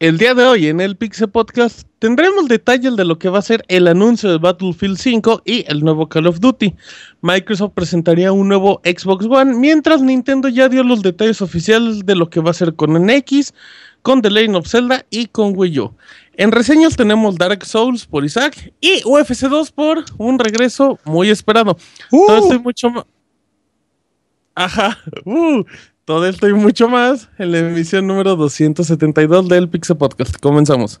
El día de hoy en el Pixel Podcast tendremos detalles de lo que va a ser el anuncio de Battlefield 5 y el nuevo Call of Duty. Microsoft presentaría un nuevo Xbox One, mientras Nintendo ya dio los detalles oficiales de lo que va a ser con NX, con The Legend of Zelda y con Wii U. En reseñas tenemos Dark Souls por Isaac y UFC 2 por un regreso muy esperado. Todo esto y mucho más. Ajá. Uh, todo esto y mucho más en la emisión número 272 del Pixel Podcast. Comenzamos.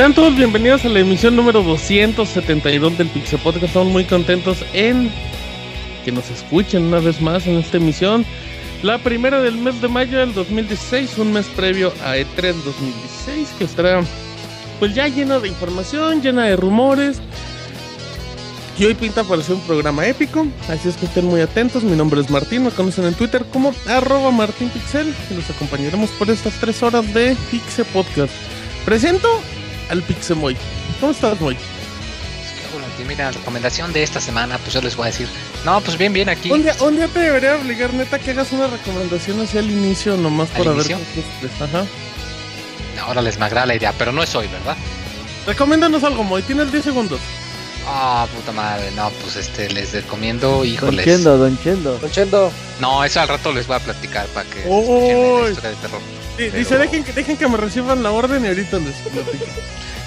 Sean todos bienvenidos a la emisión número 272 del Pixel Podcast. Estamos muy contentos en que nos escuchen una vez más en esta emisión. La primera del mes de mayo del 2016, un mes previo a E3 2016, que estará pues ya llena de información, llena de rumores. Y hoy pinta para ser un programa épico, así es que estén muy atentos. Mi nombre es Martín, me conocen en Twitter como arroba martinpixel y los acompañaremos por estas tres horas de Pixel Podcast. Presento al Pixemoy. ¿Cómo estás, Moy? Bueno, mira, recomendación de esta semana, pues yo les voy a decir. No, pues bien, bien aquí. Un día, un día te debería obligar, neta, que hagas una recomendación hacia el inicio, nomás ¿Al para inicio? ver qué es. Ajá. Ahora les me agrada la idea, pero no es hoy, ¿verdad? Recomiéndanos algo, Moy. Tienes 10 segundos. Ah, puta madre, no, pues este, les recomiendo, Don híjoles. Chendo, Don Chendo. Don Chendo, No, eso al rato les voy a platicar para que escuchen la historia de terror. Pero- Dice, dejen, que- dejen que me reciban la orden y ahorita les platico.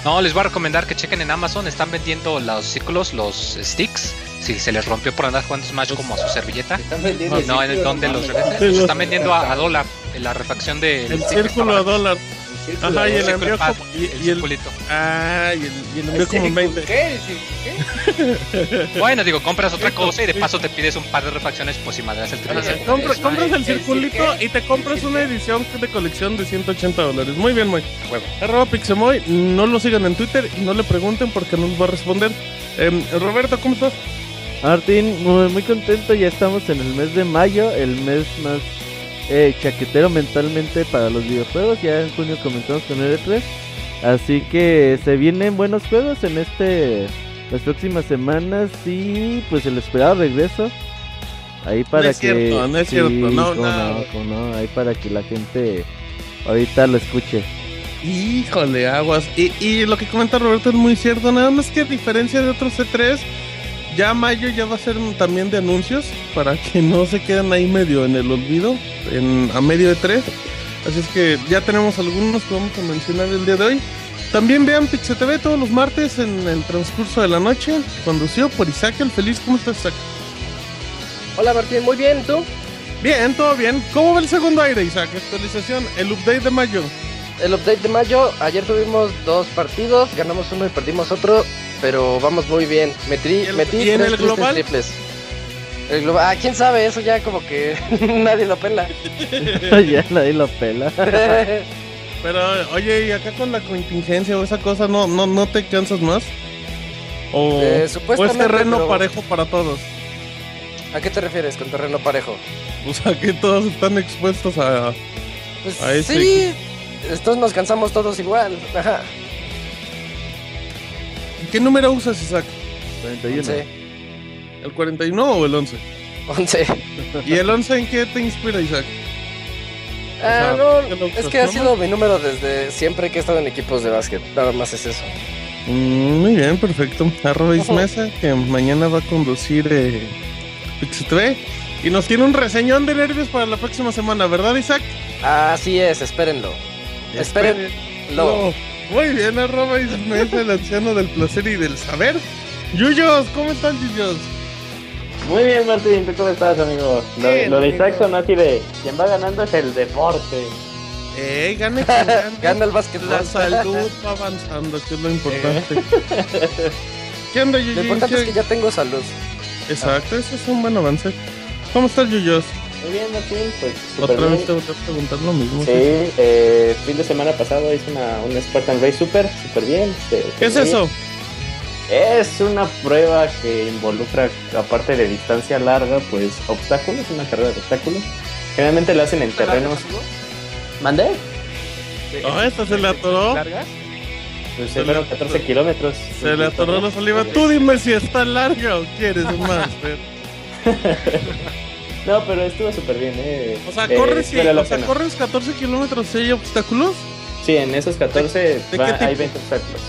No, les voy a recomendar que chequen en Amazon, están vendiendo los círculos, los sticks. Si se les rompió por andar jugando Smash como su servilleta. están vendiendo. No, en el donde los los- están vendiendo a, a dólar en la refacción del El sticker círculo a está Ajá, y el pad, como- el y, y el, circulito. ah, y el, y el como en 20. ¿Qué? ¿Qué? Bueno, digo, compras otra cosa y de paso te pides un par de refacciones por si madres el Ajá, triple. compra- compras el ¿El circulito y te compras ¿El una edición de colección de 180 dólares. Muy bien, Moy. A huevo. Arroba Pixemoy, no lo sigan en Twitter y no le pregunten porque no les va a responder. Em, Roberto, ¿cómo estás? Martín, muy, muy contento, ya estamos en el mes de mayo, el mes más eh, chaquetero mentalmente para los videojuegos, ya en junio comenzamos con el E3, así que se vienen buenos juegos en este las próximas semanas y pues el esperado regreso. Ahí para es que cierto, no es cierto, no, no. no, ahí para que la gente ahorita lo escuche. Híjole, aguas. Y, y lo que comenta Roberto es muy cierto, nada más que a diferencia de otros C3, ya mayo ya va a ser también de anuncios para que no se queden ahí medio en el olvido, en, a medio de 3. Así es que ya tenemos algunos que vamos a mencionar el día de hoy. También vean Pixel TV todos los martes en el transcurso de la noche, conducido por Isaac el Feliz. ¿Cómo estás, Isaac? Hola Martín, muy bien, ¿tú? Bien, todo bien. ¿Cómo va el segundo aire, Isaac? Actualización, el update de mayo. El update de mayo, ayer tuvimos dos partidos, ganamos uno y perdimos otro, pero vamos muy bien. Metí, ¿Y el- metí y en tres el global? triples. El global, ah, quién sabe, eso ya como que nadie lo pela. ya nadie lo pela. Pero, oye, y acá con la contingencia o esa cosa, ¿no, no, no te cansas más? ¿O, Eh, o es supuestamente, terreno pero- parejo para todos? ¿A qué te refieres con terreno parejo? O sea, que todos están expuestos a... Pues A ese- sí, estos nos cansamos todos igual. Ajá. ¿Qué número usas, Isaac? 41. 11. ¿El 41 o el 11? 11. ¿Y el 11 en qué te inspira, Isaac? Ah, sea, no, ¿qué lo es que ha sido mi número desde siempre que he estado en equipos de básquet. Nada más es eso. Mm, muy bien, perfecto. Arroba. Mesa, que mañana va a conducir eh, Pixel TV. Y nos tiene un reseñón de nervios para la próxima semana, ¿verdad, Isaac? Así es, espérenlo. Espérenlo. No. Muy bien, arroba Ismael, el anciano del placer y del saber. Yuyos, ¿cómo están, Yuyos? Muy bien, Martín, ¿tú cómo estás, amigo? Lo, Bien, lo de amigo. Isaac son así de quien va ganando es el deporte. Ey, gane quien gane. Gana el básquetbol. La salud va avanzando, que es lo importante. ¿Qué onda, Lo Yuyos? importante es que ya tengo salud. Exacto, eso es un buen avance. ¿Cómo estás, Yuyos? Muy bien, Martín, pues Otra bien. vez te voy a preguntar lo mismo. Sí, eh, fin de semana pasado hice una, una Spartan Race super, súper bien. este, ¿Qué es eso? Es una prueba que involucra, aparte de distancia larga, pues obstáculos, una carrera de obstáculos. Generalmente la hacen en terrenos. ¿Mandé? Ah, esta se le atoró. ¿Largas? Pues Se fueron 14 kilómetros. Se le atoró la saliva. Tú dime si está larga o quieres más. No, pero estuvo súper bien, eh. O sea, Eh, corres, la o sea, pena. corres 14 kilómetros y hay obstáculos. Sí, en esos 14 ¿De va- hay tipo? 20 obstáculos.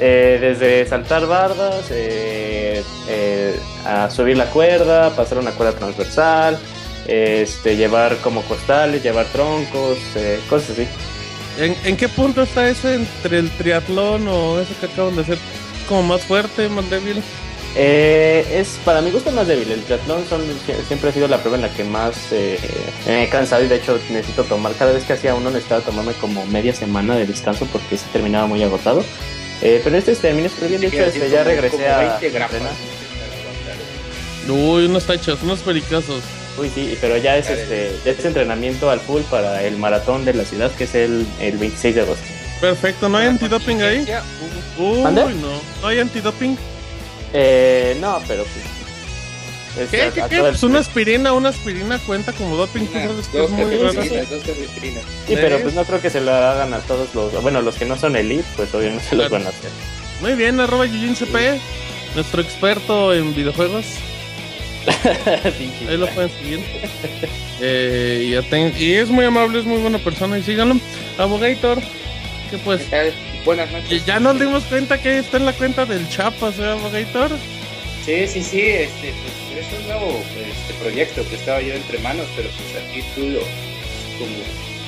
Eh, desde saltar bardas, eh, eh, a subir la cuerda, pasar una cuerda transversal, este, llevar como costales, llevar troncos, eh, cosas así. ¿En, en qué punto está ese entre el triatlón o ese que acaban de hacer? ¿Como más fuerte, más débil? Eh, es para mi gusto más débil. El triatlón son, sie- siempre ha sido la prueba en la que más eh, me he cansado y de hecho necesito tomar. Cada vez que hacía uno necesitaba tomarme como media semana de descanso porque se terminaba muy agotado. Eh, pero este terminé súper bien. De hecho, este, ya regresé a. Uy, unos tachos, unos pericazos. Uy, sí, pero ya es este, ya es entrenamiento al full para el maratón de la ciudad que es el, el 26 de agosto. Perfecto, ¿no hay antidoping ahí? Uy, ¿Mande? no. ¿No hay antidoping? Eh, no, pero pues. es ¿Qué? ¿Qué? ¿Qué? Pues una aspirina, una aspirina cuenta como doping. sabes que es muy raro. Sí, pero pues no creo que se lo hagan a todos los. Bueno, los que no son elite, pues obviamente se los van a hacer. Muy bien, arroba CP, nuestro experto en videojuegos. Ahí lo pueden seguir. Eh, y, aten- y es muy amable, es muy buena persona y síganlo. Abogator, que pues Buenas noches. ya nos dimos cuenta que está en la cuenta del Chapas, ¿eh, Abogator? Sí, sí, sí, este, pues es un nuevo este, proyecto que estaba yo entre manos, pero pues aquí tú lo, como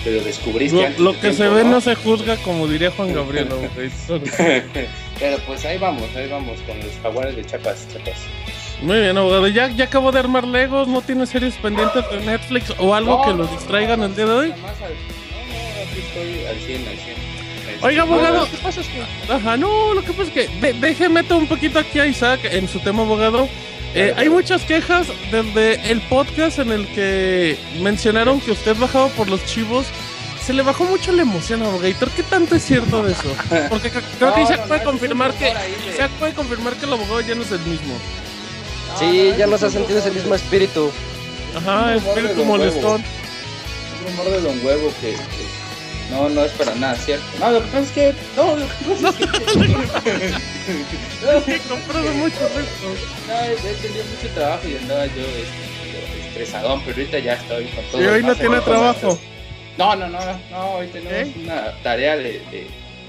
te lo descubriste Lo, antes lo de que se ve no se juzga, como diría Juan Gabriel. Abogator. pero pues ahí vamos, ahí vamos con los jaguares de Chapas, Chapas. Muy bien, abogado. Ya, ya acabo de armar Legos, ¿no tiene series pendientes de Netflix o algo No, que no, lo no, distraigan no, el día de hoy? nada más al- No, no, aquí estoy al 100, al 100. Oiga, abogado. Lo que pasa es que Ajá, no, lo que pasa es que de, deje meto un poquito aquí a Isaac en su tema abogado. Eh, hay muchas quejas desde el podcast en el que mencionaron que usted bajaba por los chivos. Se le bajó mucho la emoción, abogator. ¿Qué tanto es cierto de eso? Porque creo que Isaac no, puede confirmar que Isaac puede confirmar que el abogado ya no es el mismo. Sí, ya no nos ha sentido ese mismo espíritu. Ajá, espíritu molestón. Es un rumor de Don Huevo que, que no, no es para nada cierto. No, lo que pasa es que. No, lo que pasa es que. He comprado mucho. No, he tenido mucho trabajo y andaba yo este, estresadón, pero ahorita ya estoy con todo. Y hoy no tiene en trabajo. No, no, no, no, hoy tenemos ¿Eh? una tarea de, de,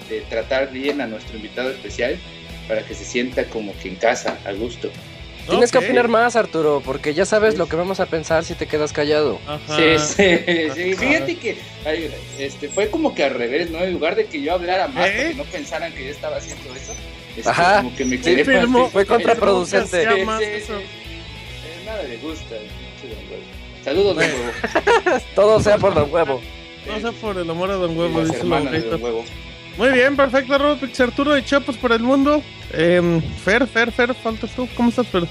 de tratar bien a nuestro invitado especial para que se sienta como que en casa, a gusto. Tienes que opinar más, Arturo, porque ya sabes lo que vamos a pensar si te quedas callado. Ajá. Sí, sí, sí. Fíjate que ay, este, fue como que al revés, ¿no? En lugar de que yo hablara más, ¿Eh? porque no pensaran que yo estaba haciendo eso, este, Ajá. como que me Sí, quedé firmó. parte- Fue contraproducente. Sí, eso. sí. Eh, nada le gusta. pinche Don Huevo. Saludos, Don Huevo. Todo sea por Don Huevo. No sé por el amor a Don Huevo, Las hermanas de. Don Huevo. Muy bien, perfecto, Robert Arturo de Chapos para el mundo. Em, Fer, Fer, Fer, faltas tú. ¿Cómo estás, Fer?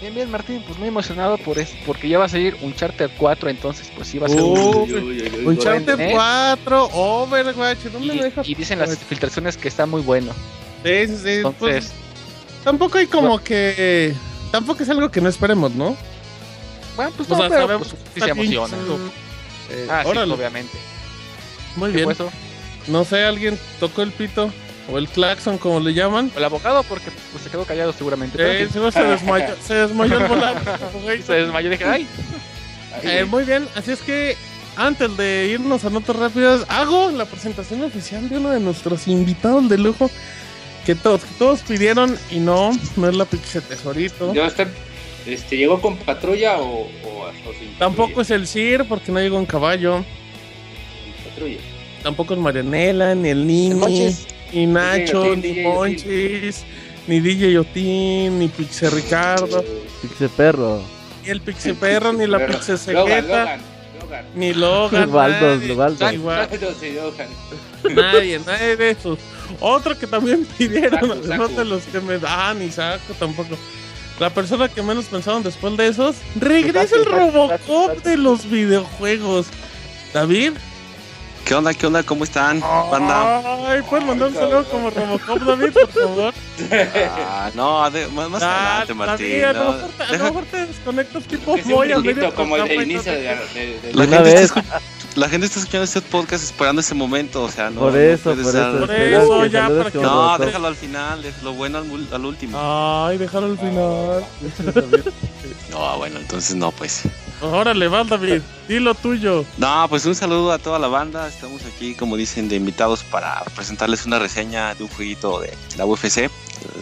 Bien, bien, Martín, pues muy emocionado por eso, porque ya va a salir Uncharted 4, entonces pues sí va a ser Uh, un... Uy, uy, uy, uy, Uncharted ¿eh? 4, Overwatch, ¿dónde Y, me dejas? y dicen las filtraciones que está muy bueno. Sí, sí, sí, pues, Entonces, tampoco hay como que... Tampoco es algo que no esperemos, ¿no? bueno, pues O no, sea, pero sabemos pues, sí se emociona. Eh, Ah, sí, obviamente. muy ¿Qué bien. eso? No sé, alguien tocó el pito o el claxon, como le llaman. El abogado, porque pues se quedó callado seguramente. Eh, se desmayó, se desmayó el volante. se desmayó y dije, ay, Eh, muy bien, así es que antes de irnos a notas rápidas, hago la presentación oficial de uno de nuestros invitados de lujo que todos, que todos pidieron y no, no es la pinche tesorito. ¿Ya está, este, ¿Llegó con patrulla o, o, o sin Tampoco patrulla? es el CIR porque no llegó en caballo. patrulla. Tampoco es Marianela, ni el Nini, ni Nacho, ni. Monchis, ni DJ Otín, ni Pixe Ricardo, Pixe perro. ni el Pixe Perro, ni la Pixe Logan, Cegueta, Logan, Logan. ni Logan. Waldos, nadie, No, nadie, nadie de esos. Otro que también pidieron, saco. de los que me dan, ni saco tampoco. La persona que menos pensaron después de esos, regresa el Robocop de los videojuegos. David, ¿Qué onda? ¿Qué onda? ¿Cómo están? Banda. Ay, ¿puedes mandar un saludo como Robocop, David, por favor? Ah, no, de- más, más Ah, adelante, Martín. David, a lo no. mejor te- a lo Deja- mejor te desconectas tipo a medio como el programa y inicio de, de- de- la, Una gente vez. está escu- la gente está escuchando este podcast esperando ese momento, o sea, no. por no eso, puedes por eso. Por eso, ya, para que- No, déjalo al final, déjalo bueno al, último. Ay, déjalo al final. No, bueno, entonces no, pues. Órale, va, David. Dilo tuyo. No, pues un saludo a toda la banda. Estamos aquí, como dicen, de invitados para presentarles una reseña de un jueguito de la UFC.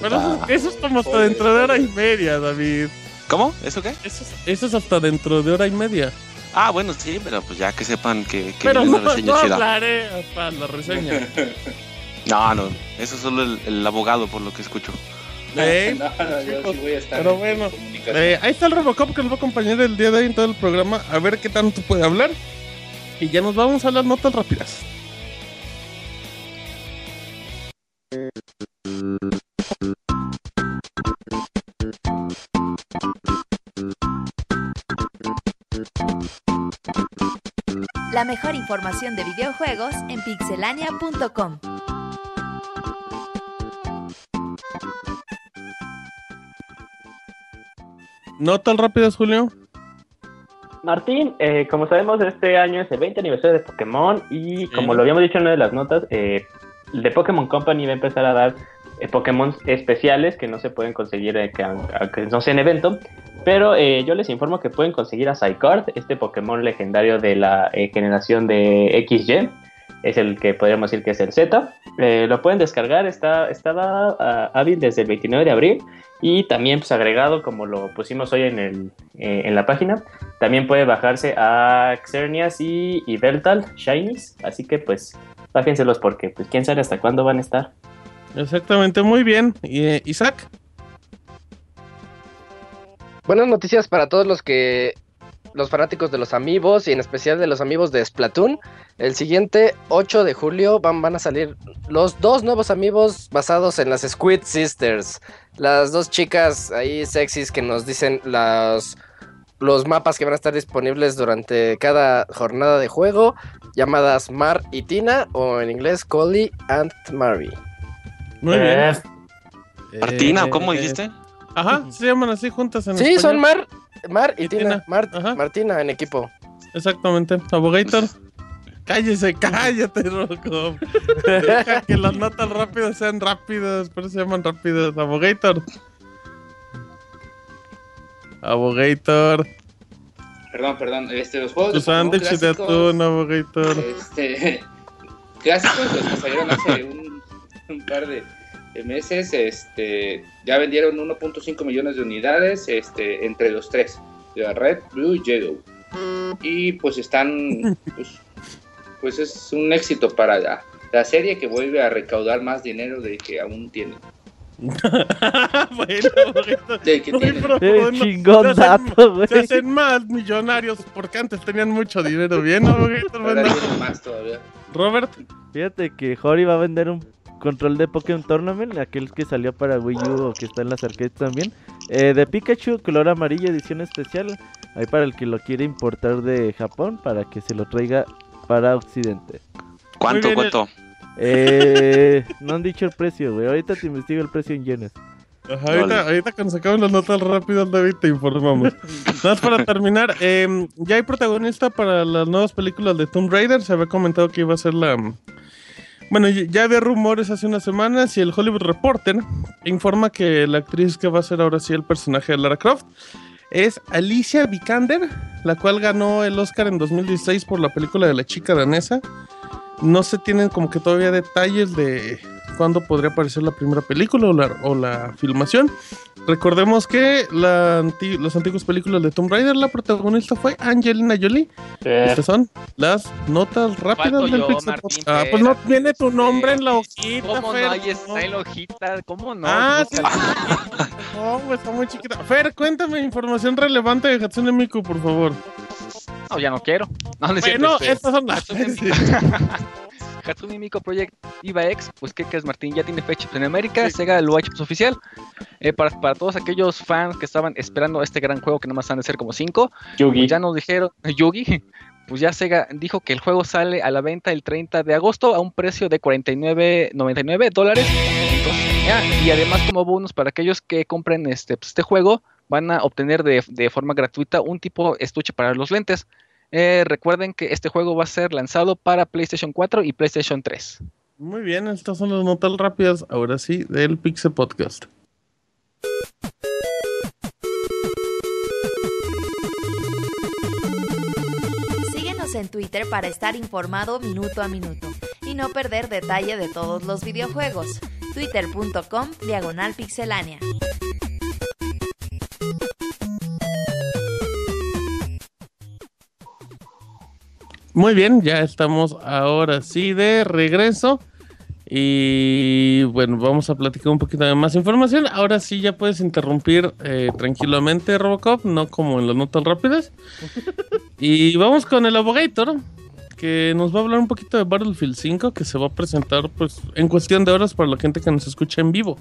Pero La- eso, eso es como hasta dentro de hora y media, David. ¿Cómo? ¿Eso qué? Eso es, eso es hasta dentro de hora y media. Ah, bueno, sí, pero pues ya que sepan que, que Pero viene no, una reseña no chida. hablaré para la reseña. No, no, eso es solo el, el abogado, por lo que escucho. ¿Eh? No, no, yo sí voy a estar Pero en bueno. Eh, ahí está el Robocop que nos va a acompañar el día de hoy en todo el programa. A ver qué tanto puede hablar. Y ya nos vamos a las notas rápidas. La mejor información de videojuegos en pixelania.com. Notas rápidas, Julio. Martín, eh, como sabemos, este año es el 20 aniversario de Pokémon y como lo habíamos dicho en una de las notas, eh, The Pokémon Company va a empezar a dar eh, Pokémon especiales que no se pueden conseguir eh, que, aunque no sea en evento. Pero eh, yo les informo que pueden conseguir a Psycard, este Pokémon legendario de la eh, generación de XY. Es el que podríamos decir que es el Z. Eh, lo pueden descargar, está, estaba ah, hábil desde el 29 de abril. Y también pues, agregado, como lo pusimos hoy en, el, eh, en la página, también puede bajarse a Xerneas y, y Beltal Shinies. Así que pues bájenselos porque pues quién sabe hasta cuándo van a estar. Exactamente, muy bien. Y, Isaac, Buenas noticias para todos los que los fanáticos de los amigos y en especial de los amigos de Splatoon. El siguiente 8 de julio van, van a salir los dos nuevos amigos basados en las Squid Sisters. Las dos chicas ahí sexys que nos dicen las, los mapas que van a estar disponibles durante cada jornada de juego, llamadas Mar y Tina o en inglés Collie and Mary. muy Eh, bien. Martina, Eh, ¿cómo eh, dijiste? Ajá, se llaman así juntas en Sí, español. son Mar, Mar y, Y Tina. Tina. Mar- Ajá. Martina en equipo. Exactamente. Abogator. Cállese, cállate, Robocop. Deja que las notas rápidas sean rápidas, por eso se llaman rápidas. Abogator. Abogator. Perdón, perdón. Este, los juegos Tu de Pokémon sándwich de atún, Abogator. Este, clásicos, los que salieron hace un, un par de meses, este, ya vendieron 1.5 millones de unidades, este, entre los tres, de Red, Blue y Yellow. Y pues están, pues, pues es un éxito para la, la serie que vuelve a recaudar más dinero del que aún tiene. bueno. Del que tiene. Chingón Se hacen- dato, güey. Se hacen más millonarios porque antes tenían mucho dinero. Bien, tiene más todavía. Robert. Fíjate que Hori va a vender un control de Pokémon Tournament, aquel que salió para Wii U o que está en las arcades también. Eh, de Pikachu, color amarillo, edición especial. Ahí para el que lo quiere importar de Japón para que se lo traiga para Occidente. ¿Cuánto, bien, cuánto? Eh, no han dicho el precio, güey. Ahorita te investigo el precio en yenes. Ajá, ahorita, Vale. ahorita cuando sacamos las notas rápidas, David, te informamos. Nada más para terminar, em, ya hay protagonista para las nuevas películas de Tomb Raider. Se había comentado que iba a ser la. Bueno, ya había rumores hace unas semanas y el Hollywood Reporter informa que la actriz que va a ser ahora sí el personaje de Lara Croft es Alicia Vikander, la cual ganó el Oscar en 2016 por la película de la chica danesa. No se tienen como que todavía detalles de cuándo podría aparecer la primera película o la, o la filmación. recordemos que la anti- las antiguas películas de Tomb Raider, la protagonista fue Angelina Jolie. Eh, Estas son las notas rápidas del Pixel. Ah, pues no viene tu nombre en la hojita, ¿Cómo no? Fer, Ahí está en la hojita. ¿Cómo no? Ah, No sí. No, pues está muy chiquita. Fer, cuéntame información relevante de Hatsune Miku, por favor. No, ya no quiero. No, no Bueno, este, estas son las. Hatsune Miku. Project Iva X, pues ¿qué crees Martín? Ya tiene fecha en América, Sega lo ha hecho pues, oficial. Eh, para, para todos aquellos fans que estaban esperando este gran juego que nomás han de ser como 5, Yugi. pues ya nos dijeron, Yugi, pues ya Sega dijo que el juego sale a la venta el 30 de agosto a un precio de 49.99 dólares. Y además como bonus para aquellos que compren este, pues, este juego, van a obtener de, de forma gratuita un tipo estuche para los lentes. Eh, recuerden que este juego va a ser lanzado para PlayStation 4 y PlayStation 3. Muy bien, estas son las notas rápidas, ahora sí, del Pixel Podcast. Síguenos en Twitter para estar informado minuto a minuto y no perder detalle de todos los videojuegos. Twitter.com Diagonal Pixelánea. Muy bien, ya estamos ahora sí de regreso. Y bueno, vamos a platicar un poquito de más información. Ahora sí ya puedes interrumpir eh, tranquilamente, Robocop, no como en las notas rápidas. y vamos con el Abogator, que nos va a hablar un poquito de Battlefield 5, que se va a presentar pues en cuestión de horas para la gente que nos escucha en vivo.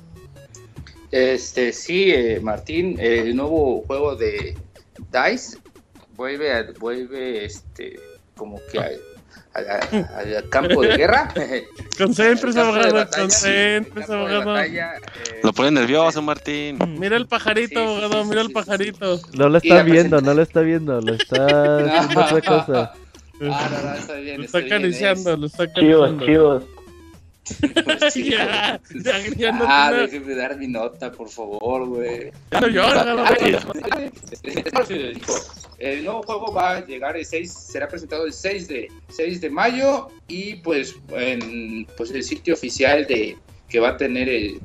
Este, sí, eh, Martín, el nuevo juego de DICE vuelve, a- vuelve este, como que al, al- al campo de guerra. Concéntrese, abogado, batalla, concéntrese, abogado. batalla, eh, Lo pone nervioso, Martín. Mira el pajarito, Sí, abogado, sí, mira sí, el sí, pajarito. No lo está viendo, no lo está viendo, lo está haciendo otra cosa. Ah, no, no, estoy bien, Lo está acariciando, lo está Chivos, acariciando. chivos. es- ya, ya, ya no Ah, déjeme dar mi nota, por favor, güey. ya no llora, no, El nuevo juego va a llegar el 6, será presentado el 6 de, 6 de mayo y pues en pues el sitio oficial de que va a tener el,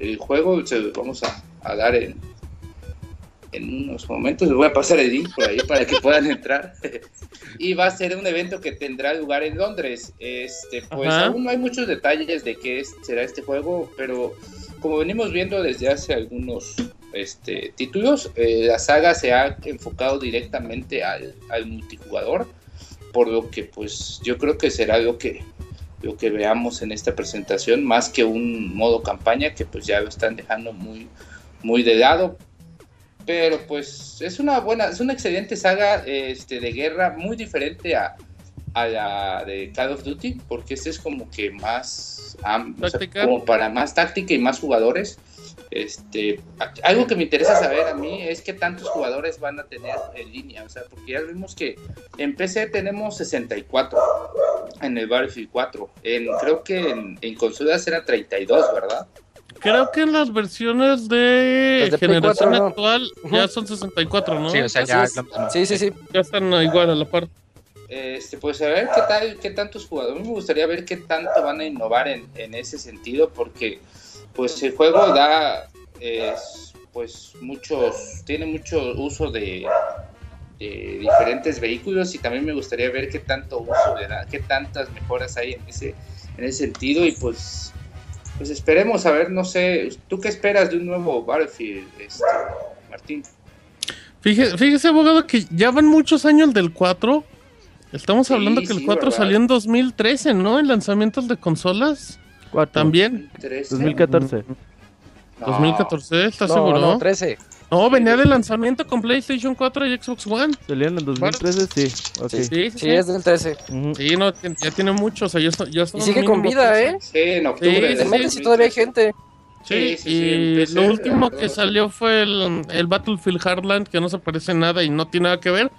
el juego se los vamos a, a dar en, en unos momentos. Les voy a pasar el link por ahí para que puedan entrar. y va a ser un evento que tendrá lugar en Londres. Este, pues Ajá. aún no hay muchos detalles de qué es- será este juego, pero como venimos viendo desde hace algunos este, títulos, eh, la saga se ha enfocado directamente al, al multijugador, por lo que pues yo creo que será lo que lo que veamos en esta presentación, más que un modo campaña que pues ya lo están dejando muy, muy de lado. Pero pues es una buena, es una excelente saga este, de guerra, muy diferente a, a la de Call of Duty, porque este es como que más, o sea, como para más táctica y más jugadores. Este, algo que me interesa saber a mí es qué tantos jugadores van a tener en línea, o sea, porque ya vimos que en PC tenemos 64, en el Battlefield 4, en, creo que en, en consolas era 32, ¿verdad? Creo que en las versiones de, generación 4, ¿no? actual ya son 64, ¿no? Sí, o sea, ya es. Sí, sí, sí. Ya están igual a la par. Este, pues a ver qué tal, qué tantos jugadores. A mí me gustaría ver qué tanto van a innovar en, en ese sentido, porque pues el juego da es, pues muchos, tiene mucho uso de, de diferentes vehículos y también me gustaría ver qué tanto uso le da, qué tantas mejoras hay en ese, en ese sentido y pues pues esperemos a ver, no sé, ¿tú qué esperas de un nuevo Battlefield, este, Martín? Fíjese, fíjese, abogado, que ya van muchos años del 4. Estamos Sí, hablando que el sí, 4 ¿verdad? salió en 2013, ¿no? En lanzamientos de consolas. Cuatro. También. 13. 2014. No. 2014, ¿estás No, seguro? no, No, 13. venía de lanzamiento con PlayStation 4 y Xbox One. ¿Salió en el 2013? Sí. Ok. Sí. Sí, sí, Sí, es del 13. Ujú. Sí, no, ya tiene mucho, o sea, Y sigue con vida, ¿eh? Sí, en octubre. Sí, todavía hay gente. Sí, Sí, sí, sí, y empecé, lo último que salió fue el, el Battlefield Hardland, que no se parece en nada y no tiene nada que ver.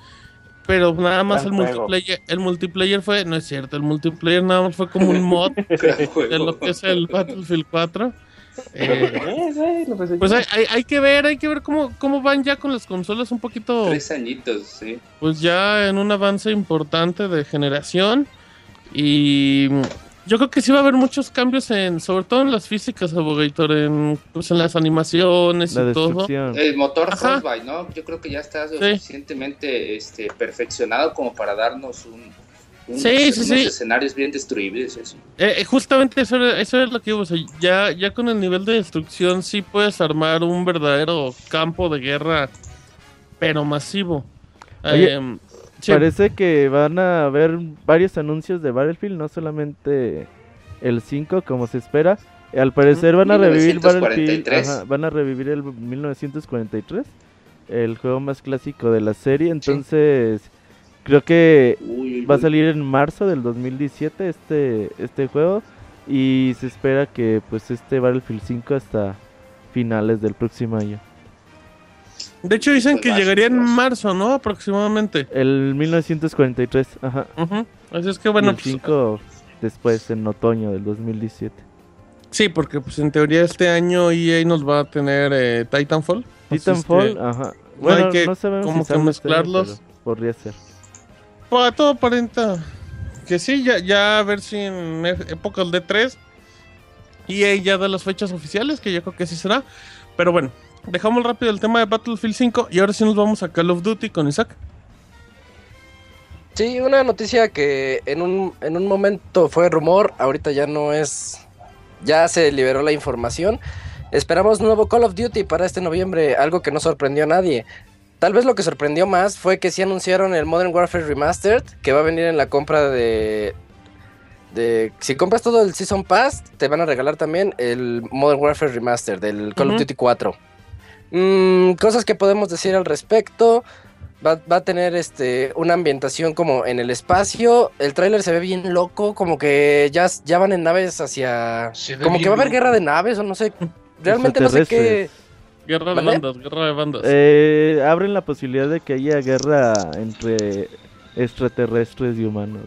Pero nada más el juego. multiplayer, el multiplayer fue, no es cierto, el multiplayer nada más fue como un mod de lo que es el Battlefield 4. Eh, Eh, pues hay, hay, hay que ver, hay que ver cómo, cómo van ya con las consolas un poquito, Tres añitos, sí. pues ya en un avance importante de generación. Y Yo creo que sí va a haber muchos cambios en, sobre todo en las físicas, Abogator, en, pues en las animaciones La y todo. destrucción. El motor Ajá. Frostbite, ¿no? Yo creo que ya está suficientemente este, perfeccionado como para darnos un, un- Sí, sí, unos sí. escenarios bien destruibles. Eso. Eh, eh, justamente eso, era- eso es lo que o sea, ya, ya con el nivel de destrucción sí puedes armar un verdadero campo de guerra, pero masivo. Oye, Em, sí. Parece que van a haber varios anuncios de Battlefield, no solamente el 5 como se espera. Al parecer van a revivir Battlefield, 1943. ajá, van a revivir el 1943, el juego más clásico de la serie. Entonces, creo que Uy, uy, va a salir en marzo del 2017 este este juego y se espera que pues este Battlefield 5 hasta finales del próximo año. De hecho dicen que Juegazo, llegaría en marzo, ¿no? Aproximadamente. El 1943, ajá. Ujú. Así es que Bueno, el pues, 5 después en otoño del 2017. sí, porque pues en teoría este año EA nos va a tener eh, Titanfall. Titanfall, que, ajá. no Bueno, hay que no como si que mezclarlos. pero podría ser. Pues, a todo aparenta que sí, ya, a ver si en épocas de 3 EA ya da las fechas oficiales, que yo creo que sí será. Pero bueno, dejamos rápido el tema de Battlefield 5 y ahora sí nos vamos a Call of Duty con Isaac. Sí, una noticia que en un, en un momento fue rumor, ahorita ya no es, ya se liberó la información. Esperamos nuevo Call of Duty para este noviembre, algo que no sorprendió a nadie. Tal vez lo que sorprendió más fue que sí anunciaron el Modern Warfare Remastered, que va a venir en la compra de... de si compras todo el Season Pass, te van a regalar también el Modern Warfare Remastered del Call of Duty 4. Mm, cosas que podemos decir al respecto. Va, va a tener este una ambientación como en el espacio. El tráiler se ve bien loco, como que ya, ya van en naves hacia... Como que va a haber guerra de naves o no sé. Realmente no sé qué... Guerra de ¿Vale? bandas, guerra de bandas. Eh, abren la posibilidad de que haya guerra entre extraterrestres y humanos.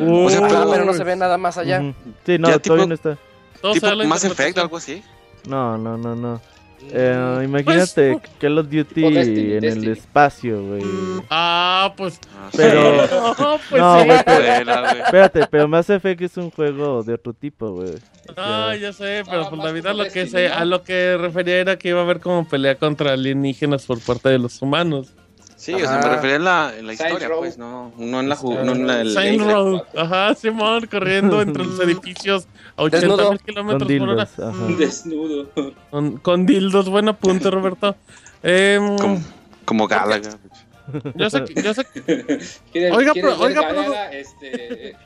O sea, pero- pero no se ve nada más allá. Ujú. Sí, no, Ya, todavía tipo- no está. Tipo se da la Mass Effect interpretación. o algo así. No, no, no, no. Eh, imagínate Pues, Call of Duty Destiny, en Destiny. el espacio, güey. Ah, pues. Ah, Pero- No, pues No, sí. güey, pero-. Espérate, pero Mass Effect es un juego de otro tipo, güey. O Ah, sea, ya sé, pero Ah, pues más la vida lo que ¿no? a lo que refería era que iba a haber como pelea contra alienígenas por parte de los humanos. Sí, o sea, me refería en la, en la historia, pues, no, no en la no en la, el Saint. Row, ajá, Simón corriendo entre los edificios a 80 Desnudo. mil kilómetros por hora. ajá. Desnudo. Con, con dildos, buen punto, Roberto. Em, Como, como Galaga. yo sé que, yo sé que ¿Quieres- Oiga, pero- oiga, pero-? Este,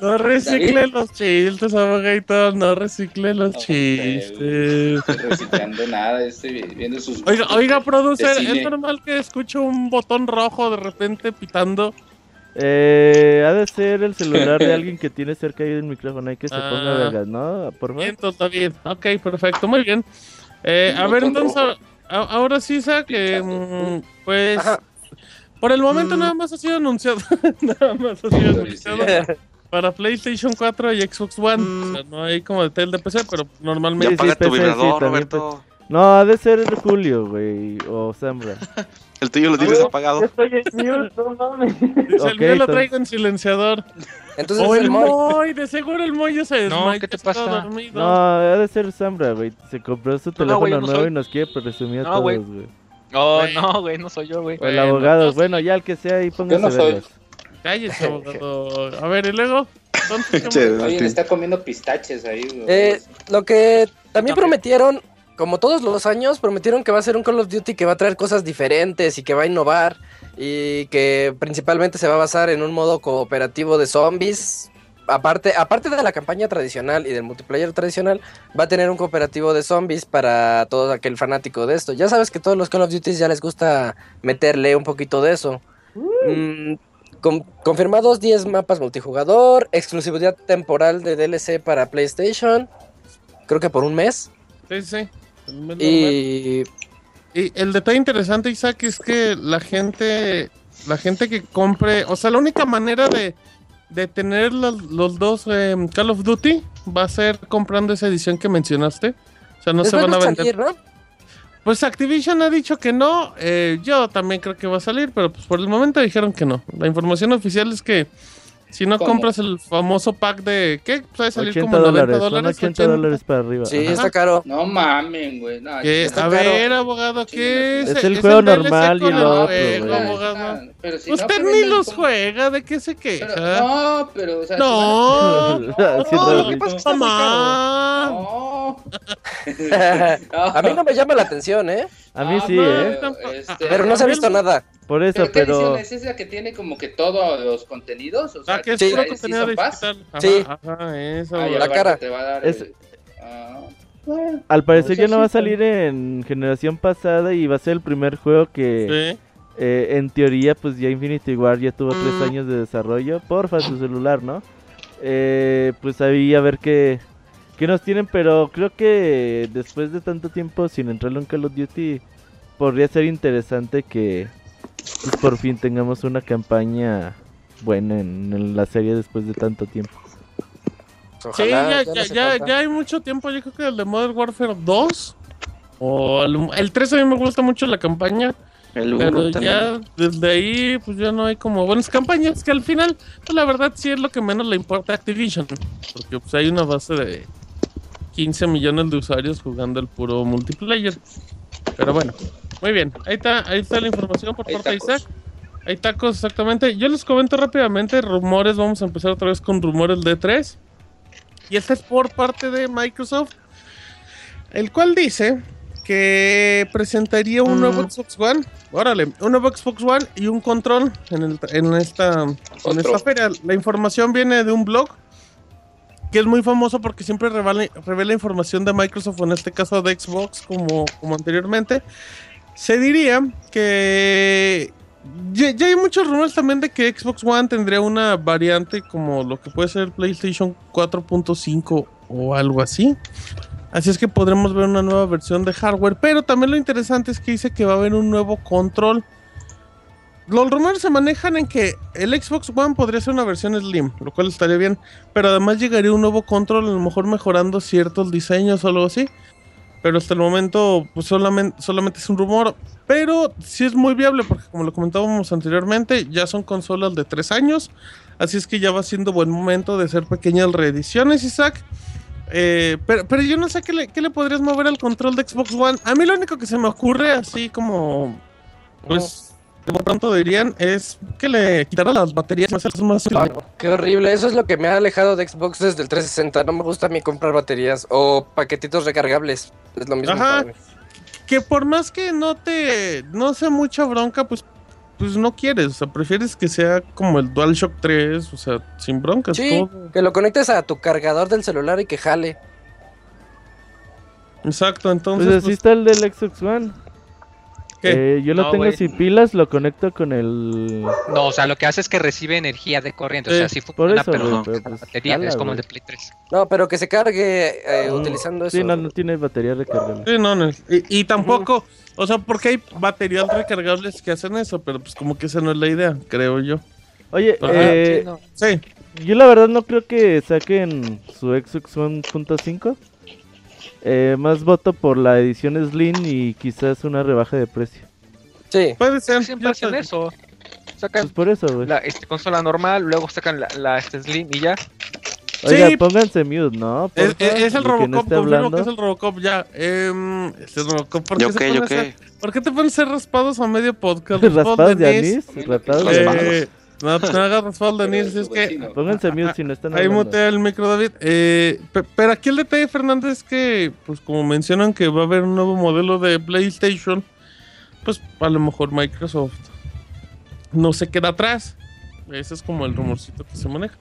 no recicle los chistes, abogator, no recicle los No, chistes. reciclando nada, estoy viendo sus. Oiga, oiga, producer. ¿es normal que escucho un botón rojo de repente pitando? Eh, ha de ser el celular de alguien que tiene cerca ahí el micrófono. Hay que se Ah. ponga vergas, ¿no? Por favor. Bien, está bien. Ok, perfecto, muy bien. Eh, a ver, entonces, a- ahora sí, Isaac, que, mm, pues, Ajá. Por el momento Mm. nada más ha sido anunciado, nada más ha sido anunciado para PlayStation 4 y Xbox One. O sea, no hay como detalle de PC, pero Ya normalmente... Sí, apaga tu PC, sí, vibrador, también, Roberto. No, ha de ser Julio, güey. O Zambra. El tuyo lo tienes apagado. estoy en mute, no mames. Dice, el mío lo traigo en silenciador. Entonces O el el Moy. Moy, de seguro el Moy ya se No, ¿qué te pasa? dormido. No, ha de ser Zambra, güey. Se compró su teléfono güey, yo no nuevo soy. y nos quiere presumir a No, todos, güey. güey. Oh, no, güey, no soy yo, güey. O el Bueno, abogado. Bueno, ya el que sea ahí, póngase no soy. Cállese, abogado. A ver, y luego. Entonces, ¿qué Che, más? Alguien está comiendo pistaches ahí. güey. Eh, lo que también También. prometieron, como todos los años, prometieron que va a ser un Call of Duty que va a traer cosas diferentes y que va a innovar y que principalmente se va a basar en un modo cooperativo de zombies. Aparte, aparte de la campaña tradicional y del multiplayer tradicional, va a tener un cooperativo de zombies para todo aquel fanático de esto. Ya sabes que todos los Call of Duty ya les gusta meterle un poquito de eso. Mm, con- confirmados 10 mapas multijugador, exclusividad temporal de DLC para PlayStation, creo que por un mes. Sí, sí. Y Y el detalle interesante, Isaac, es que la gente, la gente que compre, o sea, la única manera de, de tener los, los dos eh, Call of Duty va a ser comprando esa edición que mencionaste. O sea, no se van a va a vender. salir, ¿no? Pues Activision ha dicho que no. eh, yo también creo que va a salir, pero pues por el momento dijeron que no. La información oficial es que Si no ¿Cómo? compras el famoso pack de. ¿Qué? Puede salir 80 como 90 dólares, son dólares. 80 dólares para arriba. Sí, Ajá. está caro. No mamen, güey. No, ¿Qué? Está A caro. ver, abogado, ¿qué es? Es el juego DLC normal y el el otro, juego, abogado. Pero si no, Usted pero ni los como- juega, ¿de qué se pero- queja? no, pero, o sea, si No, van- Haciendo no, el no, rito. mamá. no. A mí no me llama la atención, ¿eh? A mí Ah, sí, ¿eh? este, Pero no se ha visto nada. Por eso, ¿Pero qué pero... es esa que tiene como que todos los contenidos? O sea, Ah, que es Sí. puro ¿el contenido digital. Ajá, Sí. Ajá, eso. Ah, y güey. la cara. te va a dar Es- el- ah, bueno, Al parecer Pues ya no va a salir en generación pasada y va a ser el primer juego que Sí. eh, en teoría pues ya Infinity War ya tuvo tres Mm. años de desarrollo. Porfa su celular, ¿no? Eh, pues ahí a ver qué, qué nos tienen, pero creo que después de tanto tiempo sin entrarlo en Call of Duty podría ser interesante que pues, por fin tengamos una campaña buena en, en la serie después de tanto tiempo. Sí, Ojalá, ya, ya ya, ya, hay mucho tiempo. Yo creo que el de Modern Warfare 2 o el, el 3 a mí me gusta mucho la campaña. El Pero ya desde ahí, pues ya no hay como buenas campañas. Que al final, pues la verdad sí es lo que menos le importa a Activision. Porque pues hay una base de 15 millones de usuarios jugando el puro multiplayer. Pero bueno, muy bien. Ahí está, ahí está la información por parte de. Isaac. Hay tacos, exactamente. Yo les comento rápidamente rumores. Vamos a empezar otra vez con rumores de 3. Y este es por parte de Microsoft. El cual dice que presentaría un nuevo Xbox One. Órale, un nuevo Xbox One y un control en, el- en esta, en esta feria. La información viene de un blog que es muy famoso porque siempre revela, información de Microsoft, en este caso de Xbox, como, como anteriormente. Se diría que ya, ya hay muchos rumores también de que Xbox One tendría una variante como lo que puede ser PlayStation 4.5 o algo así. Así es que podremos ver una nueva versión de hardware. Pero también lo interesante es que dice que va a haber un nuevo control. Los rumores se manejan en que el Xbox One podría ser una versión Slim, lo cual estaría bien. Pero además llegaría un nuevo control, a lo mejor mejorando ciertos diseños o algo así. Pero hasta el momento, pues solamente, es un rumor. Pero sí es muy viable, porque como lo comentábamos anteriormente, ya son consolas de 3 años. Así es que ya va siendo buen momento de hacer pequeñas reediciones, Isaac. Eh, pero, pero yo no sé qué le, qué le podrías mover al control de Xbox One. A mí lo único que se me ocurre, así como. Pues. Como pronto dirían, es que le quitara las baterías más, más Ay, qué horrible. Eso es lo que me ha alejado de Xbox desde el 360. No me gusta a mí comprar baterías o paquetitos recargables. Es lo mismo. Ajá. para mí. que por más que no te no sea mucha bronca, pues pues no quieres, o sea, prefieres que sea como el DualShock 3, o sea, sin broncas. Sí, todo. que lo conectes a tu cargador del celular y que jale. Exacto, Pues entonces así pues, está el del Xbox One. ¿Qué? Eh, yo lo No, tengo güey. sin pilas, lo conecto con el... No, o sea, lo que hace es que recibe energía de corriente. O sea, sí por funciona, eso, pero güey, no pero pues, batería. es como el de Play 3. No, pero que se cargue eh, Mm. utilizando eso. Sí, no, no tiene batería recargable. Sí, no, no, y, y tampoco, o sea, porque hay baterías recargables que hacen eso, pero pues como que esa no es la idea, creo yo. Oye, Ajá, eh, Sí, no. Sí, yo la verdad no creo que saquen su Xbox One punto .5. Eh, más voto por la edición Slim y quizás una rebaja de precio. Sí. puede ser. Siempre hacen eso. Sacan Pues por eso, güey. la este, consola normal, luego sacan la, la este, Slim y ya. Oiga, Sí. pónganse mute, ¿no? Es, es- es el no Robocop, esté confirmo hablando. que es el Robocop ya. Em, es el Robocop. ¿Por qué, ¿Yo se qué? pone ¿Yo a hacer- qué? ¿Por qué te pones a hacer raspados a medio podcast? Raspados de anís. anís, raspados de Eh, no, no hagas anís, Pero es que. Pónganse mute si no están Ahí mutea el micro, David. Eh, pe- pero aquí el detalle, Fernández, es que, pues como mencionan que va a haber un nuevo modelo de PlayStation, pues a lo mejor Microsoft no se queda atrás. Ese es como el rumorcito que se maneja.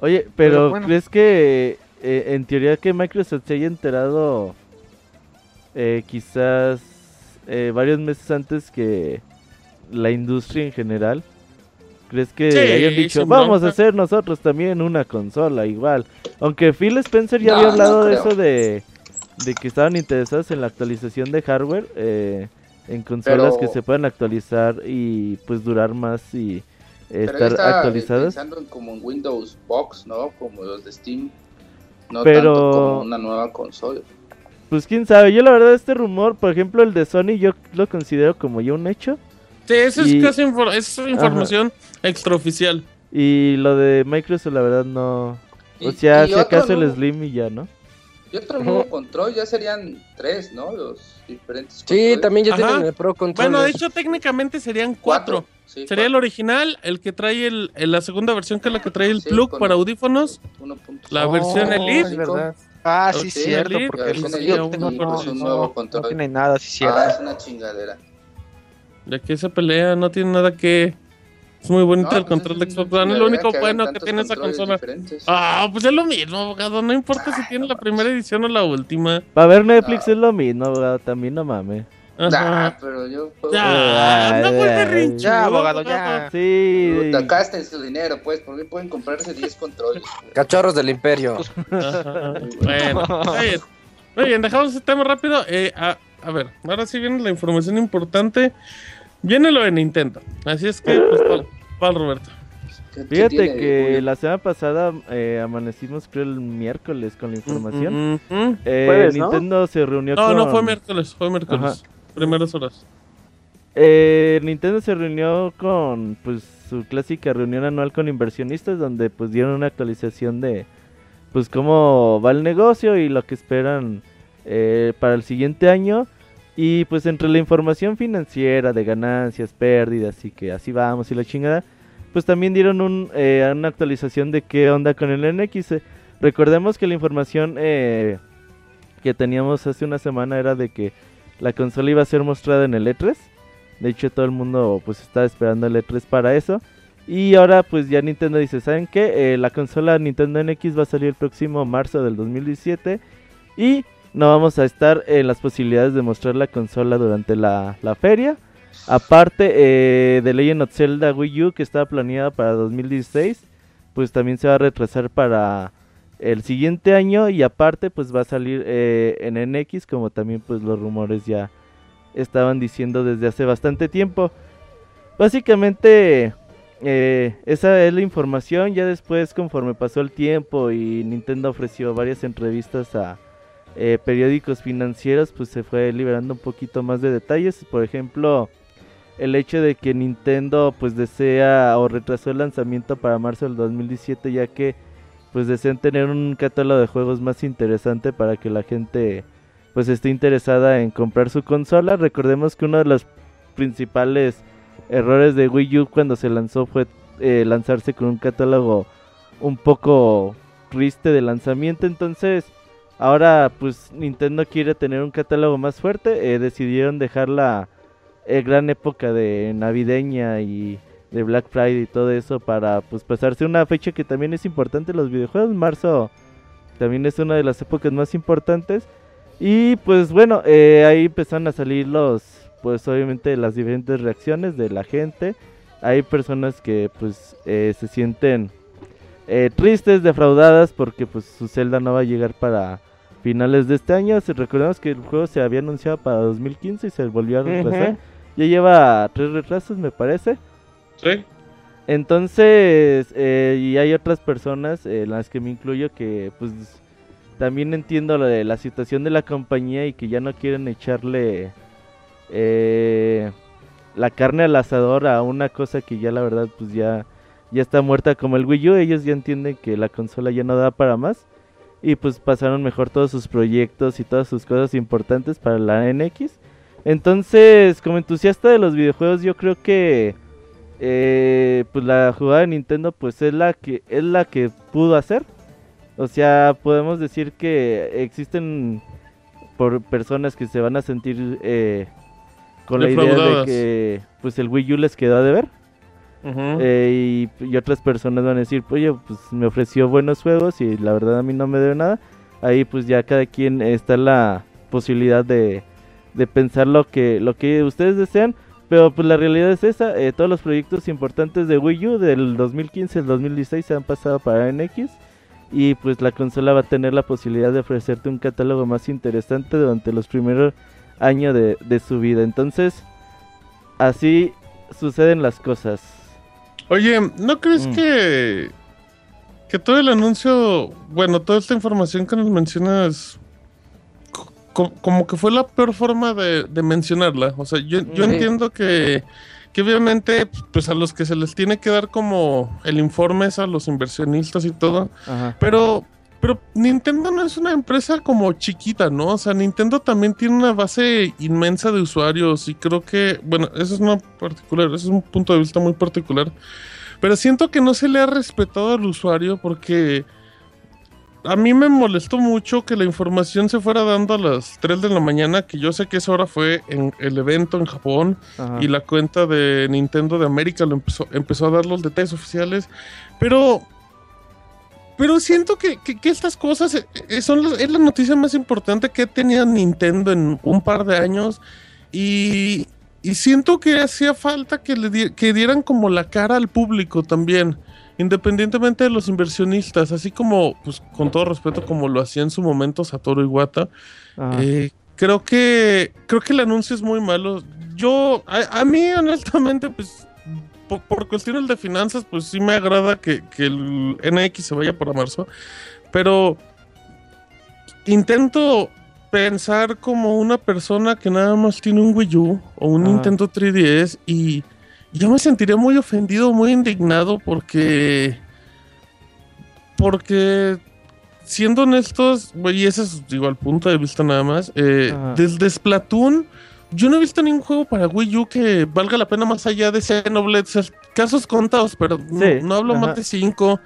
Oye, pero, Pero bueno. ¿crees que eh, en teoría que Microsoft se haya enterado eh, quizás eh, varios meses antes que la industria en general? ¿Crees que Sí, hayan dicho, vamos a hacer nosotros también una consola igual? Aunque Phil Spencer ya No, había no hablado de eso de, de que estaban interesados en la actualización de hardware, eh, en consolas Pero- que se puedan actualizar y pues durar más y eh, estar actualizadas. pensando en como en Windows Box, ¿no? Como los de Steam. No Pero- tanto como una nueva consola. Pues quién sabe, yo la verdad este rumor, por ejemplo el de Sony, yo lo considero como ya un hecho. Sí, eso Y- es casi infor- es información extraoficial. Y lo de Microsoft, la verdad, no. O sea, si acaso el nuevo- Slim y ya, ¿no? Y otro nuevo control ya serían tres, ¿no? Los diferentes Sí, controles. también ya Ajá. tienen el Pro Controller. Bueno, de hecho, técnicamente serían cuatro. Sí, Sería el cuatro. original, el que trae el, el- la segunda versión, que es la que trae el Sí, plug para audífonos. 1.5. La versión Oh, Elite. es verdad. Ah, sí, Sí, cierto, Elite, porque el versión tengo- y no, un no, no control. tiene nada, sí, cierto. Ah, es una chingadera. De que se pelea, no tiene nada que. Es muy bonito No, el pues control de Xbox One, es lo único que bueno que tiene esa consola. diferentes. Ah, pues es lo mismo, abogado. No importa si tiene la primera edición o la última. Para ver Netflix No. es lo mismo, abogado, también no mames. Ajá. Nah, pero yo puedo... Ya, anda muy berrinchudo, Ya, abogado, ya. Sí. Gasten su dinero, pues, por mí pueden comprarse 10 controles. Cachorros del Imperio. Ajá. Bueno, bien. Muy bien, dejamos ese tema rápido. Eh, a, a ver, ahora sí viene la información importante. Viene lo de Nintendo. Así es que, pues, pal, pal, Roberto. ¿Qué- qué Fíjate que la semana pasada eh, amanecimos, creo, el miércoles con la información. Eh, Jueves, ¿no? Nintendo se reunió No, con... no fue miércoles, fue miércoles. Ajá. Primeras horas. Eh, Nintendo se reunió con pues su clásica reunión anual con inversionistas donde pues dieron una actualización de pues cómo va el negocio y lo que esperan eh, para el siguiente año y pues entre la información financiera de ganancias, pérdidas y que así vamos y la chingada pues también dieron eh, una actualización de qué onda con el NX. Eh, Recordemos que la información eh, que teníamos hace una semana era de que la consola iba a ser mostrada en el E3. De hecho, todo el mundo pues estaba esperando el E3 para eso. Y ahora pues ya Nintendo dice, ¿saben qué? Eh, la consola Nintendo NX va a salir el próximo marzo del 2017. Y no vamos a estar en las posibilidades de mostrar la consola durante la, la feria. Aparte eh, de Legend of Zelda Wii U que estaba planeada para 2016, pues también se va a retrasar para el siguiente año y aparte pues va a salir eh, en NX como también pues los rumores ya estaban diciendo desde hace bastante tiempo. Básicamente eh, esa es la información, ya después conforme pasó el tiempo y Nintendo ofreció varias entrevistas a eh, periódicos financieros, pues se fue liberando un poquito más de detalles, por ejemplo el hecho de que Nintendo pues desea o retrasó el lanzamiento para marzo del 2017 ya que pues desean tener un catálogo de juegos más interesante para que la gente pues esté interesada en comprar su consola. Recordemos que uno de los principales errores de Wii U cuando se lanzó fue eh, lanzarse con un catálogo un poco triste de lanzamiento. Entonces ahora pues Nintendo quiere tener un catálogo más fuerte. Eh, decidieron dejar la eh, gran época de navideña y de Black Friday y todo eso para pues pasarse una fecha que también es importante en los videojuegos. Marzo también es una de las épocas más importantes. Y pues bueno, eh, ahí empezaron a salir los, pues obviamente las diferentes reacciones de la gente. Hay personas que pues se sienten tristes, defraudadas porque pues su Zelda no va a llegar para finales de este año. Si recordemos que el juego se había anunciado para 2015 y se volvió a retrasar. Ya lleva tres retrasos me parece. Sí. Entonces, eh, y hay otras personas, eh, las que me incluyo, que pues también entiendo de la situación de la compañía y que ya no quieren echarle eh, la carne al asador a una cosa que ya la verdad pues ya, ya está muerta como el Wii U. Ellos ya entienden que la consola ya no da para más y pues pasaron mejor todos sus proyectos y todas sus cosas importantes para la NX. Entonces, como entusiasta de los videojuegos, yo creo que eh, pues la jugada de Nintendo pues es la que es la que pudo hacer. O sea, podemos decir que existen por personas que se van a sentir eh, con la idea de que pues el Wii U les quedó a deber. Eh, y, otras personas van a decir, oye, pues me ofreció buenos juegos y la verdad a mí no me debe nada. Ahí pues ya cada quien está la posibilidad de, de pensar lo que, lo que ustedes desean. Pero pues la realidad es esa, eh, todos los proyectos importantes de Wii U del 2015 al 2016 se han pasado para NX. Y pues la consola va a tener la posibilidad de ofrecerte un catálogo más interesante durante los primeros años de, de su vida. Entonces, así suceden las cosas. Oye, ¿no crees Mm. que que todo el anuncio, bueno, toda esta información que nos mencionas, co- como que fue la peor forma de, de mencionarla? O sea, yo, yo Sí. entiendo que, que obviamente pues a los que se les tiene que dar como el informe es a los inversionistas y todo, Ajá. pero pero Nintendo no es una empresa como chiquita, ¿no? O sea, Nintendo también tiene una base inmensa de usuarios y creo que, bueno, eso es una particular, eso es un punto de vista muy particular, pero siento que no se le ha respetado al usuario porque a mí me molestó mucho que la información se fuera dando a las 3 de la mañana, que yo sé que esa hora fue en el evento en Japón Ajá. y la cuenta de Nintendo de América lo empezó, empezó a dar los detalles oficiales, pero pero siento que, que- que estas cosas eh, eh, son las- es la noticia más importante que ha tenido Nintendo en un par de años y, y siento que hacía falta que le di- que dieran como la cara al público también, independientemente de los inversionistas, así como, pues con todo respeto, como lo hacía en su momento Satoru Iwata. Ajá. Eh, creo que creo que el anuncio es muy malo. Yo, a, a mí honestamente, pues por, por cuestiones de finanzas, pues sí me agrada que, que el NX se vaya para marzo, pero intento pensar como una persona que nada más tiene un Wii U o un Ajá. Nintendo 3DS y yo me sentiría muy ofendido, muy indignado porque porque siendo honestos, y ese es digo el punto de vista nada más, eh, desde Splatoon yo no he visto ningún juego para Wii U que valga la pena más allá de Xenoblade, casos contados, pero no, Sí, no hablo ajá. más de cinco.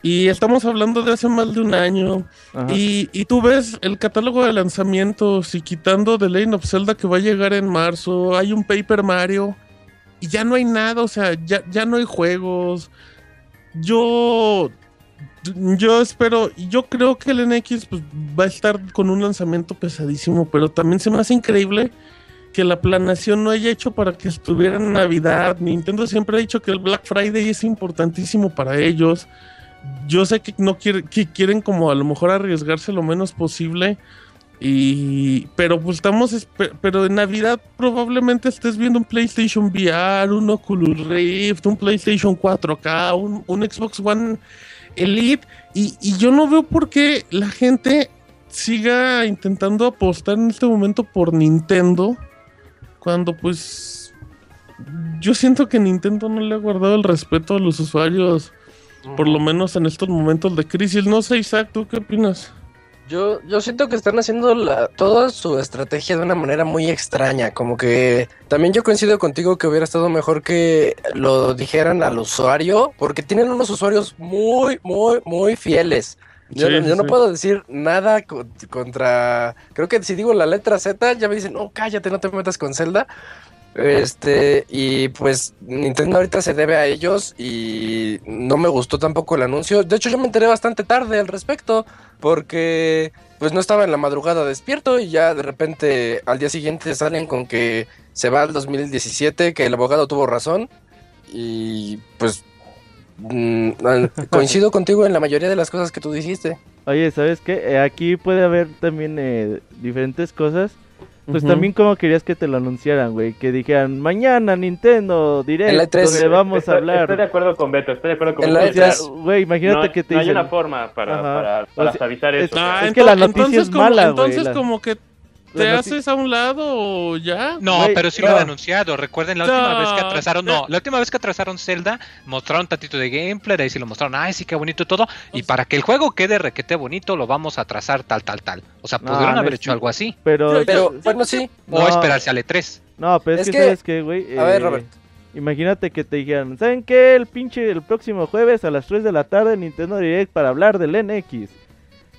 Y estamos hablando de hace más de un año. Y, y tú ves el catálogo de lanzamientos y quitando The Legend of Zelda que va a llegar en marzo, hay un Paper Mario y ya no hay nada, o sea, ya, ya no hay juegos. Yo, yo espero, yo creo que el NX pues, va a estar con un lanzamiento pesadísimo, pero también se me hace increíble que la planación no haya hecho para que estuviera en Navidad. Nintendo siempre ha dicho que el Black Friday es importantísimo para ellos. Yo sé que no quiere, que quieren como a lo mejor arriesgarse lo menos posible. Y pero pues estamos pero en Navidad probablemente estés viendo un PlayStation VR, un Oculus Rift, un PlayStation 4K, un, Xbox One Elite y yo no veo por qué la gente siga intentando apostar en este momento por Nintendo cuando pues yo siento que Nintendo no le ha guardado el respeto a los usuarios por lo menos en estos momentos de crisis. No sé, Isaac, ¿tú qué opinas? Yo, yo siento que están haciendo la- toda su estrategia de una manera muy extraña, como que también yo coincido contigo que hubiera estado mejor que lo dijeran al usuario, porque tienen unos usuarios muy, muy, muy fieles. Yo, Sí, no- yo no puedo decir nada co- contra... Creo que si digo la letra Z ya me dicen, no, cállate, no te metas con Zelda. Este, y pues Nintendo ahorita se debe a ellos y no me gustó tampoco el anuncio. De hecho, yo me enteré bastante tarde al respecto porque pues no estaba en la madrugada despierto y ya de repente al día siguiente salen con que se va al 2017, que el abogado tuvo razón y pues mm, coincido contigo en la mayoría de las cosas que tú dijiste. Oye, ¿sabes qué? Eh, aquí puede haber también eh, diferentes cosas. Pues también como querías que te lo anunciaran, güey. Que dijeran, mañana Nintendo Direct, E3. donde vamos Estoy- a hablar. Estoy de acuerdo con Beto, estoy de acuerdo con Beto. O sea, E3. güey, imagínate no, que te no hay una forma para, para, para O sea, suavizar eso. es- o sea. Ah, es que la noticia entonces es como- mala, güey, Entonces la- como que te haces a un lado o ya. No, pero sí no. lo han anunciado. Recuerden la última vez que atrasaron. No, la última vez que atrasaron Zelda, mostraron tantito de gameplay, de ahí sí lo mostraron. Ay, sí, qué bonito todo. Y para que el juego quede requete bonito, lo vamos a atrasar tal, tal, tal. O sea, pudieron no haber hecho algo así. Pero, Pero bueno, sí. O No. esperarse al E E3. No, pero es, Es que, que- ¿sabes qué, güey? A ver, Eh, Robert. Imagínate que te dijeran, ¿saben qué? El pinche el próximo jueves a las 3 de la tarde Nintendo Direct para hablar del NX.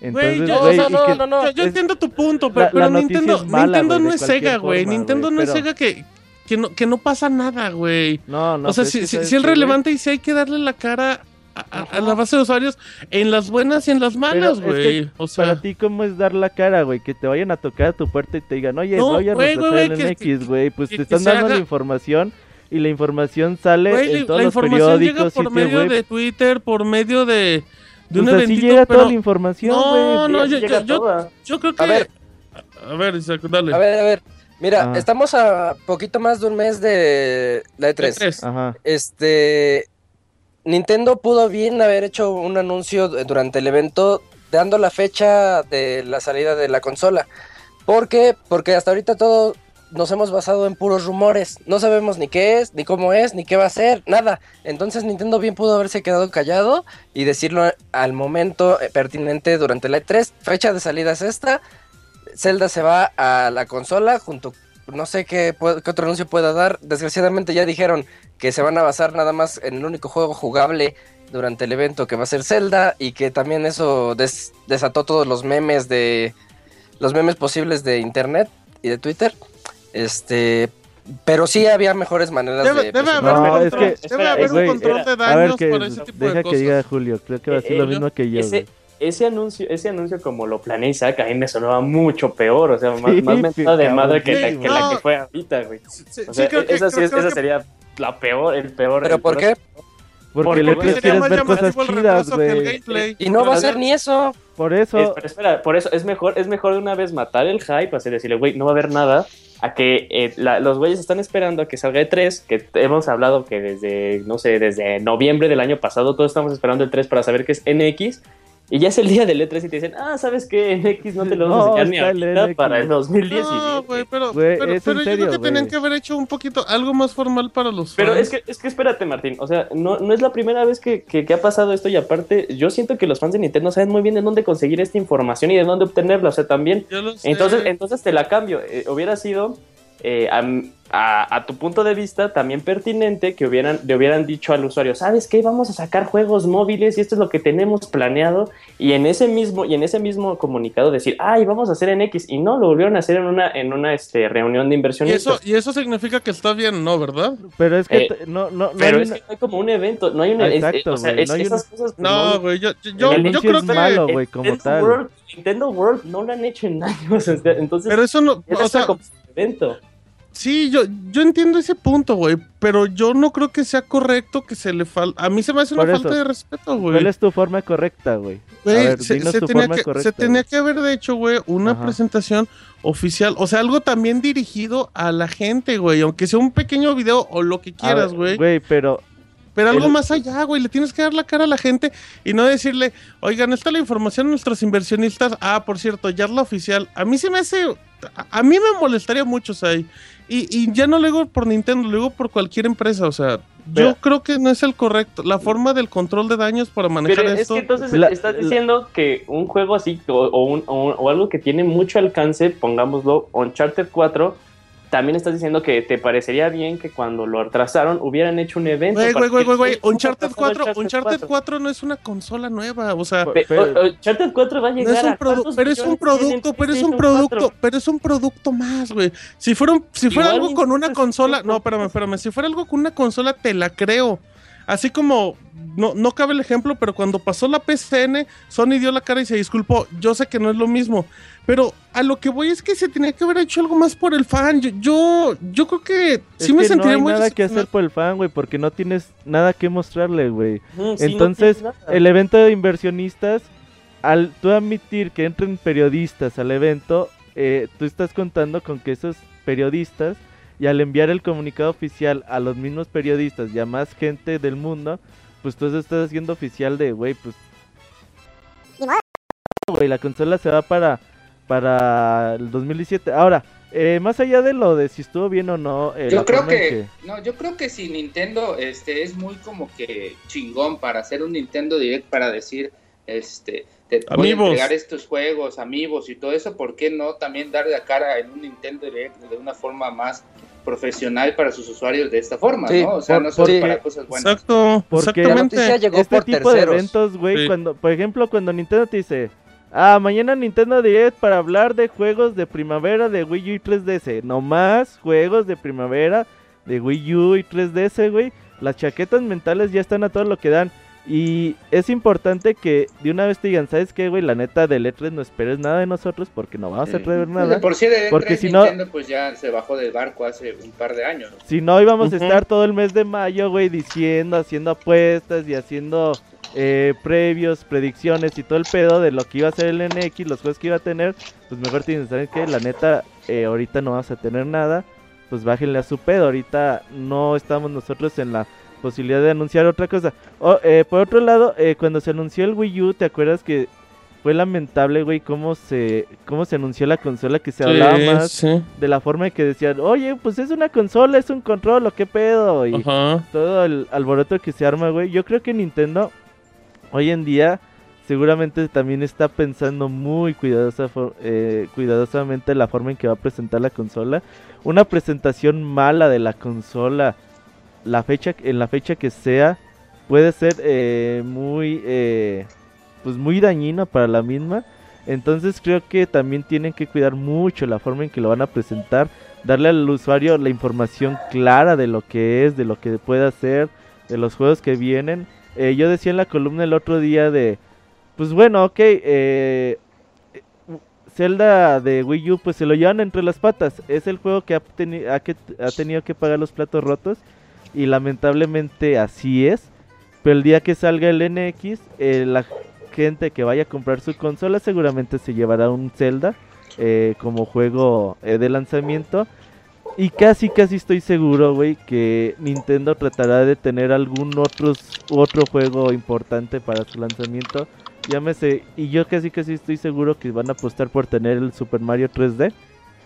Entonces, yo, güey, o sea, y no, que- no, no. yo, yo es- entiendo tu punto, pero, la pero noticia Nintendo, es mala, Nintendo no es Sega, güey. Nintendo no es Sega que, que, no, que no pasa nada, güey. No, no. o sea, pero es si, que si, ¿sabes si es relevante y si hay que darle la cara a, a- la base de usuarios en las buenas y en las malas, es güey. que O sea, Para ti, ¿cómo es dar la cara, güey? Que te vayan a tocar a tu puerta y te digan, oye, No, voy a retrasar el NX, güey. Pues que- te están dando haga- la información y la información sale güey, en todos la los información llega por medio de Twitter, por medio de, de un así eventito, llega pero toda la información, no, no, yo, Llega yo, yo, toda. yo creo que... A ver. A ver, Isaac, dale. A ver, a ver. Mira, Ah. estamos a poquito más de un mes de la E3. Tres. Ajá. Este. Nintendo pudo bien haber hecho un anuncio durante el evento dando la fecha de la salida de la consola. ¿Por qué? Porque hasta ahorita todo nos hemos basado en puros rumores. No sabemos ni qué es, ni cómo es, ni qué va a ser, nada. Entonces Nintendo bien pudo haberse quedado callado y decirlo al momento eh, pertinente durante la E3. Fecha de salida es esta. Zelda se va a la consola junto no sé qué, qué otro anuncio pueda dar. Desgraciadamente ya dijeron que se van a basar nada más en el único juego jugable durante el evento que va a ser Zelda y que también eso des- desató todos los memes de los memes posibles de internet y de Twitter. Este, pero sí había mejores maneras Debe, de debe haber, No, es que- debe haber es- un güey, control de A ver, daños que para ese tipo deja de que cosas. diga Julio. Creo que va a ser Eh, lo eh, mismo que yo. ese, anuncio, ese anuncio como lo planeé Isaac, a mí me sonaba mucho peor, o sea, más, Sí, más mentada de madre que, la, que la no. que fue ahorita, güey. Sí, O sí, sea, creo que- esa, sí creo- es- creo esa que- sería la peor, el peor. ¿Pero el por peor- qué? Porque porque le quieres ver cosas chidas, que güey. gameplay. Y no va a ser ni eso. Por Es- eso, pero espera, por eso es mejor, es mejor de una vez matar el hype, así decirle, güey, no va a haber nada, a que eh, los güeyes están esperando a que salga el 3, que hemos hablado que desde, no sé, desde noviembre del año pasado todos estamos esperando el 3 para saber qué es NX, y ya es el día del E3 y te dicen, ah, ¿sabes qué? NX no te lo vamos No, a enseñar ni ahorita para el 2017. No, güey, pero, Güey, pero, es en pero yo serio, creo que tenían que haber hecho un poquito algo más formal para los Pero fans. es que, es que espérate, Martín. O sea, no, no es la primera vez que, que- que ha pasado esto. Y aparte, yo siento que los fans de Nintendo saben muy bien de dónde conseguir esta información y de dónde obtenerla. O sea, también. Yo lo sé. Entonces, entonces te la cambio. Eh, hubiera sido, eh, a, a- a tu punto de vista, también pertinente que hubieran, le hubieran dicho al usuario, ¿sabes qué? Vamos a sacar juegos móviles y esto es lo que tenemos planeado. Y en ese mismo, y en ese mismo comunicado decir, ay, vamos a hacer en X. Y no, lo volvieron a hacer en una, en una este, reunión de y inversionistas. eso, y eso significa que está bien, ¿no? ¿verdad? pero es que eh, no, no, no Pero hay es una- que no hay como un evento, no hay una. Ah, es- exacto, o sea, no hay esas cosas. No, güey, yo, yo, yo, El yo anuncio creo es que... malo, güey, como Nintendo tal. World, Nintendo World no lo han hecho en años. Entonces, Pero eso no, o sea, como un evento. Sí, yo, yo entiendo ese punto, güey, pero yo no creo que sea correcto que se le falta... A mí se me hace una eso. falta de respeto, güey. ¿Cuál es tu forma correcta, güey? Se, tenía que, correcta. se tenía güey. que haber de hecho, güey, una Ajá. presentación oficial. O sea, algo también dirigido a la gente, güey. Aunque sea un pequeño video o lo que quieras, güey. Güey, pero Pero algo el- más allá, güey. Le tienes que dar la cara a la gente y no decirle, oigan, esta es la información a nuestros inversionistas. Ah, por cierto, ya es la oficial. A mí se me hace. A, mí me molestaría mucho, Sai. Y, y ya no lo digo por Nintendo, lo digo por cualquier empresa. O sea, yo creo que no es el correcto. La forma del control de daños para manejar Pero es esto. que entonces La- estás la- diciendo que un juego así o, o un- o- o algo que tiene mucho alcance, pongámoslo, Uncharted 4, también estás diciendo que te parecería bien que cuando lo atrasaron hubieran hecho un evento. Güey, güey, güey, güey, güey. ¿Cómo Uncharted atrasó 4, Uncharted Uncharted 4 no es una consola nueva. O sea, Uncharted 4 va a No llegar es un a produ- ¿cuántos pero es un producto, pero es un producto, 4? pero es un producto más, güey. Si fuera un- si fuera Igual algo con una consola, no, espérame, espérame, si fuera algo con una consola te la creo. Así como no no cabe el ejemplo, pero cuando pasó la PCN, Sony dio la cara y se disculpó. Yo sé que no es lo mismo, pero a lo que voy es que se tenía que haber hecho algo más por el fan. Yo yo, yo creo que es sí me que sentiría no hay muy nada que hacer por el fan, güey, porque no tienes nada que mostrarle, güey. Ujú, sí, no Entonces, el evento de inversionistas, al tú admitir que entren periodistas al evento, eh, tú estás contando con que esos periodistas, y al enviar el comunicado oficial a los mismos periodistas y a más gente del mundo, pues tú eso estás haciendo oficial de, güey, pues... Güey, la consola se va para, para el 2017. Ahora, eh, más allá de lo de si estuvo bien o no, eh, Yo creo que, no, yo creo que si Nintendo este es muy como que chingón para hacer un Nintendo Direct para decir este te voy a Amigos. entregar estos juegos, amigos y todo eso, ¿por qué no también dar la cara en un Nintendo Direct de una forma más profesional para sus usuarios de esta forma, Sí, ¿no? O sea, por- no solo para cosas buenas. Exacto, Porque- La exactamente. llegó este por tipo de eventos, güey, Sí. cuando, por ejemplo, cuando Nintendo te dice, ah, mañana Nintendo Direct para hablar de juegos de primavera de Wii U y 3DS, no más juegos de primavera de Wii U y 3DS, güey, las chaquetas mentales ya están a todo lo que dan. Y es importante que de una vez te digan, ¿sabes qué, güey? La neta del E3 no esperes nada de nosotros porque no vamos a Sí. De nada. por sí de Porque E3 si no- pues ya se bajó del barco hace un par de años. Si no, íbamos a estar todo el mes de mayo, güey, diciendo, haciendo apuestas y haciendo eh, previos, predicciones y todo el pedo de lo que iba a ser el NX, los juegos que iba a tener. Pues mejor tienen que saber que la neta, eh, ahorita no vamos a tener nada. Pues bájenle a su pedo. Ahorita no estamos nosotros en la posibilidad de anunciar otra cosa. O, eh, por otro lado, eh, cuando se anunció el Wii U, ¿te acuerdas que fue lamentable, güey, cómo se, cómo se anunció la consola, que se hablaba más sí. de la forma en que decían, oye, pues es una consola, es un control, ¿o qué pedo? Y Ajá. todo el alboroto que se arma, güey. Yo creo que Nintendo hoy en día seguramente también está pensando muy eh, cuidadosamente la forma en que va a presentar la consola. Una presentación mala de la consola, la fecha, en la fecha que sea, puede ser eh, muy, eh, pues muy dañina para la misma. Entonces creo que también tienen que cuidar mucho la forma en que lo van a presentar, darle al usuario la información clara de lo que es, de lo que puede hacer, de los juegos que vienen. Eh, yo decía en la columna el otro día de, pues bueno, ok, eh, Zelda de Wii U pues se lo llevan entre las patas. Es el juego que ha, teni- ha que- ha tenido que pagar los platos rotos y lamentablemente así es. Pero el día que salga el NX, eh, la gente que vaya a comprar su consola seguramente se llevará un Zelda eh, como juego eh, de lanzamiento. Y casi, casi estoy seguro, güey, que Nintendo tratará de tener algún otros, otro juego importante para su lanzamiento. Llámese, y yo casi, casi estoy seguro que van a apostar por tener el Super Mario 3D,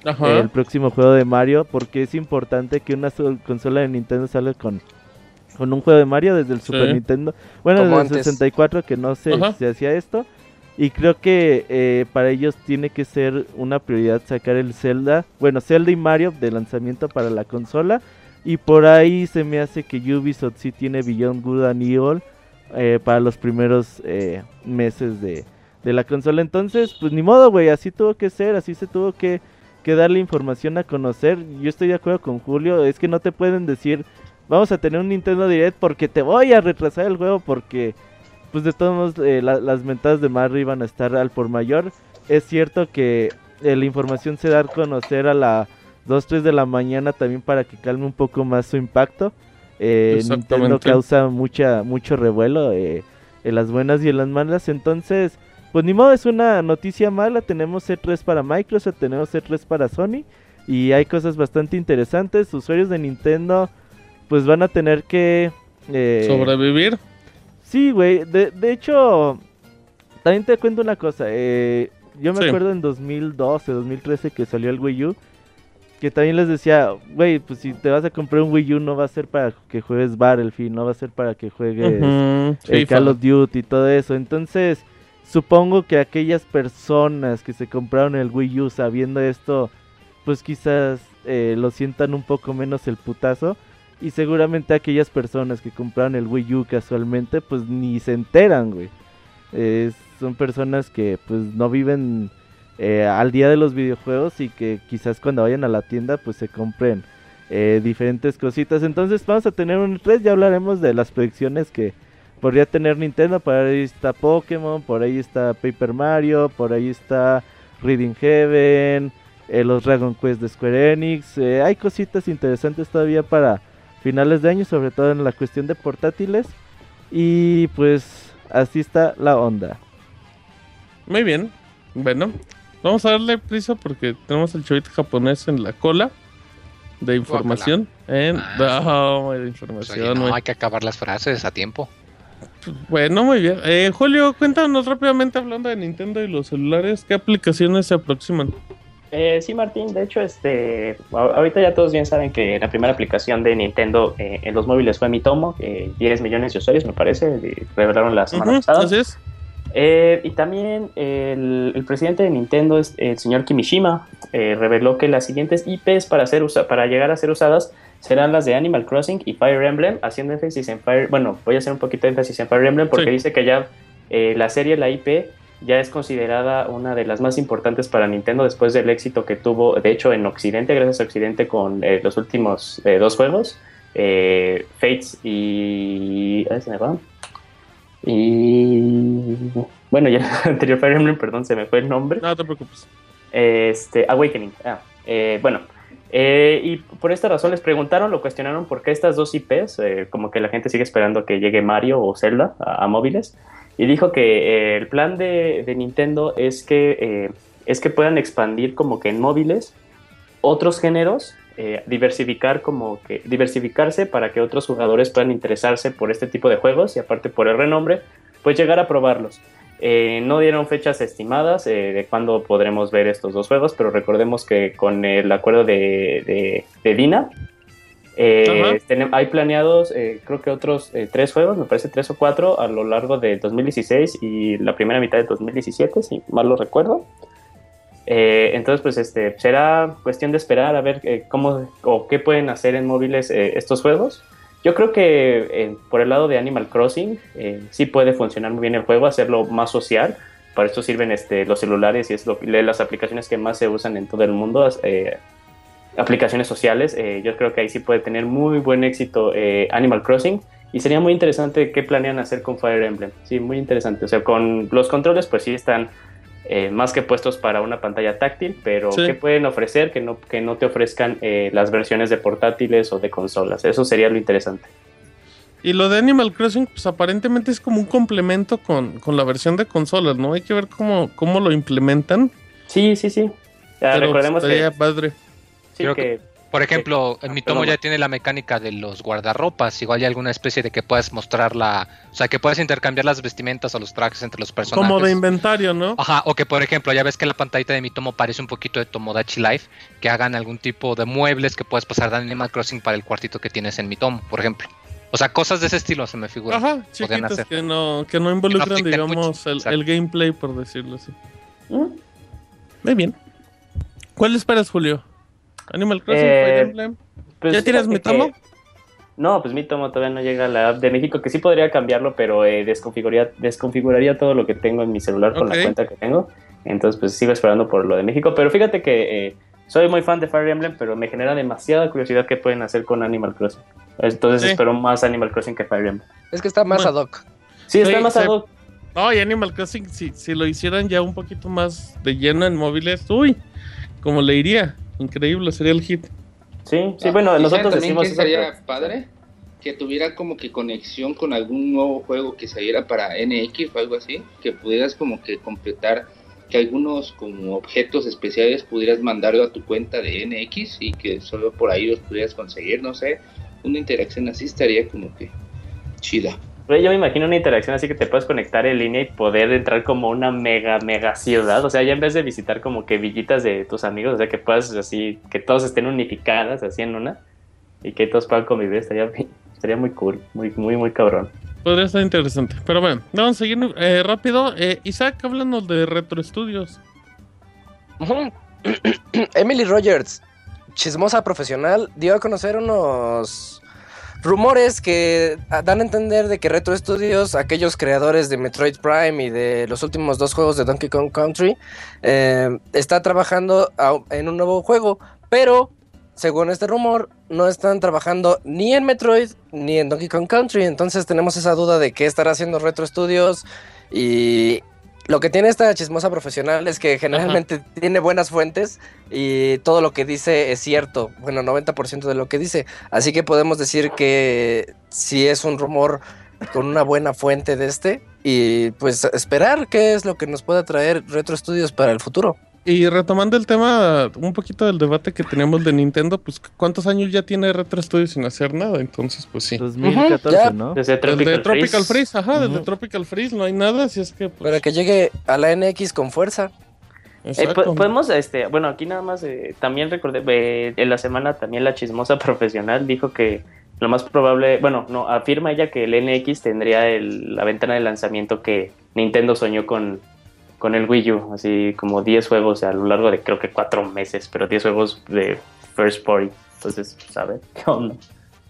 Ajá. el próximo juego de Mario, porque es importante que una sol- consola de Nintendo salga con, con un juego de Mario desde el Super Sí. Nintendo. Bueno, Como desde el antes. 64 que no se, se hacía esto. Y creo que eh, para ellos tiene que ser una prioridad sacar el Zelda, bueno, Zelda y Mario de lanzamiento para la consola. Y por ahí se me hace que Ubisoft sí tiene Beyond Good and Evil eh, para los primeros eh, meses de, de la consola. Entonces, pues ni modo, güey, así tuvo que ser, así se tuvo que, que darle información a conocer. Yo estoy de acuerdo con Julio, es que no te pueden decir, vamos a tener un Nintendo Direct porque te voy a retrasar el juego porque pues de todos modos eh, la- las mentadas de Mario iban a estar al por mayor. Es cierto que eh, la información se da a conocer a las 2, 3 de la mañana también para que calme un poco más su impacto. Eh, Nintendo causa mucha mucho revuelo eh, en las buenas y en las malas. Entonces, pues ni modo, es una noticia mala. Tenemos C3 para Microsoft, tenemos C3 para Sony. Y hay cosas bastante interesantes. Usuarios de Nintendo, pues van a tener que... eh, Sobrevivir. Sí, güey. De, de hecho, también te cuento una cosa. eh, yo me Sí. acuerdo en 2012, 2013 que salió el Wii U. Que también les decía, güey, pues si te vas a comprar un Wii U no va a ser para que juegues Battlefield, no va a ser para que juegues FIFA. Call of Duty y todo eso. Entonces, supongo que aquellas personas que se compraron el Wii U sabiendo esto, pues quizás eh, lo sientan un poco menos el putazo. Y seguramente aquellas personas que compraron el Wii U casualmente, pues ni se enteran, güey. Son personas que pues no viven eh, al día de los videojuegos y que quizás cuando vayan a la tienda pues se compren eh, diferentes cositas. Entonces vamos a tener un 3, ya hablaremos de las predicciones que podría tener Nintendo. Por ahí está Pokémon, por ahí está Paper Mario, por ahí está Reading Heaven, eh, los Dragon Quest de Square Enix. hay cositas interesantes todavía para finales de año, sobre todo en la cuestión de portátiles. Y pues así está la onda. Muy bien. Bueno, vamos a darle prisa porque tenemos el chavito japonés en la cola de información. En... Ah. Ah, de Pues, información, oye, no, hay que acabar las frases a tiempo. Bueno, muy bien. Eh, Julio, cuéntanos rápidamente hablando de Nintendo y los celulares, ¿qué aplicaciones se aproximan? Eh, sí, Martín, de hecho, este, ahorita ya todos bien saben que la primera aplicación de Nintendo eh, en los móviles fue Mitomo, eh, 10 millones de usuarios, me parece, revelaron la semana pasada. Eh, y también el, el presidente de Nintendo, el señor Kimishima, eh, reveló que las siguientes IPs para, ser usa- para llegar a ser usadas serán las de Animal Crossing y Fire Emblem, haciendo énfasis en Fire... Bueno, voy a hacer un poquito de énfasis en Fire Emblem porque Sí. dice que ya eh, la serie, la IP, ya es considerada una de las más importantes para Nintendo después del éxito que tuvo, de hecho, en Occidente, gracias a Occidente con eh, los últimos eh, dos juegos, eh, Fates y... ay, se me va. Y bueno, ya el anterior Fire Emblem, perdón, se me fue el nombre. No te preocupes. Este, Awakening. Ah, bueno, eh, y por esta razón les preguntaron, lo cuestionaron por qué estas dos IPs, eh, como que la gente sigue esperando que llegue Mario o Zelda a, a móviles, y dijo que eh, el plan de, de Nintendo es que, eh, es que puedan expandir como que en móviles otros géneros, eh, diversificar como que diversificarse para que otros jugadores puedan interesarse por este tipo de juegos y aparte por el renombre, pues llegar a probarlos. Eh, no dieron fechas estimadas eh, de cuándo podremos ver estos dos juegos, pero recordemos que con el acuerdo de, de, de Dina, eh, hay planeados eh, creo que otros eh, tres juegos, me parece tres o cuatro a lo largo de 2016 y la primera mitad de 2017, si mal lo recuerdo. Eh, entonces, pues este será cuestión de esperar a ver eh, cómo o qué pueden hacer en móviles eh, estos juegos. Yo creo que por el lado de Animal Crossing sí puede funcionar muy bien el juego, hacerlo más social. Para esto sirven este, los celulares y es lo, las aplicaciones que más se usan en todo el mundo. Aplicaciones sociales. eh, yo creo que ahí sí puede tener muy buen éxito eh, Animal Crossing. Y sería muy interesante qué planean hacer con Fire Emblem. Sí, muy interesante. O sea, con los controles, pues sí están eh, más que puestos para una pantalla táctil, pero Sí. ¿qué pueden ofrecer que no, que no te ofrezcan eh, las versiones de portátiles o de consolas? Eso sería lo interesante. Y lo de Animal Crossing, pues aparentemente es como un complemento con, con la versión de consolas, ¿no? Hay que ver cómo, cómo lo implementan. Sí, sí, sí. Ya, pero recordemos estaría que, padre. Sí, Creo que Por ejemplo, en mi tomo perdón. ya tiene la mecánica de los guardarropas. Igual hay alguna especie de que puedas mostrar la. O sea, que puedes intercambiar las vestimentas o los trajes entre los personajes. Como de inventario, ¿no? Ajá, o que por ejemplo, ya ves que la pantallita de mi tomo parece un poquito de Tomodachi Life, que hagan algún tipo de muebles que puedes pasar de Animal Crossing para el cuartito que tienes en mi tomo, por ejemplo. O sea, cosas de ese estilo se me figura. Ajá, chiquitas que no, que no involucran, digamos, mucho, el, el gameplay, por decirlo así. ¿Mm? Muy bien. ¿Cuál esperas, Julio? ¿Animal Crossing, Eh, Fire Emblem? Pues ¿Ya tienes mi tomo? que- No, pues mi tomo todavía no llega a la app de México, que sí podría cambiarlo, pero eh, desconfiguraría, desconfiguraría todo lo que tengo en mi celular con la cuenta que tengo. Entonces, pues sigo esperando por lo de México. Pero fíjate que eh, soy muy fan de Fire Emblem, pero me genera demasiada curiosidad qué pueden hacer con Animal Crossing. Entonces Sí. espero más Animal Crossing que Fire Emblem. Es que está más Bueno. ad hoc. Sí, está Sí, más sí. ad hoc. No, y Animal Crossing, si, si lo hicieran ya un poquito más de lleno en móviles, uy, como le iría. Increíble, sería el hit. Sí, sí, Ah, bueno, ¿y saben nosotros decimos que eso, sería padre que tuviera como que conexión con algún nuevo juego que saliera para NX o algo así, que pudieras como que completar que algunos como objetos especiales pudieras mandarlo a tu cuenta de NX y que solo por ahí los pudieras conseguir, no sé, una interacción así estaría como que chida. Pero yo me imagino una interacción así que te puedes conectar en línea y poder entrar como una mega, mega ciudad. O sea, ya en vez de visitar como que villitas de tus amigos, o sea, que puedas así, que todos estén unificadas así en una y que todos puedan convivir, estaría, estaría muy cool, muy, muy, muy cabrón. Podría estar interesante. Pero bueno, vamos a seguir eh, rápido. Eh, Isaac, háblanos de Retro Studios. Emily Rogers, chismosa profesional, dio a conocer unos rumores que dan a entender de que Retro Studios, aquellos creadores de Metroid Prime y de los últimos dos juegos de Donkey Kong Country, eh, está trabajando en un nuevo juego, pero según este rumor, no están trabajando ni en Metroid ni en Donkey Kong Country, entonces tenemos esa duda de qué estará haciendo Retro Studios y lo que tiene esta chismosa profesional es que generalmente tiene buenas fuentes y todo lo que dice es cierto. Bueno, 90% de lo que dice. Así que podemos decir que si es un rumor con una buena fuente de este y pues esperar qué es lo que nos pueda traer Retro Studios para el futuro. Y retomando el tema, un poquito del debate que teníamos de Nintendo, pues ¿cuántos años ya tiene Retro Studios sin hacer nada? Entonces, pues sí. 2014, ya. ¿no? Desde Desde Tropical, Freeze, ajá, desde. Tropical Freeze no hay nada, así es que pues, Para que llegue a la NX con fuerza. Eh, podemos, este, bueno, aquí nada más, eh, también recordé, eh, en la semana también la chismosa profesional dijo que lo más probable, bueno, no, afirma ella que el NX tendría el- la ventana de lanzamiento que Nintendo soñó con, con el Wii U, así como 10 juegos a lo largo de creo que 4 meses, pero 10 juegos de First Party, entonces, ¿sabes? ¿Qué onda?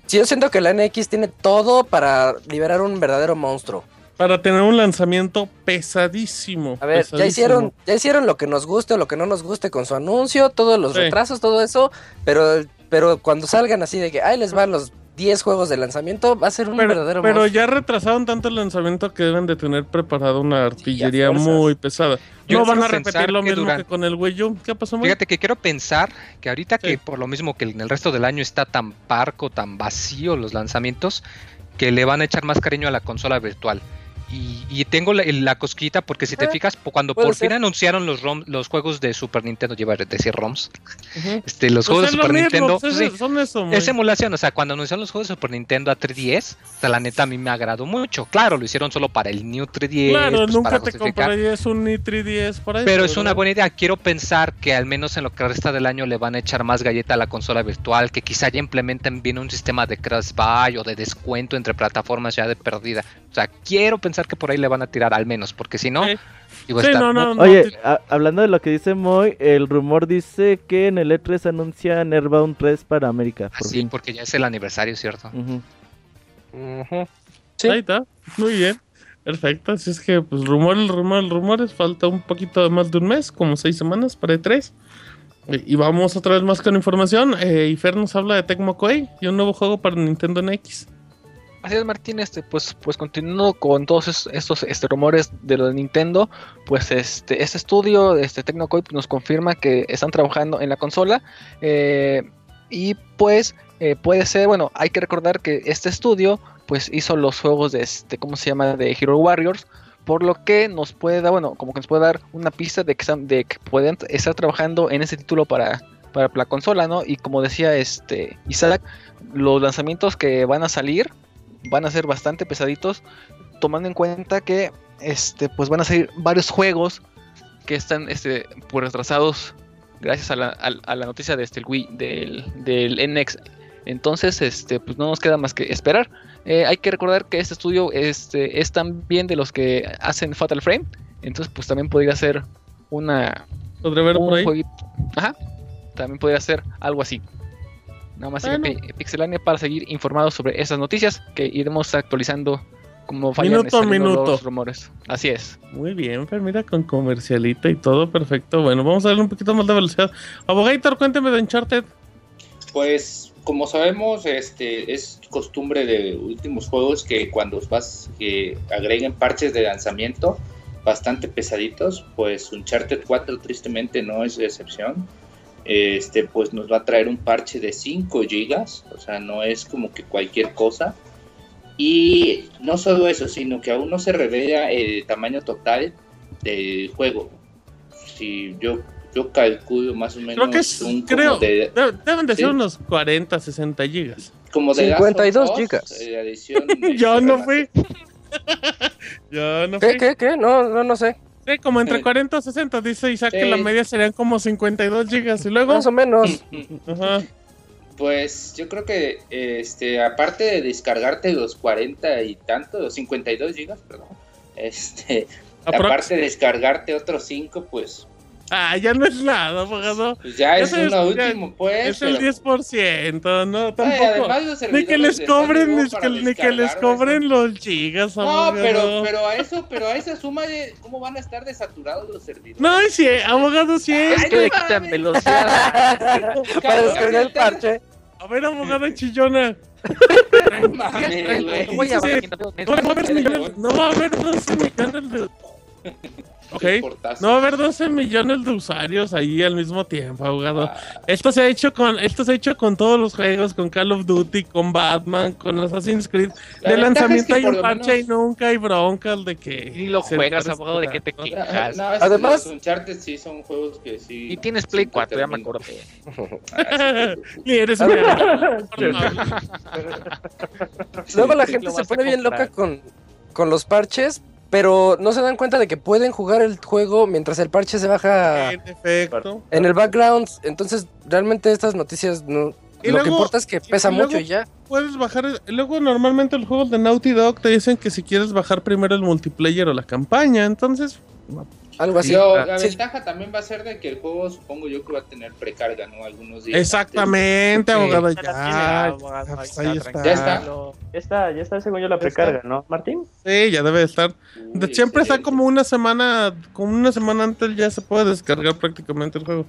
Sí, yo siento que la NX tiene todo para liberar un verdadero monstruo. Para tener un lanzamiento pesadísimo. A ver, ya hicieron, ya hicieron lo que nos guste o lo que no nos guste con su anuncio, todos los Sí. retrasos, todo eso, pero, pero cuando salgan así de que, ay, les van los 10 juegos de lanzamiento, va a ser un Pero, verdadero pero monstruo. ya retrasaron tanto el lanzamiento que deben de tener preparada una artillería muy pesada. Yo no van a repetir lo que mismo durante- que con el Wii U. ¿Qué pasó? Fíjate que quiero pensar que ahorita Sí. que por lo mismo que en el resto del año está tan parco, tan vacío los lanzamientos, que le van a echar más cariño a la consola virtual. Y, y tengo la, la cosquita porque si te fijas, cuando por fin anunciaron los ROM, los juegos de Super Nintendo, lleva a decir ROMs, este, los Pues juegos de Super mismo, Nintendo, pues sí, es- son eso, es emulación, o sea, cuando anunciaron los juegos de Super Nintendo a 3DS, o sea, la neta a mí me agradó mucho. Claro, lo hicieron solo para el New 3DS, Claro, pues, nunca para te comprarías un Nitri 10 por ahí. Pero es una buena idea. Quiero pensar que al menos en lo que resta del año le van a echar más galleta a la consola virtual, que quizá ya implementen bien un sistema de cross-buy o de descuento entre plataformas ya de perdida. O sea, quiero pensar que por ahí le van a tirar al menos, porque si no, Sí. iba a Sí, estar no. Oye, sí. a- hablando de lo que dice Moy, el rumor dice que en el E3 anuncia Nerbound 3 para América. Por así, fin. porque ya es el aniversario, ¿cierto? Sí. Ahí está. Muy bien. Perfecto. Así es que, pues, rumor, el rumor, el rumores. Falta un poquito de más de un mes, como seis semanas para E3. Eh, Y vamos otra vez más con información. Eh, y Fer nos habla de Tecmo Koei y un nuevo juego para Nintendo NX. Así es, Martín, este, pues, pues continuando con todos es- estos este, rumores de lo de Nintendo, pues este, este estudio, este Tecnocoy, nos confirma que están trabajando en la consola. eh, y pues eh, puede ser, bueno, hay que recordar que este estudio, pues hizo los juegos de este, ¿cómo se llama? de Hero Warriors. Por lo que nos puede dar, bueno, como que nos puede dar una pista de que, de que pueden estar trabajando en ese título para, para la consola, ¿no? Y como decía este Isaac, los lanzamientos que van a salir van a ser bastante pesaditos, tomando en cuenta que este pues van a salir varios juegos que están este pues retrasados gracias a la, a, a la noticia de este el Wii del, del NX. Entonces, este, pues no nos queda más que esperar. Eh, hay que recordar que este estudio este, es también de los que hacen Fatal Frame. Entonces, pues también podría ser una, ¿Podré ver un por ahí? jueguito. Ajá. También podría ser algo así. Nada más Bueno. Pi- Pixelania para seguir informados sobre esas noticias que iremos actualizando como vayan Minuto a saliendo minuto. los rumores. Así es. Muy bien, Fer, mira, con comercialita y todo, perfecto. Bueno, vamos a darle un poquito más de velocidad. Abogator, cuénteme de Uncharted. Pues como sabemos, este es costumbre de últimos juegos que cuando vas que agreguen parches de lanzamiento bastante pesaditos, pues Uncharted 4 tristemente no es excepción. Este pues nos va a traer un parche de 5 gigas, o sea, no es como que cualquier cosa. Y no solo eso, sino que aún no se revela el tamaño total del juego. Si yo yo calculo más o menos Creo que es, un creo, de- de- deben de ser Sí. unos 40, 60 gigas. como de Last of 52 Us, gigas. eh, la edición, Yo no fui. Yo no ¿Qué, fui. qué, qué? No, no, no sé. Sí, como entre Sí. 40 o 60, dice Isaac que Sí. la media serían como 52 gigas. Y luego, Más o menos. ajá, Pues yo creo que este aparte de descargarte los 40 y tanto, los 52 gigas, perdón. Este, aparte de descargarte otros 5, pues, Ah, ya no es nada, abogado. pues ya Ya es uno ya último, pues. Es el pero- 10%, no, Ay, tampoco. Ni que les cobren, ni que, para ni que les cobren los gigas, No, abogado. pero, pero a eso, pero a esa suma de cómo van a estar desaturados los servidores. No, y sí, abogado, sí. Ay, Es que le no quitan velocidad. Para descargar el parche. A ver, abogada chillona. No. No no va a haber 12 millones de. Ok. Qué portazo. No va a haber 12 millones de usuarios ahí al mismo tiempo, abogado. Ah, Esto se ha hecho con, esto se ha hecho con todos los juegos, con Call of Duty, con Batman, con Assassin's Creed. La de lanzamiento es que hay un parche menos- y nunca hay broncas de que. Ni lo juegas, abogado, de que te quejas. no, es- Además- los Uncharted sí son juegos que sí. Y tienes Play sí te 4, ya me acordé. Ah, Ni eres un Luego la gente se pone bien loca con, con los parches, pero no se dan cuenta de que pueden jugar el juego mientras el parche se baja En efecto. en el background. Entonces, realmente estas noticias no. Y lo que importa es que pesa mucho y ya. Puedes bajar. el- Luego, normalmente los juegos de Naughty Dog te dicen que si quieres bajar primero el multiplayer o la campaña. Entonces, Algo así. Pero ah, la Sí. ventaja también va a ser de que el juego supongo yo que va a tener precarga, ¿no? Algunos días. exactamente, Sí. abogado. Tiene, Ya, abogado, ahí está, está. Ya está. Ya está, ya está según yo la precarga, ¿no, Martín? Sí, ya debe de estar. De- Uy, siempre está como una semana, como una semana antes ya se puede descargar prácticamente el juego.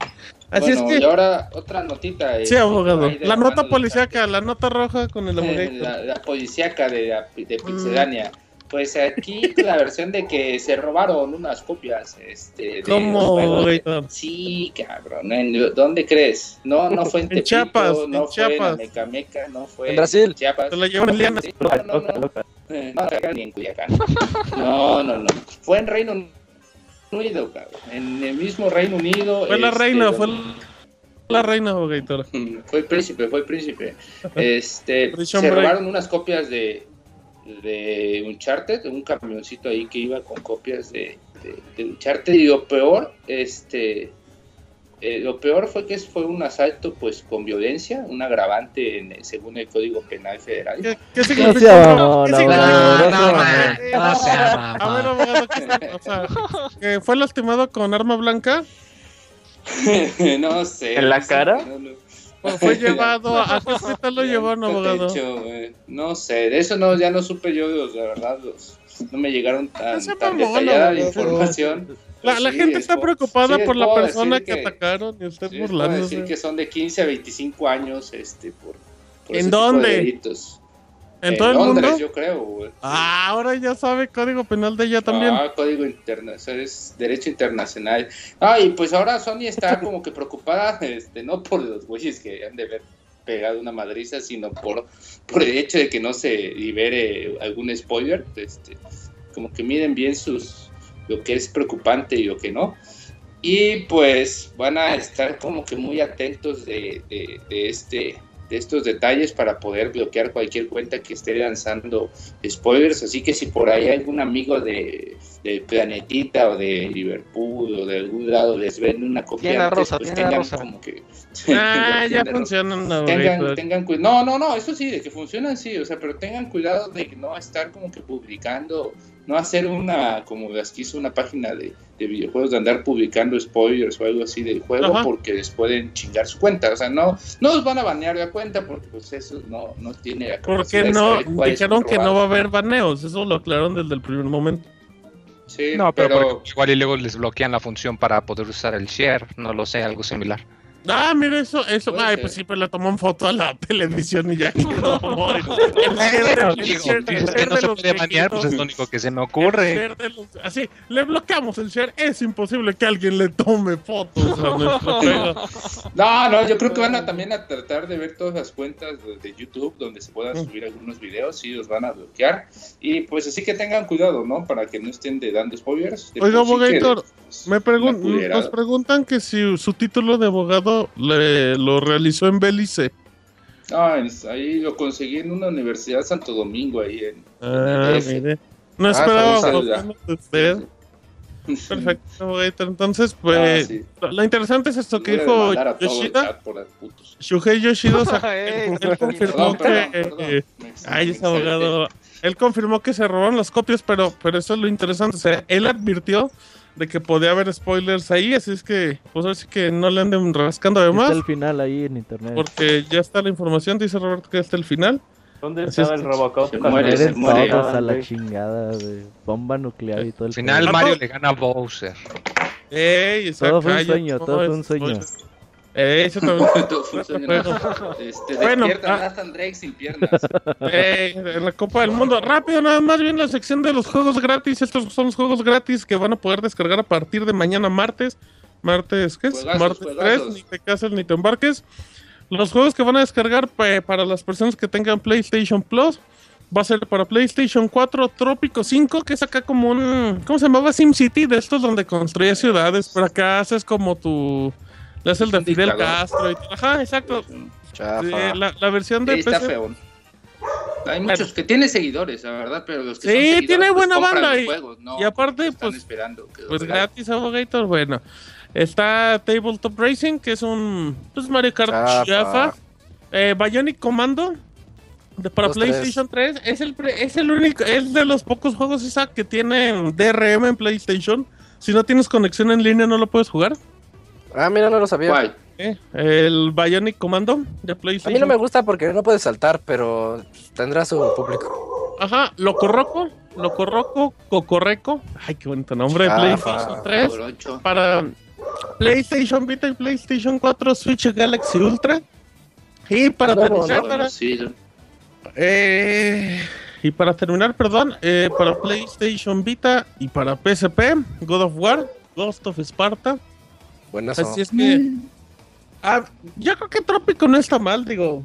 Así Bueno, es y que, ahora otra notita. sí, eh, abogado. ahí de La nota policíaca, la nota roja con el Eh, abogado. la, la policíaca de, de Pixelania. Pues aquí la versión de que se robaron unas copias. Este, de ¿Cómo? Sí, cabrón. ¿en ¿Dónde crees? No, no fue en En Tepito, Chiapas, no en fue Chiapas. en Mecameca, no fue En Brasil. Chiapas. Se la llevan en Liana. Sí, no, no, no. Eh, no, acá ni en Culiacán. No, no, no. Fue en Reino Unido, cabrón. En el mismo Reino Unido. Fue la este, reina, fue donde- la reina, Gator. Fue el príncipe, fue el príncipe. Este, se robaron unas copias de, de Uncharted, un camioncito ahí que iba con copias de, de, de Uncharted. Y lo peor, este, eh, lo peor fue que fue un asalto pues con violencia, un agravante en, según el Código Penal Federal. ¿Qué, qué significa? Eh, no, no sea A ver, mamón. abogado, ¿qué o sea, que fue lastimado con arma blanca no sé. ¿En la no sé, cara? no, no. O fue llevado a qué hospital lo llevaron, abogado? hecho, eh, no sé, de eso no, ya no supe yo, los- la verdad, los, no me llegaron tan, No tan mamón, detallada la información. La, la Sí, gente es está preocupada sí, por la persona decir que, atacaron y usted sí, puedo decir burlándose. que son de 15 a 25 años, este, por, por ¿En dónde? de ¿En todo el Londres, mundo? yo creo, güey. Ah, ahora ya sabe código penal de ella también. Ah, código internacional, es derecho internacional. Ah, y pues ahora Sony está como que preocupada, este, no por los güeyes que han de haber pegado una madriza, sino por, por el hecho de que no se libere algún spoiler, este, como que miden bien sus lo que es preocupante y lo que no. Y pues van a estar como que muy atentos de, de- de este de estos detalles para poder bloquear cualquier cuenta que esté lanzando spoilers. Así que si por ahí algún amigo de, de Planetita o de Liverpool o de algún lado les vende una copia, antes, rosa, pues tengan rosa. como que. Ah, ya funcionan Tengan, tengan cuidado. No, no, no, eso sí, de que funcionan, sí, o sea, pero tengan cuidado de que no estar como que publicando, no hacer una, como las que hizo una página de, de videojuegos, de andar publicando spoilers o algo así del juego, Ajá. porque les pueden chingar su cuenta. O sea, no, no los van a banear la cuenta porque pues eso no, no tiene la Porque no, dijeron que no va a haber baneos, eso lo aclararon desde el primer momento. Sí, No, pero, igual y luego les bloquean la función para poder usar el share, no lo sé, algo similar. Ah, mira eso, eso, Puede ay, ser. pues sí, pues le toman foto a la televisión y ya quedó. El el Digo, share- si el no de se los puede banear, pues es viejitos. lo único que se me El ocurre. share de los- Así, le bloqueamos el share. Es imposible que alguien le tome fotos a nuestro juego. no, no, yo creo que van a también a tratar de ver todas las cuentas de, de YouTube donde se puedan Mm. subir algunos videos y los van a bloquear. Y pues así que tengan cuidado, ¿no? Para que no estén de dando spoilers. De Oiga, por sí que- abogator, Me pregun- Una culerada. nos preguntan que si su título de abogado le, lo realizó en Belice. Ah, es- ahí lo conseguí en una universidad Santo Domingo, ahí en... Ah, Ese. mire. No Ah, esperaba saludos, fotos de usted. Perfecto, abogator. Entonces, pues, Ah, sí. lo, lo interesante es esto que dijo Yoshida. Shuhei Yoshida él, él confirmó Perdón, que... perdón. eh, Ay, ese abogado. Él confirmó que se robaron las copias, pero, pero eso es lo interesante. O sea, él advirtió de que podía haber spoilers ahí, así es que, pues así que no le anden rascando Está además, el final ahí en internet. porque ya está la información, dice Roberto que hasta el final. ¿Dónde Así estaba es. el Robocop? Se cuando muere, se Mueren muere. todos a la güey? chingada de bomba nuclear y todo el Al final. Mario le gana a Bowser. Ey, Todo fue un sueño, todo fue un sueño. spoiler. Ey, eso también. Este, Bueno, ah. Drake sin piernas. Ey, en la Copa del Mundo. Rápido, nada más bien la sección de los juegos gratis. Estos son los juegos gratis que van a poder descargar a partir de mañana martes. Martes, ¿qué es? Juegazos, martes juegazos. 3, ni te cases ni te embarques. Los juegos que van a descargar pa- para las personas que tengan PlayStation Plus va a ser para PlayStation 4 Trópico 5, que es acá como un. ¿Cómo se llamaba? SimCity, de estos donde construyes ciudades. Pero acá haces como tu. Le haces el de Fidel. Castro y Ajá, exacto. Chafa. Sí, la, la versión de Sí, está PC. feo. Hay muchos que tienen seguidores, la verdad, pero los que Sí, son tiene pues, buena compran banda los y- juegos, no, y aparte, están pues- esperando que los Pues regalen. gratis, Abogator. Bueno, está Tabletop Racing, que es un pues, Mario Kart Chafa. chafa. Eh, Bionic Commando, de, para Los PlayStation 3. Es el, pre- es el único, es de los pocos juegos Isaac, que tienen DRM en PlayStation. Si no tienes conexión en línea, no lo puedes jugar. Ah, mira, no lo sabía. ¿Cuál? Eh, El Bionic Commando de A PlayStation. mí no me gusta porque no puedes saltar, pero tendrá su público. Ajá, Locorroco, Locorroco, Cocorreco. Ay, qué bonito nombre. de Chafa. PlayStation 3. Por ocho. para PlayStation Vita y PlayStation 4 Switch Galaxy Ultra. Y para No, terminar, no, para- eh, y para terminar, perdón, eh, para PlayStation Vita y para PSP, God of War, Ghost of Sparta. Buenas. Así es que. Ah, yo creo que Trópico no está mal, digo.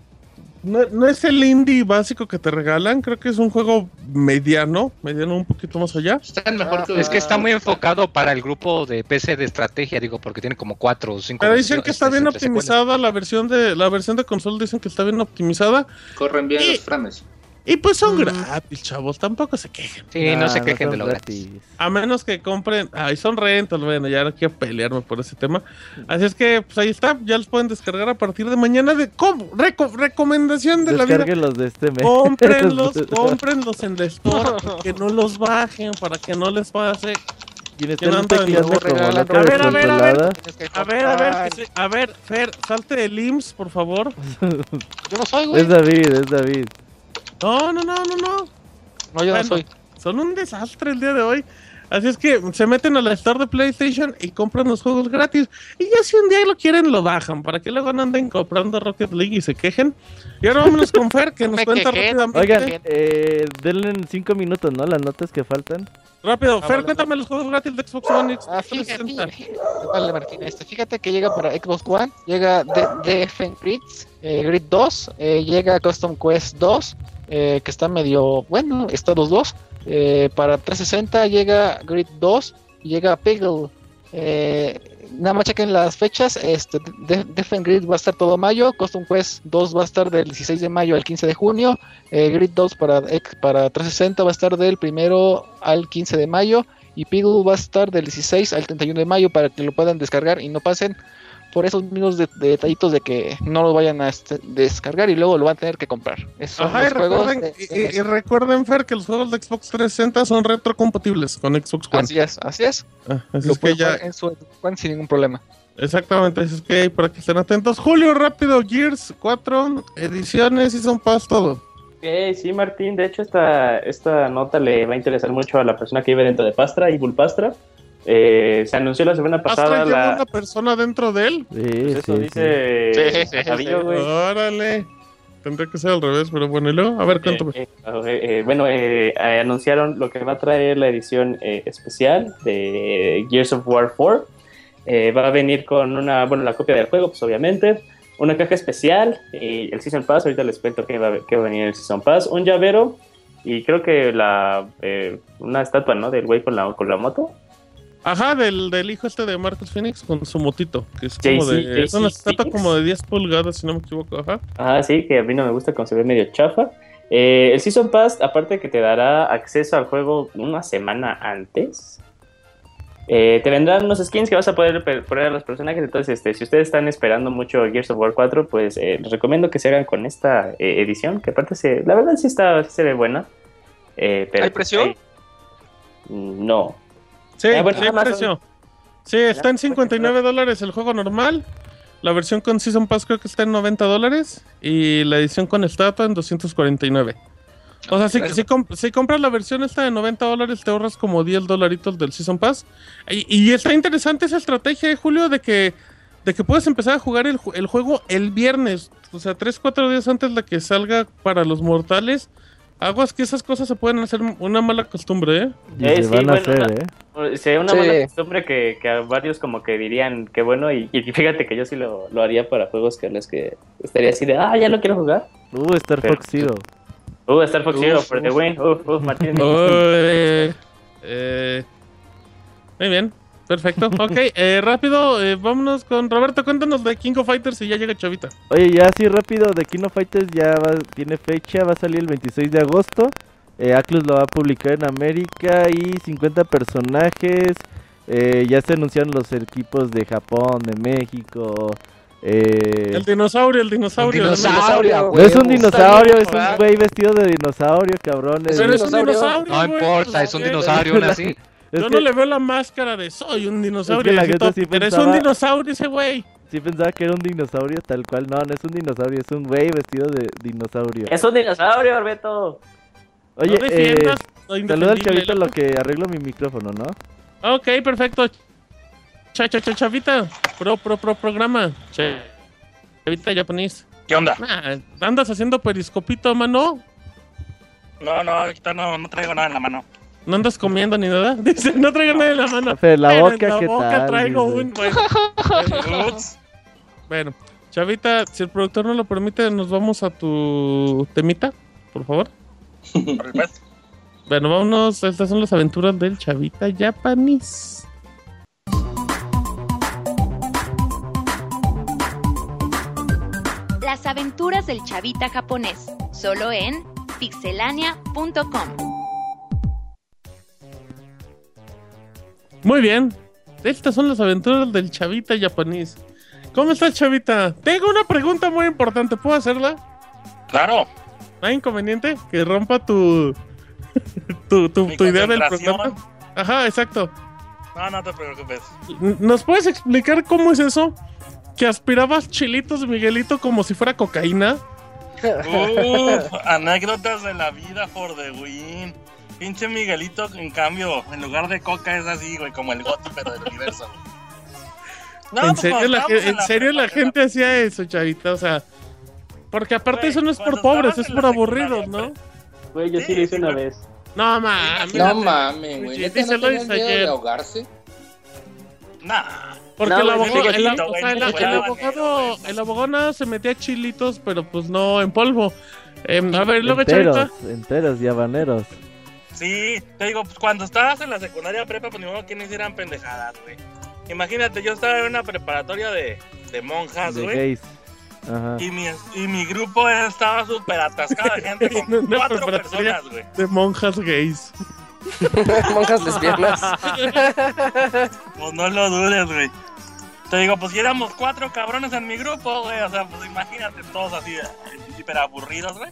No, no es el indie básico que te regalan, creo que es un juego mediano, mediano un poquito más allá. Están mejor que Es que está muy enfocado para el grupo de PC de estrategia, digo, porque tiene como cuatro o cinco. Pero dicen que está bien optimizada la versión de la versión de consola, dicen que está bien optimizada. corren bien Y- los frames. Y pues son Mm. gratis, chavos, tampoco se quejen. Sí, no Nah, se quejen son de lo gratis. gratis. A menos que compren. Ay, son rentas, bueno, ya no quiero pelearme por ese tema. Así es que, pues ahí está, ya los pueden descargar a partir de mañana. de ¿Cómo? Reco- recomendación de la vida. Descárguenlos de este mes. Cómprenlos, cómprenlos en la store, que no los bajen para que no les pase. ¿Quién ¿Quién está regalando? loca A ver, a ver, a ver. A ver, a ver, se- a ver, Fer, salte del IMSS, por favor. Yo no soy, güey. Es David, es David. No, no, no, no, no. No, yo Bueno, no soy. Son un desastre el día de hoy. Así es que se meten a la store de PlayStation y compran los juegos gratis. Y ya si un día lo quieren, lo bajan. Para que luego no anden comprando Rocket League y se quejen. Y ahora vámonos con Fer, que nos cuenta quejé. rápidamente. Oigan, eh, denle en 5 minutos, ¿no? Las notas que faltan. Rápido, Ah, Fer, vale, cuéntame los juegos gratis de Xbox One X. Ah, fíjate, 360. fíjate. Vale, Martín, este, fíjate que llega para Xbox One, llega de- DF Grid, eh, Grid 2, eh, llega Custom Quest 2, eh, que está medio, bueno, está los dos. Eh, para 360 llega Grid 2 y llega Piggle. Eh, nada más chequen las fechas. Este, de- Def Grid va a estar todo mayo. Custom Quest 2 va a estar del 16 de mayo al 15 de junio. Grid 2 para, para 360 va a estar del primero al 15 de mayo. Y Piggle va a estar del 16 al 31 de mayo para que lo puedan descargar y no pasen por esos mismos de- de detallitos de que no lo vayan a este, descargar y luego lo van a tener que comprar. Esos Ajá, y recuerden, de- y- y- y recuerden, Fer, que los juegos de Xbox 360 son retrocompatibles con Xbox One. Así es, así es. Ah, así Lo es que ya, en su One sin ningún problema. exactamente, así es que para que estén atentos. Julio, rápido, Gears 4, ediciones y son pas todo. Ok, sí, Martín. De hecho, esta, esta nota le va a interesar mucho a la persona que vive dentro de Pastra, Ibul Pastra. Eh, se anunció la semana pasada ¿Astra lleva la. una persona dentro de él? Sí, pues eso sí, dice. Sí, sí, sí, Javillo, sí. güey. Órale. Tendría que ser al revés, pero bueno, y luego, a ver, cuéntame. Eh, eh, eh, bueno, eh, eh, anunciaron lo que va a traer la edición eh, especial de Gears of War 4. Eh, va a venir con una, bueno, la copia del juego, pues obviamente, una caja especial, y el Season Pass, ahorita les cuento que va, a- que va a venir el Season Pass, un llavero y creo que la eh, una estatua, ¿no? Del güey con la, con la moto. Ajá, del, del hijo este de Marcus Phoenix con su motito, que es como de, es una estatua como de 10 pulgadas, si no me equivoco, ajá. Ah, sí, que a mí no me gusta, como se ve medio chafa. Eh, el Season Pass, aparte de que te dará acceso al juego una semana antes, eh, te vendrán unos skins que vas a poder poner a los personajes. Entonces, este, si ustedes están esperando mucho Gears of War 4, pues eh, les recomiendo que se hagan con esta eh, edición, que aparte se, la verdad sí, está, sí se ve buena. Eh, pero, ¿Hay precio? eh, no. Sí, bueno, sí, Amazon. Sí, está en 59 dólares el juego normal. La versión con Season Pass creo que está en 90 dólares. Y la edición con estatua en 249. O sea, si, si, comp- si compras la versión esta de 90 dólares, te ahorras como 10 dolaritos del Season Pass. Y, y está interesante esa estrategia, eh, Julio, de que, de que puedes empezar a jugar el, el juego el viernes. O sea, 3-4 días antes de que salga para los mortales. Aguas que esas cosas se pueden hacer una mala costumbre, ¿eh? Eh, se sí, van a bueno, hacer, una- ¿eh? Sería una Sí. buena costumbre que, que a varios como que dirían que bueno y, y fíjate que yo sí lo, lo haría para juegos que los que estaría así de ah ya lo quiero jugar Uh, Star Fox Zero. uh Star Fox Zero for the win uf uf Martín Eh, eh, muy bien, perfecto. Ok, eh, rápido, eh, vámonos con Roberto. Cuéntanos de King of Fighters y ya llega Chavita. Oye, ya así rápido, de King of Fighters ya va- tiene fecha, va a salir el 26 de agosto. Eh, Atlus lo va a publicar en América y 50 personajes. Eh, ya se anunciaron los equipos de Japón, de México. eh, El dinosaurio, el dinosaurio. Dinosaurio. no es un dinosaurio, es un güey vestido de dinosaurio, cabrones. Es un Pero es un dinosaurio. No importa, es un dinosaurio aún así. Es Yo que no le veo la máscara de soy un dinosaurio. sí es pensaba- un dinosaurio ese güey. Sí pensaba que era un dinosaurio tal cual. No, no es un dinosaurio, es un güey vestido de dinosaurio. es un dinosaurio Arbeto Oye, no eh, saluda al chavito lo que arreglo mi micrófono, ¿no? Ok, perfecto. Cha, cha, cha, chavita. Pro, pro, pro, programa. Cha- Chavita japonés. ¿Qué onda? Ah, ¿Andas haciendo periscopito, mano? No, no, ahorita no, no traigo nada en la mano. ¿No andas comiendo ni nada? Dice, no traigo nada en la mano. Pero la Pero boca, en la ¿qué boca tal? traigo Dice. un... Bueno, Chavita, si el productor no lo permite, nos vamos a tu temita, por favor. Bueno, vámonos. Estas son las aventuras del Chavita Japanese. Las aventuras del chavita japonés, solo en pixelania.com. Muy bien. Estas son las aventuras del Chavita Japanese. ¿Cómo estás, Chavita? Tengo una pregunta muy importante. ¿Puedo hacerla? Claro. ¿No hay inconveniente? Que rompa tu. tu, tu, idea del programa. Ajá, exacto. No, no te preocupes. ¿Nos puedes explicar cómo es eso? Que aspirabas chilitos Miguelito como si fuera cocaína. Uf, anécdotas de la vida for the win. Pinche Miguelito, en cambio, en lugar de coca es así, güey, como el goto, pero del universo. No, ¿En pues, serio, la, ge- en la serio la gente hacía eso, Chavita? O sea, porque aparte Güey, eso no es por pobres, es por aburridos, ¿no? Güey, yo sí lo hice una vez. No mames. No mames, güey. ¿Neta no dice miedo de ayer. ahogarse? Nah. Porque No, el, abogado, el, o sea, el- abogado, el abogado nada se metía chilitos, pero pues no en polvo. Em, a ver, luego Enteros, Chavita. enteros y habaneros. Sí, te digo, pues cuando estabas en la secundaria prepa, pues ni modo que no hicieran pendejadas, güey. Imagínate, yo estaba en una preparatoria de, de monjas, De güey. gays. Ajá. Y mi, y mi grupo estaba súper atascado de gente con cuatro personas, güey. De monjas gays. Monjas lesbianas. Pues no lo dudes, güey. Te digo, pues si éramos cuatro cabrones en mi grupo, güey. O sea, pues imagínate todos así, hiper aburridos, güey.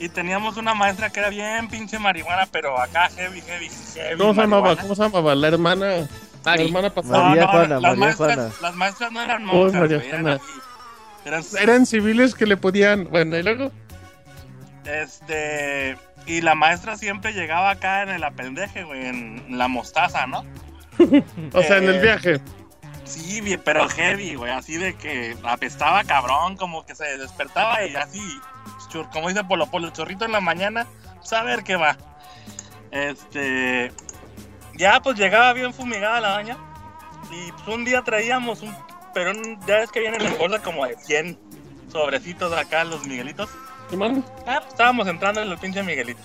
Y teníamos una maestra que era bien pinche marihuana, pero acá heavy, heavy, heavy. ¿Cómo se llamaba? ¿Cómo se llamaba? La hermana. La hermana pasada. María No, no, Juana, las María maestras, Juana. Las maestras no eran Oh, monjas, María eran Juana. así. Eran, Eran civiles que le podían. Bueno, y luego. este. Y la maestra siempre llegaba acá en el apendeje, güey, en la mostaza, ¿no? O sea, en el Eh, viaje. Sí, pero heavy, güey, así de que apestaba cabrón, como que se despertaba y así, chur- como dice Polo Polo, chorrito en la mañana, a ver qué va. Este, ya pues llegaba bien fumigada la baña y pues un día traíamos un, pero ya ves que vienen en bolsa como de 100 sobrecitos acá los Miguelitos. Simón. Ah, pues estábamos entrando en los pinches Miguelitos.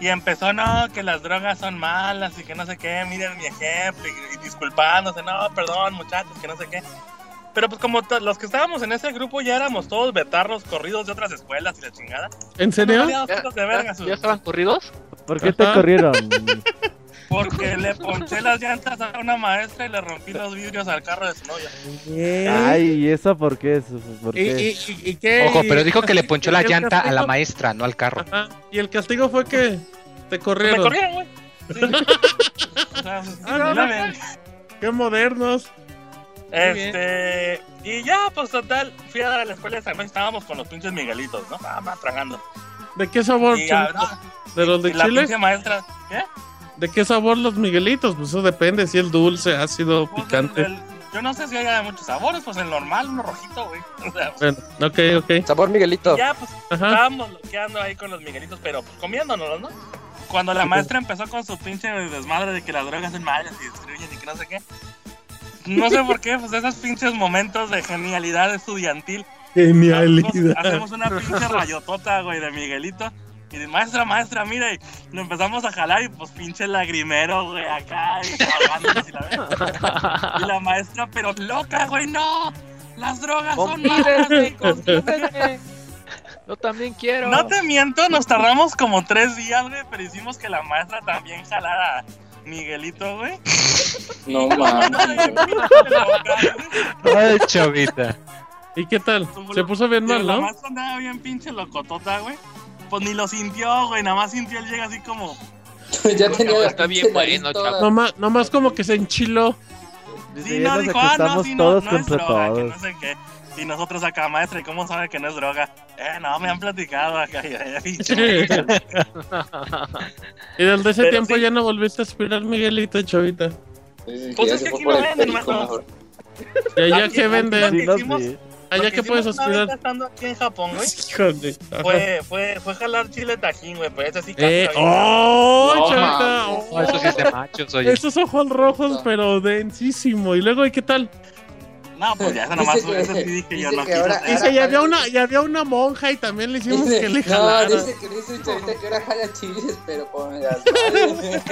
Y empezó, no, que las drogas son malas y que no sé qué, miren mi ejemplo y, y disculpándose, no, perdón muchachos, que no sé qué. Pero pues como los que estábamos en ese grupo ya éramos todos betarros corridos de otras escuelas y la chingada. ¿En serio? No, ya, de verga, su- ¿Ya estaban corridos? ¿Por qué te corrieron? porque le ponché las llantas a una maestra y le rompí los vidrios al carro de su novia. Ay, ¿y eso por qué? ¿Por ¿Y, qué? y, y- y qué? Ojo, ¿Y pero dijo que le ponchó la llanta a la maestra, no al carro. Ajá. Y el castigo fue que te Me corrieron. corrieron, güey. Sí. O sea, Ah, no, no. Qué modernos. Este, y ya, pues total, fui a dar a la escuela esa noche, estábamos con los pinches Miguelitos, ¿no? Estábamos tragando. ¿De qué sabor? Y, no, ¿De los de y la Chile? pinche maestra, ¿qué? ¿De qué sabor los Miguelitos? Pues eso depende, si el dulce, ácido, Pues, picante. el- el- yo no sé si haya de muchos sabores, pues el normal, uno rojito, güey. O sea, Bueno, ok, ok. Sabor Miguelito. ya, pues Ajá. estábamos loqueando ahí con los Miguelitos, pero pues comiéndonos, ¿no? Cuando la maestra empezó con su pinche desmadre de que las drogas son malas y destruyen y que no sé qué. No sé por qué, pues esos pinches momentos de genialidad estudiantil Genialidad. Hacemos, hacemos una pinche rayotota, güey, de Miguelito. Y de maestra, maestra, mira, y lo empezamos a jalar y pues pinche lagrimero, güey, acá, y, la. Y la maestra, pero loca, güey, no. Las drogas son malas, güey. Yo también quiero. No te miento, nos tardamos como tres días, güey, pero hicimos que la maestra también jalara Miguelito, güey. No mames. Ay, chavita. ¿Y qué tal? Se puso bien mal, ¿no? maestra andaba bien pinche locotota, güey. Pues ni lo sintió, güey, nada más sintió él llega así como... ya tenía Está bien toda- chavo. Nomás, nomás como que se enchiló. Sí, no, dijo, ah, no, sí, no, todos no es contra droga, que todos. no sé qué. Y nosotros acá, maestra, ¿y cómo sabe que no es droga? Eh, no, me han platicado acá. Ya, ya, maestra. Y desde ese Pero tiempo sí. ya no volviste a aspirar Miguelito, chavita. Sí, sí, Pues ya es que aquí no venden, mejor. Y allá Aquí- que venden. Sí, que sí. Allá que puedes aspirar. estando aquí en Japón, güey. Híjole. Fue, fue, fue jalar chile tajín, güey, pero ese sí Eh, casca bien. ¡Oh, No, chavita! oh. No, eso sí es de machos, oye. Estos ojos rojos, pero densísimo. Y luego, ¿y qué tal? No, pues ya, eso nomás, Dice que- eso sí dije yo, no que quise ahora-. Dice, ya había una, ya había una monja y también le hicimos Dice- que le no, jalara. dice que dice chavita que ahora jala chiles, pero con las nalgas.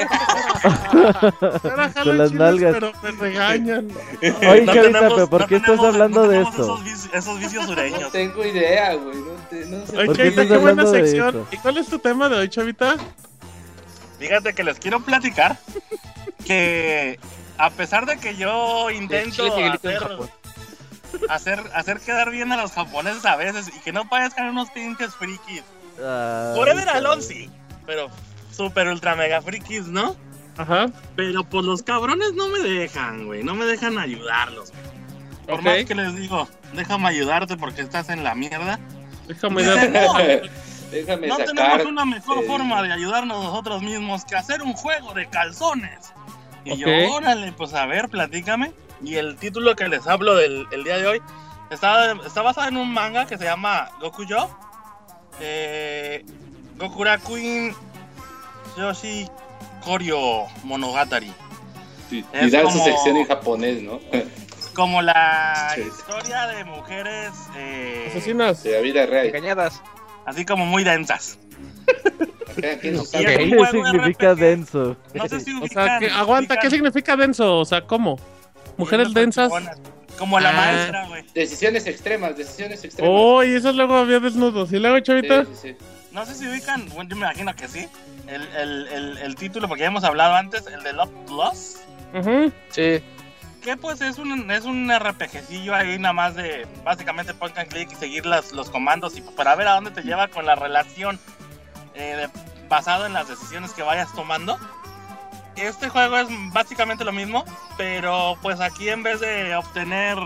Ahora las chiles, nalgas. Pero me regañan. Oye, No Chavita, tenemos- pero ¿por no qué estás tenemos- hablando no de esto? Esos, vici- esos vicios No sureños. tengo idea, güey. No, te- no sé. Oye, ¿Por qué Chavita, estás qué buena sección. ¿Y cuál es tu tema de hoy, Chavita? Fíjate que les quiero platicar que a pesar de que yo intento hacer. Hacer, hacer quedar bien a los japoneses a veces y que no parezcan unos pinches frikis. Ay, Forever. Alone sí, pero super ultra mega frikis, ¿no? Ajá. Pero pues los cabrones no me dejan, güey, no me dejan ayudarlos. güey. Por más que les digo, déjame ayudarte porque estás en la mierda. Déjame Dicen, no, Déjame no sacar. tenemos una mejor eh, forma de ayudarnos nosotros mismos que hacer un juego de calzones. Y yo, órale, pues a ver, platícame. Y el título que les hablo del el día de hoy está, está basado en un manga que se llama Gokuyo. Eh, Gokura Queen Yoshi Koryo Monogatari. Y, Es y dar su sección en japonés, ¿no? Como la Sí. historia de mujeres eh, Asesinas. De la vida real. Engañadas. así como muy densas. ¿Qué significa RPG. denso? No sé si O ubican, sea, que, aguanta, ¿qué significa denso? O sea, ¿cómo? Mujeres densas. Como la Ah. maestra, güey. Decisiones extremas, decisiones extremas. Oh, y eso luego había desnudos. ¿Y luego, Sí, Chavita? sí, sí. No sé si ubican, bueno, yo me imagino que sí. El, el, el, el título, porque ya hemos hablado antes, el de Love Plus. Ujú. Sí. Que pues es un, es un RPGcillo ahí nada más de básicamente point and click y seguir las, los comandos y para ver a dónde te lleva con la relación eh, de- basado en las decisiones que vayas tomando. Este juego es básicamente lo mismo, pero pues aquí en vez de obtener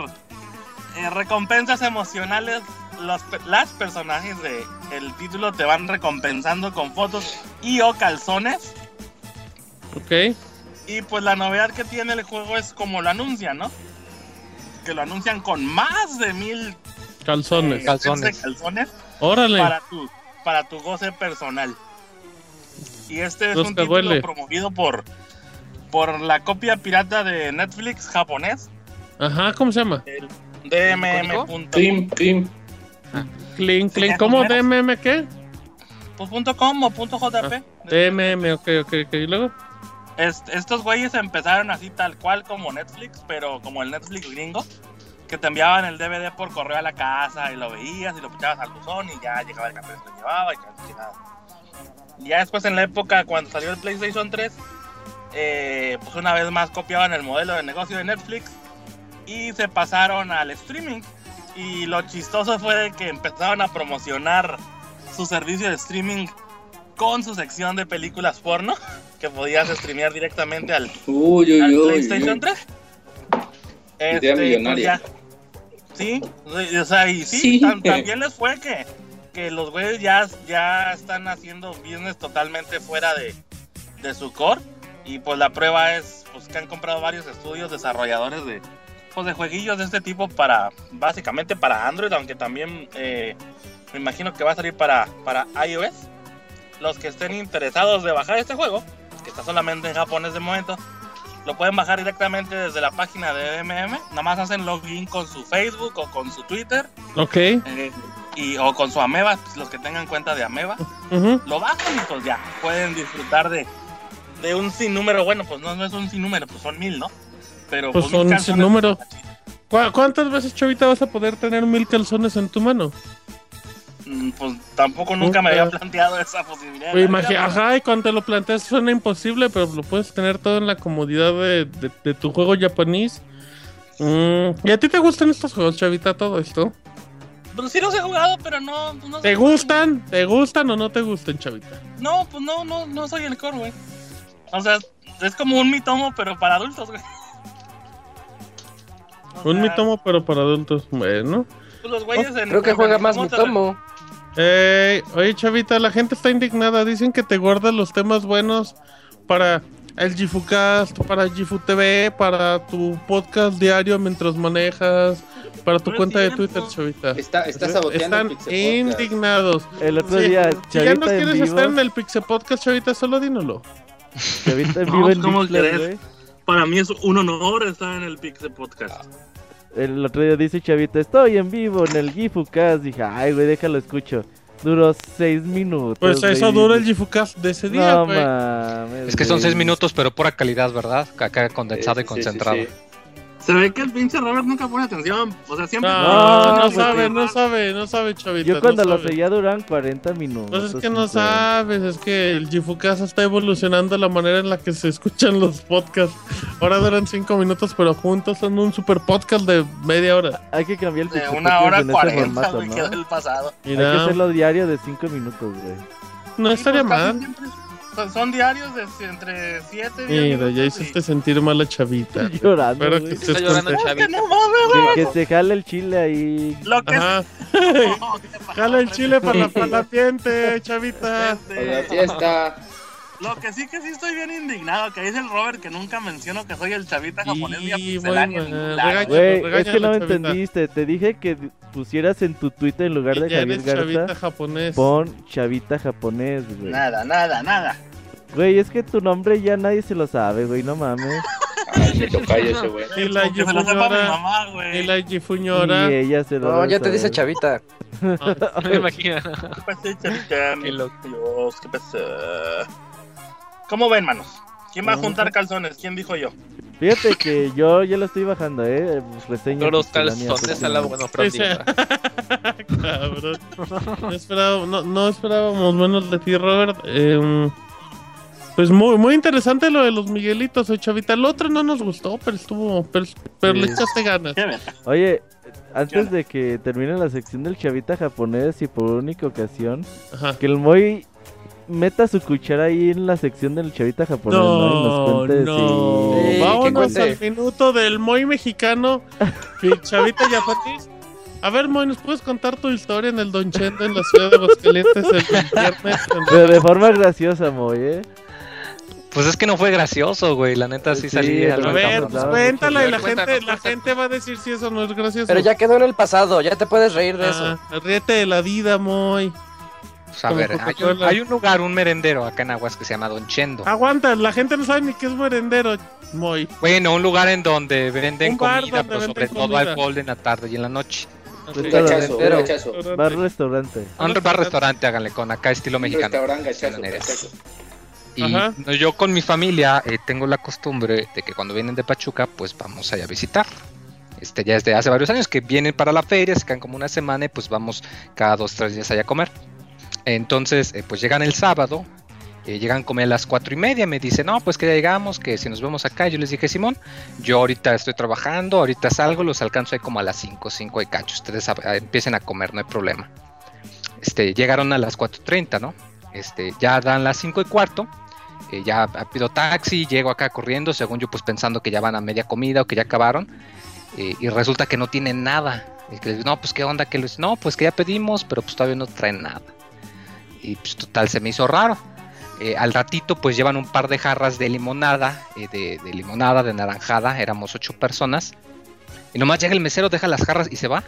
eh, recompensas emocionales, los, las personajes de el título te van recompensando con fotos y o calzones. Ok. Y pues la novedad que tiene el juego es como lo anuncian, ¿no? Que lo anuncian con más de mil Calzones. eh, Calzones. de calzones Órale. para tu, para tu goce personal. Y este es Los un título huele. promovido por, por la copia pirata de Netflix japonés, Ajá, ¿cómo se llama? el dmm.com. Clean, clean. Clean, clean. ¿Cómo? ¿DMM qué? Pues punto .com o punto .jp. DMM, ok, ok, ok. ¿Y luego? Est- estos güeyes empezaron así tal cual como Netflix, pero como el Netflix gringo, que te enviaban el DVD por correo a la casa y lo veías y lo pichabas al buzón y ya llegaba el café, se lo llevaba y. Y Ya después en la época cuando salió el PlayStation 3, eh, pues una vez más copiaban el modelo de negocio de Netflix y se pasaron al streaming. Y lo chistoso fue que empezaron a promocionar su servicio de streaming con su sección de películas porno que podías streamear directamente al, Uy, uy, al uy. PlayStation uy. 3. Idea millonaria. pues ya- sí, o sea, y sí, Sí. tam- también les fue que, que los güeyes ya, ya están haciendo business totalmente fuera de, de su core. Y pues la prueba es pues, que han comprado varios estudios desarrolladores de, pues, de jueguillos de este tipo para, básicamente para Android, aunque también eh, me imagino que va a salir para, para iOS. Los que estén interesados de bajar este juego, que está solamente en japonés de momento, lo pueden bajar directamente desde la página de DMM. Nada más hacen login con su Facebook o con su Twitter Ok. eh, y, o con su Ameba, pues, los que tengan cuenta de Ameba. Lo bajan y pues ya pueden disfrutar de, de un sinnúmero. Bueno, pues no, no es un sinnúmero, pues son mil, ¿no? Pero Pues pues, son sin número. ¿Cu- ¿Cuántas veces, Chavita, vas a poder tener mil calzones en tu mano? mm, Pues tampoco nunca me había planteado esa posibilidad. Oye, La imagi- vida, Ajá, y cuando te lo planteas suena imposible, pero lo puedes tener todo en la comodidad de, de- de tu juego japonés. Mm, ¿Y a ti te gustan estos juegos, Chavita, todo esto? Pues sí los he jugado, pero no. pues, no ¿Te gustan? ¿Te gustan o no te gustan, Chavita? No, pues no, no, no soy el core, güey. O sea, es como un mitomo, pero para adultos, güey. O Un sea, mitomo, pero para adultos. Bueno. pues los güeyes en- Creo que en juega más Mitomo. Eh, oye, Chavita, la gente está indignada. Dicen que te guardas los temas buenos para el Gifucast, para Gifu TV, para tu podcast diario mientras manejas, para tu No cuenta de. Twitter, Chavita. Está, está saboteando Están el indignados. El otro Sí, día, Si ya Chavita no quieres vivo, estar en el Pixel Podcast, Chavita, solo dínoslo. Chavita en No, vivo en ¿cómo Mixler, crees? güey. Para mí es un honor estar en el Pixel Podcast. El otro día dice Chavita, estoy en vivo en el Gifucast. Dije, ay, güey, déjalo escucho. Duró seis minutos. Pues eso dura el Gifucast de ese día, No mames. Es que son güey. seis minutos, pero pura calidad, ¿verdad? Acá condensado y Sí, sí, sí, concentrado. sí. Se ve que el pinche Robert nunca pone atención. O sea, siempre. No, No, no, sabe, no sabe, no sabe, Chavita. Yo cuando no lo seguía duran 40 minutos. Pues es que no 50. sabes, es que el Gifucast está evolucionando la manera en la que se escuchan los podcasts. Ahora duran cinco minutos, pero juntos son un super podcast de media hora. Hay que cambiar el De una hora en ese cuarenta, formato, güey, ¿no? quedó el pasado. Hay que hacerlo diario de 5 minutos, güey. no estaría mal. siempre Son, son diarios de entre 7 y 10 Mira, ya hiciste sentir mal a Chavita. Llorando, Espero güey. que Está estés llorando contento. y- No mames, güey. Que, que se jale el chile ahí. Lo que Ajá. No, ¿qué Jala el chile para la, para la piente, Chavita. Para la fiesta. Lo que sí que sí estoy bien indignado, que dice el Robert que nunca menciono que soy el chavita japonés Y, bueno, regaña- Güey, regáñalo, es que no me Chavita. entendiste. Te dije que pusieras en tu Twitter en lugar de Javier eres Chavita Garza, japonés. pon Chavita japonés, güey. Nada, nada, nada. Güey, es que tu nombre ya nadie se lo sabe, güey, no mames. Ay, me toca ese güey. Y la Gifuñora. Y güey. la Gifuñora. Y ella se lo No, ya te dice. Chavita. Me imagino. ¿Qué pasa, chavita? Qué loco. Dios, ¿qué pasa? ¿Cómo ven, manos? ¿Quién va a juntar calzones? ¿Quién dijo yo? Fíjate que yo ya lo estoy bajando, eh. Reseña. Los calzones a la buena Sí, sí. Cabrón. No, esperábamos, no, no esperábamos menos de ti, Robert. Eh, pues muy, muy interesante lo de los Miguelitos, eh, Chavita. El otro no nos gustó, pero estuvo. Pero, pero le echaste ganas. Oye, antes de que termine la sección del Chavita japonés y por única ocasión, Ajá. que el Moy meta su cuchara ahí en la sección del Chavita japonés, ¿no? Y nos No, cuente no. Sí, Vámonos al minuto del Moy mexicano. y Chavita Yapatis. A ver, Moy, ¿nos puedes contar tu historia en el Don Chendo en la ciudad de Aguascalientes el viernes? si... Pero de forma graciosa, Moy, eh. Pues es que no fue gracioso, güey. La neta sí, Sí, salí a ver, pues cuéntala y la gente, la gente va a decir si eso no es gracioso. Pero ya quedó en el pasado, ya te puedes reír de eso. Ah, ríete de la vida, Moy. Pues, a Como ver, hay un, Coca-Cola. hay un lugar, un merendero acá en Aguas que se llama Don Chendo. Aguanta, la gente no sabe ni qué es merendero, Moy. Bueno, un lugar en donde venden comida, donde pero venden sobre todo comida. alcohol en la tarde y en la noche. Un Restaurante. gachazo, un Pero- gachazo. Bar restaurante. Un bar restaurante, háganle con acá estilo mexicano. gachazo. Y Ajá. yo con mi familia eh, tengo la costumbre de que cuando vienen de Pachuca, pues vamos allá a visitar. Este, ya desde hace varios años que vienen para la feria, se quedan como una semana y pues vamos cada dos, tres días allá a comer. Entonces, eh, pues llegan el sábado, eh, llegan como a las cuatro y media, me dicen, no, pues que ya llegamos, que si nos vemos acá, yo les dije, Simón, yo ahorita estoy trabajando, ahorita salgo, los alcanzo ahí como a las cinco, cinco y cacho, ustedes empiecen a comer, no hay problema. Este, llegaron a las 4.30, ¿no? Este, ya dan las cinco y cuarto, eh, ya pido taxi, llego acá corriendo, según yo pues pensando que ya van a media comida o que ya acabaron, eh, y resulta que no tienen nada. Y que les digo, no, pues qué onda, que les no, pues que ya pedimos, pero pues todavía no traen nada. Y pues total, se me hizo raro. Eh, al ratito pues llevan un par de jarras de limonada, eh, de, de limonada, de naranjada, éramos ocho personas. Y nomás llega el mesero, deja las jarras y se va.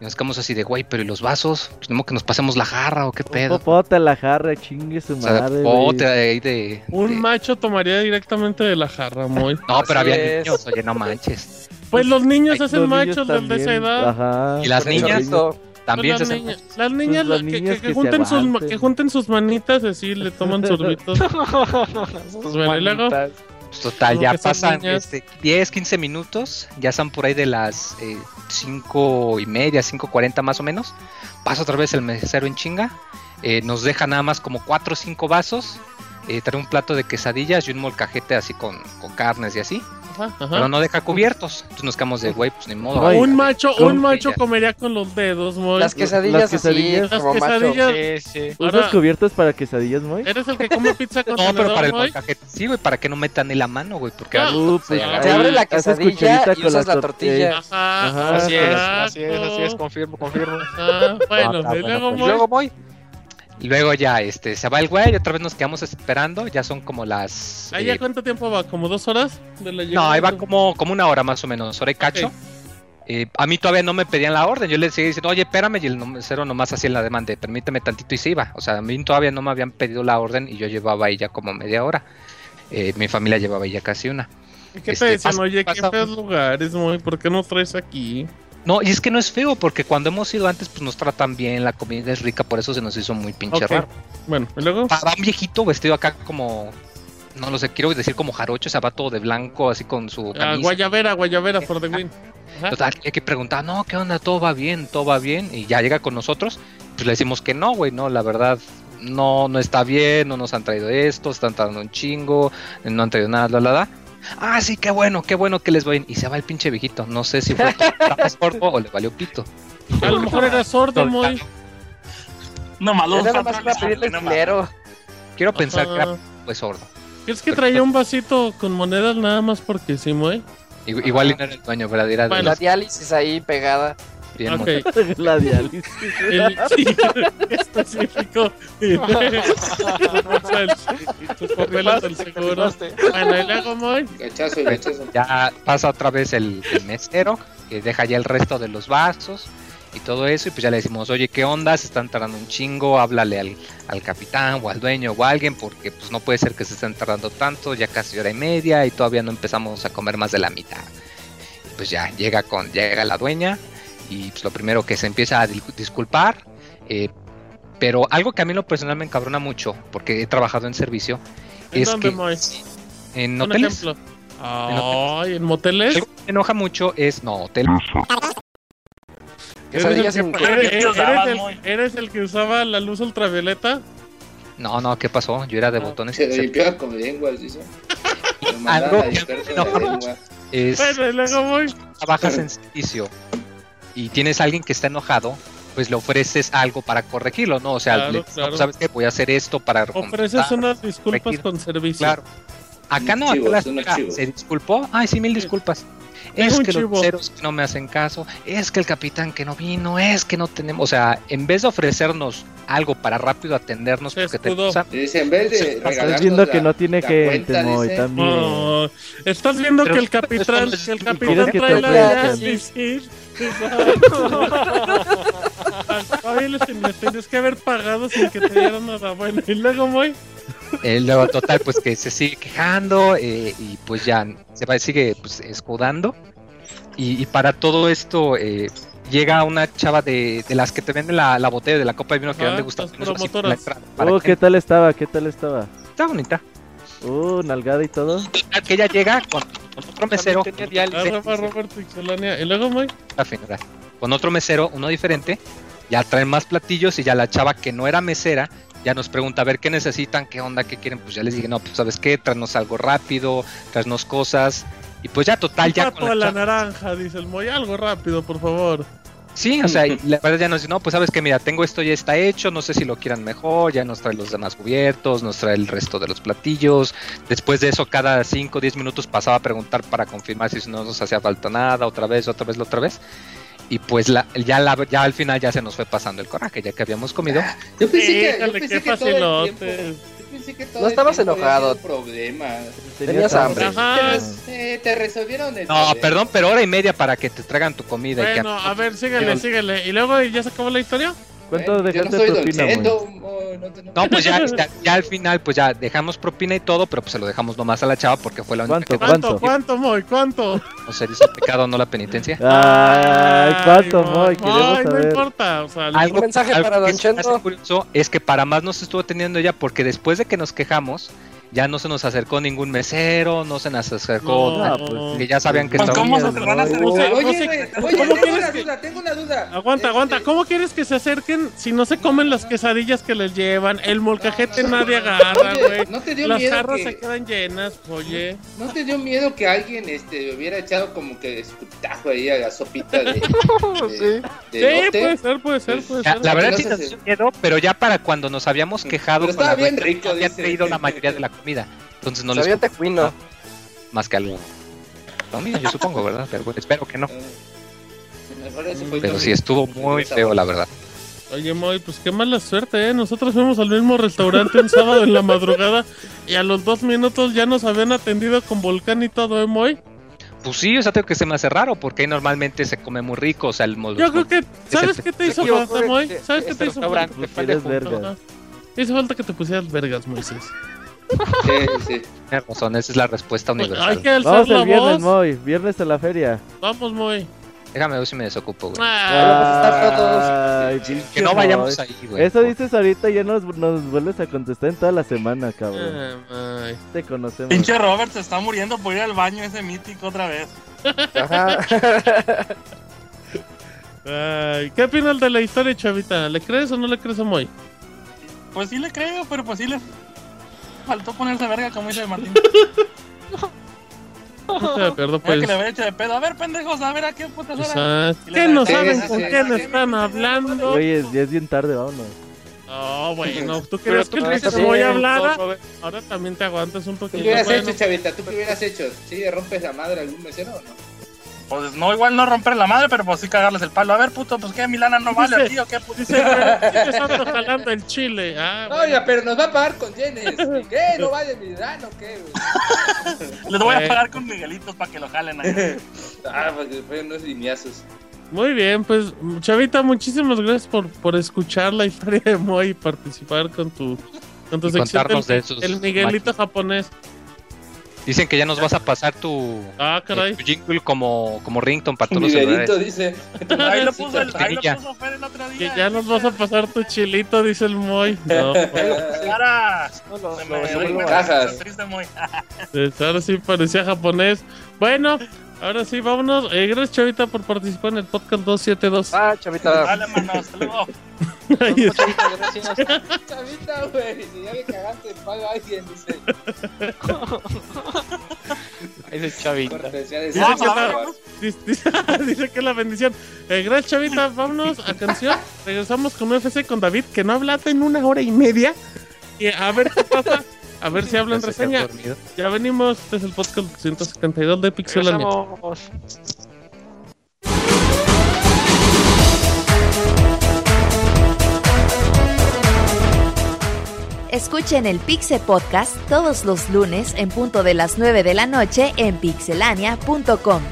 Y nos quedamos así de, güey, pero ¿y los vasos? Pues no que nos pasemos la jarra o qué pedo. Popote a la jarra, chingue su O sea, madre. pote güey. ahí de, Un de- macho tomaría directamente de la jarra, Moy. No, pero Así había es. niños, oye, no manches. Pues los niños Ay, hacen Los niños machos del de esa edad. Ajá. ¿Y las niñas? También Pues se las, hacen- niñas, las niñas, las que- niñas que, que que se junten sus, que junten sus manitas así le toman sorbitos. Pues luego, Pues total, Como ya pasan este, 10, 15 minutos, ya están por ahí de las 5 y media, 5.40 más o menos. Pasa otra vez el mesero en chinga, eh, nos deja nada más como 4 o 5 vasos, eh, trae un plato de quesadillas y un molcajete así con, con carnes y así, ajá, ajá. pero no deja cubiertos. Entonces nos quedamos de, güey, pues ni modo. Ay, un macho, un macho comería con los dedos, Moy. Las quesadillas, Las quesadillas. así, Las macho. quesadillas. Sí, sí. ¿Usas cubiertos para quesadillas, Moy? ¿Eres el que come pizza con No, pero para el molcajete, sí, güey, para que no metan ni la mano, güey, porque Ah, Uh, pues. Se abre la quesadilla y usas la la tor- tortilla. Ajá, Ajá. Así es, así es, así es, confirmo, confirmo. Ah, bueno, Ah, y luego, pues Y Moy. Luego. Y ya, este, se va el güey, otra vez nos quedamos esperando, ya son como las... ¿Ahí eh, ya cuánto tiempo va? ¿Como dos horas? De la No, ahí va como, como una hora más o menos, hora y cacho. Ok. eh, a mí todavía no me pedían la orden. Yo les seguía diciendo, oye, espérame. Y el mesero nomás hacía la demanda, de, permíteme tantito y se iba. O sea, a mí todavía no me habían pedido la orden y yo llevaba ahí ya como media hora. Eh, mi familia llevaba ahí ya casi una. ¿Y ¿Qué Este, te decían? Oye, qué feos lugares, muy. ¿Por qué nos traes aquí? No, y es que no es feo, porque cuando hemos ido antes, pues nos tratan bien, la comida es rica, por eso se nos hizo muy pinche Ok. raro. Bueno, ¿y luego? Para un viejito vestido acá como, no lo sé, quiero decir como jarocho, o sea, va todo de blanco, así con su Ah, camisa. guayabera, guayabera for the win. Total, hay que preguntar, no, ¿qué onda? ¿Todo va bien? ¿Todo va bien? Y ya llega con nosotros, pues le decimos que no, güey, no, la verdad, no, no está bien, no nos han traído esto, están tardando un chingo, no han traído nada, la, la, la. Ah, sí, qué bueno, qué bueno que les va bien. Y se va el pinche viejito, no sé si fue sordo o le valió pito. A lo mejor era sordo, muy. No, malo. Era nada más para pedirle dinero. Quiero pensar que era pues sordo. ¿Crees que traía un vasito con monedas nada más porque sí, muy? Igu- Igual y no era el dueño, ¿verdad? Era Bueno. La diálisis ahí pegada. Bien Ok. montado. La diálisis. El, sí, específico. Papeles del seguro. Bueno, y luego, muy. Gachazo, gachazo. Ya pasa otra vez el, el mesero, que deja ya el resto de los vasos y todo eso, y pues ya le decimos, oye, ¿qué onda? Se están tardando un chingo, háblale al, al capitán o al dueño o a alguien, porque pues no puede ser que se estén tardando tanto, ya casi hora y media y todavía no empezamos a comer más de la mitad. Y pues ya llega con, llega la dueña y pues lo primero que se empieza a di- disculpar, eh, pero algo que a mí en lo personal me encabrona mucho, porque he trabajado en servicio, ¿En es dónde, que en Un hoteles... ejemplo. Ay, ¿en moteles? Algo que me enoja mucho es, no, hotel. ¿Eres el, que, eres- ¿Qué eres usabas, el- eres el que usaba la luz ultravioleta? No, no, ¿qué pasó? Yo era de Ah, botones. Se limpiaba con lenguas, dice. Algo que me en enoja lengua. Es, Bueno, luego voy. trabajas en servicio y tienes a alguien que está enojado, pues le ofreces algo para corregirlo, ¿no? O sea, Claro, le no, pues, ¿sabes qué? Voy a hacer esto para Ofreces unas disculpas corregir. con servicio. Claro. Acá no, acá la se disculpó. Ay, sí, mil disculpas. Es que los chivo. meseros no me hacen caso, es que el capitán que no vino, es que no tenemos, o sea, en vez de ofrecernos algo para rápido atendernos, Se porque te escudó. usan- Dice, en vez de Estás viendo la- que no tiene la que también. No, estás viendo Pero que el capitán, que el capitán ¿Quieres que trae te la ofrezcan? Ay, les tienes que haber pagado sin que te dieran nada bueno. Y luego, muy. Eh, luego, total, pues que se sigue quejando eh, y pues ya se va, sigue pues, escudando. Y, y para todo esto eh, llega una chava de, de las que te venden la, la botella de la copa de vino que Ah, me gusta. Oh, ¿qué tal estaba? ¿Qué tal estaba? Está bonita. Uh, nalgada y todo. Que ella llega con otro mesero. tenía. Y luego, finura, Con otro mesero, uno diferente. Ya traen más platillos y ya la chava que no era mesera ya nos pregunta a ver qué necesitan, qué onda, qué quieren. Pues ya les dije, no, pues sabes qué, tráenos algo rápido, tráenos cosas. Y pues ya total, ya con a la la naranja, dice el Moy. Algo rápido, por favor. Sí, o sea, la verdad ya nos dice, no, pues sabes que mira, tengo esto ya está hecho, no sé si lo quieran mejor, ya nos trae los demás cubiertos, nos trae el resto de los platillos. Después de eso, cada 5 o 10 minutos pasaba a preguntar para confirmar si no nos hacía falta nada, otra vez, otra vez, otra vez. Y pues la, ya, la, ya al final ya se nos fue pasando el coraje, ya que habíamos comido. Yo pensé que, yo Híjole, pensé qué que todo el facilote. tiempo. Pensé que todo No estabas enojado. sido un problema. Tenías hambre. Ajá. Eh, te resolvieron el No, problema. perdón, pero hora y media para que te traigan tu comida. y que- Bueno, a ver, síguele, síguele. ¿Y luego ya se acabó la historia? ¿Cuánto no dejaste Don propina, Moy? Cheto, no no- No, pues ya, ya, ya al final, pues ya dejamos propina y todo, pero pues se lo dejamos nomás a la chava porque fue la única ¿Cuánto? que ¿Cuánto? ¿Cuánto? ¿Cuánto, Moy? ¿Cuánto? no se hizo el pecado, no la penitencia. Ay, ¿cuánto, Moy? Ay, no saber. importa. O sea, Algo, Un mensaje algo para Don Chento. curioso es que para más nos estuvo teniendo ella porque después de que nos quejamos, ya no se nos acercó ningún mesero, no se nos acercó, No, pues, que ya sabían que Pues, estaba ¿cómo se te van a sea, Oye, no sé- güey, ¿cómo oye, tengo quieres una que- duda, tengo una duda. Aguanta, aguanta. Este, ¿Cómo quieres que se acerquen si no se comen las quesadillas que les llevan? El molcajete nadie agarra, güey. ¿no te dio Las miedo jarras que- se quedan llenas, oye. ¿No te dio miedo que alguien este, hubiera echado como que escutajo ahí a la sopita de, de, de Sí, puede ser, puede ser, puede La, ser. la verdad sí nos dio miedo, pero ya para cuando nos habíamos quejado Pero con la estaba bien rico, habían traído la mayoría de la comida. Entonces no Sabía les tecuino. más que algo. No, mira, yo supongo, ¿verdad? Pero bueno, espero que no. Fue Pero sí estuvo muy feo, la verdad. Oye, Moy, pues qué mala suerte, ¿eh? Nosotros fuimos al mismo restaurante un sábado en la madrugada y a los dos minutos ya nos habían atendido con volcán y todo, ¿eh, Moy? Pues sí, o sea, tengo que se me hace raro porque ahí normalmente se come muy rico, o sea, el Yo creo que, ¿sabes qué te hizo falta, Moy? ¿Sabes qué te este hizo falta? Te hizo falta que te pusieras vergas, Moisés. Sí, sí. Tienes razón, esa es la respuesta Hay universal. que alzar Vamos la el viernes, voz. Moy. Viernes a la feria. Vamos, Moy. Déjame ver si me desocupo, güey. Ah, Ay, pinche Que no vayamos Moy. ahí, güey. Eso dices ahorita y ya nos, nos vuelves a contestar en toda la semana, cabrón. ah. Te conocemos. Pinche Robert se está muriendo por ir al baño ese mítico otra vez. Ajá. Ay, ¿Qué opinas de la historia, chavita? ¿Le crees o no le crees a Moy? Pues sí le creo, pero pues sí le faltó ponerse verga como dice Martín. No acuerdo, pues. que le había hecho de pedo. A ver, pendejos, a ver a qué putas le ¿Qué no sí, saben sí, con sí, quién sí, están hablando? Oye, ya es bien tarde, vámonos. No, bueno, tú crees que Moy sí, hablara. Robert. Ahora también te aguantas un ¿Tú poquito. qué hubieras bueno. hecho, Chavita? ¿Tú qué hubieras hecho? ¿Sí le rompes la madre a algún mesero o no? Pues no, igual no romper la madre, pero pues sí cagarles el palo. A ver, puto, pues qué, Milana no vale Dice- aquí o qué, puto. Dice, pero ¿qué ando jalando el chile? Ah, No, bueno. ya, pero nos va a pagar con yenes. ¿Y ¿Qué? ¿No vale mi dan o qué, güey? Les voy Eh. a pagar con Miguelitos para que lo jalen ahí. Ah, pues después unos limiazos. Muy bien, pues Chavita, muchísimas gracias por, por escuchar la historia de Moy y participar con tu, con tu Y sección contarnos del- de sus el Miguelito japonés. Dicen que ya nos vas a pasar tu, Ah, caray. tu jingle como, como rington para todos los celulares. Dice. Ahí lo puso, el, ahí lo Ya. puso Fer el otro Que ya nos vas a pasar tu chilito, dice el Moy. No, cajas. pues, ahora sí parecía japonés. Bueno, ahora sí, vámonos. Eh, gracias, Chavita, por participar en el podcast 272. Ah, chavita. Dale, mano, hasta luego. Ahí está. Chavita, gracias. Chavita, güey. Si ya le cagaste el palo a alguien, dice. Ahí es chavita. Cortesía de Dice que la- dice, dice- dice que es la bendición. Eh, gracias, Chavita. Vámonos a canción. Regresamos con UFC con David, que no ha hablado en una hora y media. Y a ver qué pasa. A ver si habla en Ya se quedó reseña. Ya venimos. Este es el podcast 172 de Pixelania. Escuchen el Pixe Podcast todos los lunes en punto de las 9 de la noche en pixelania.com.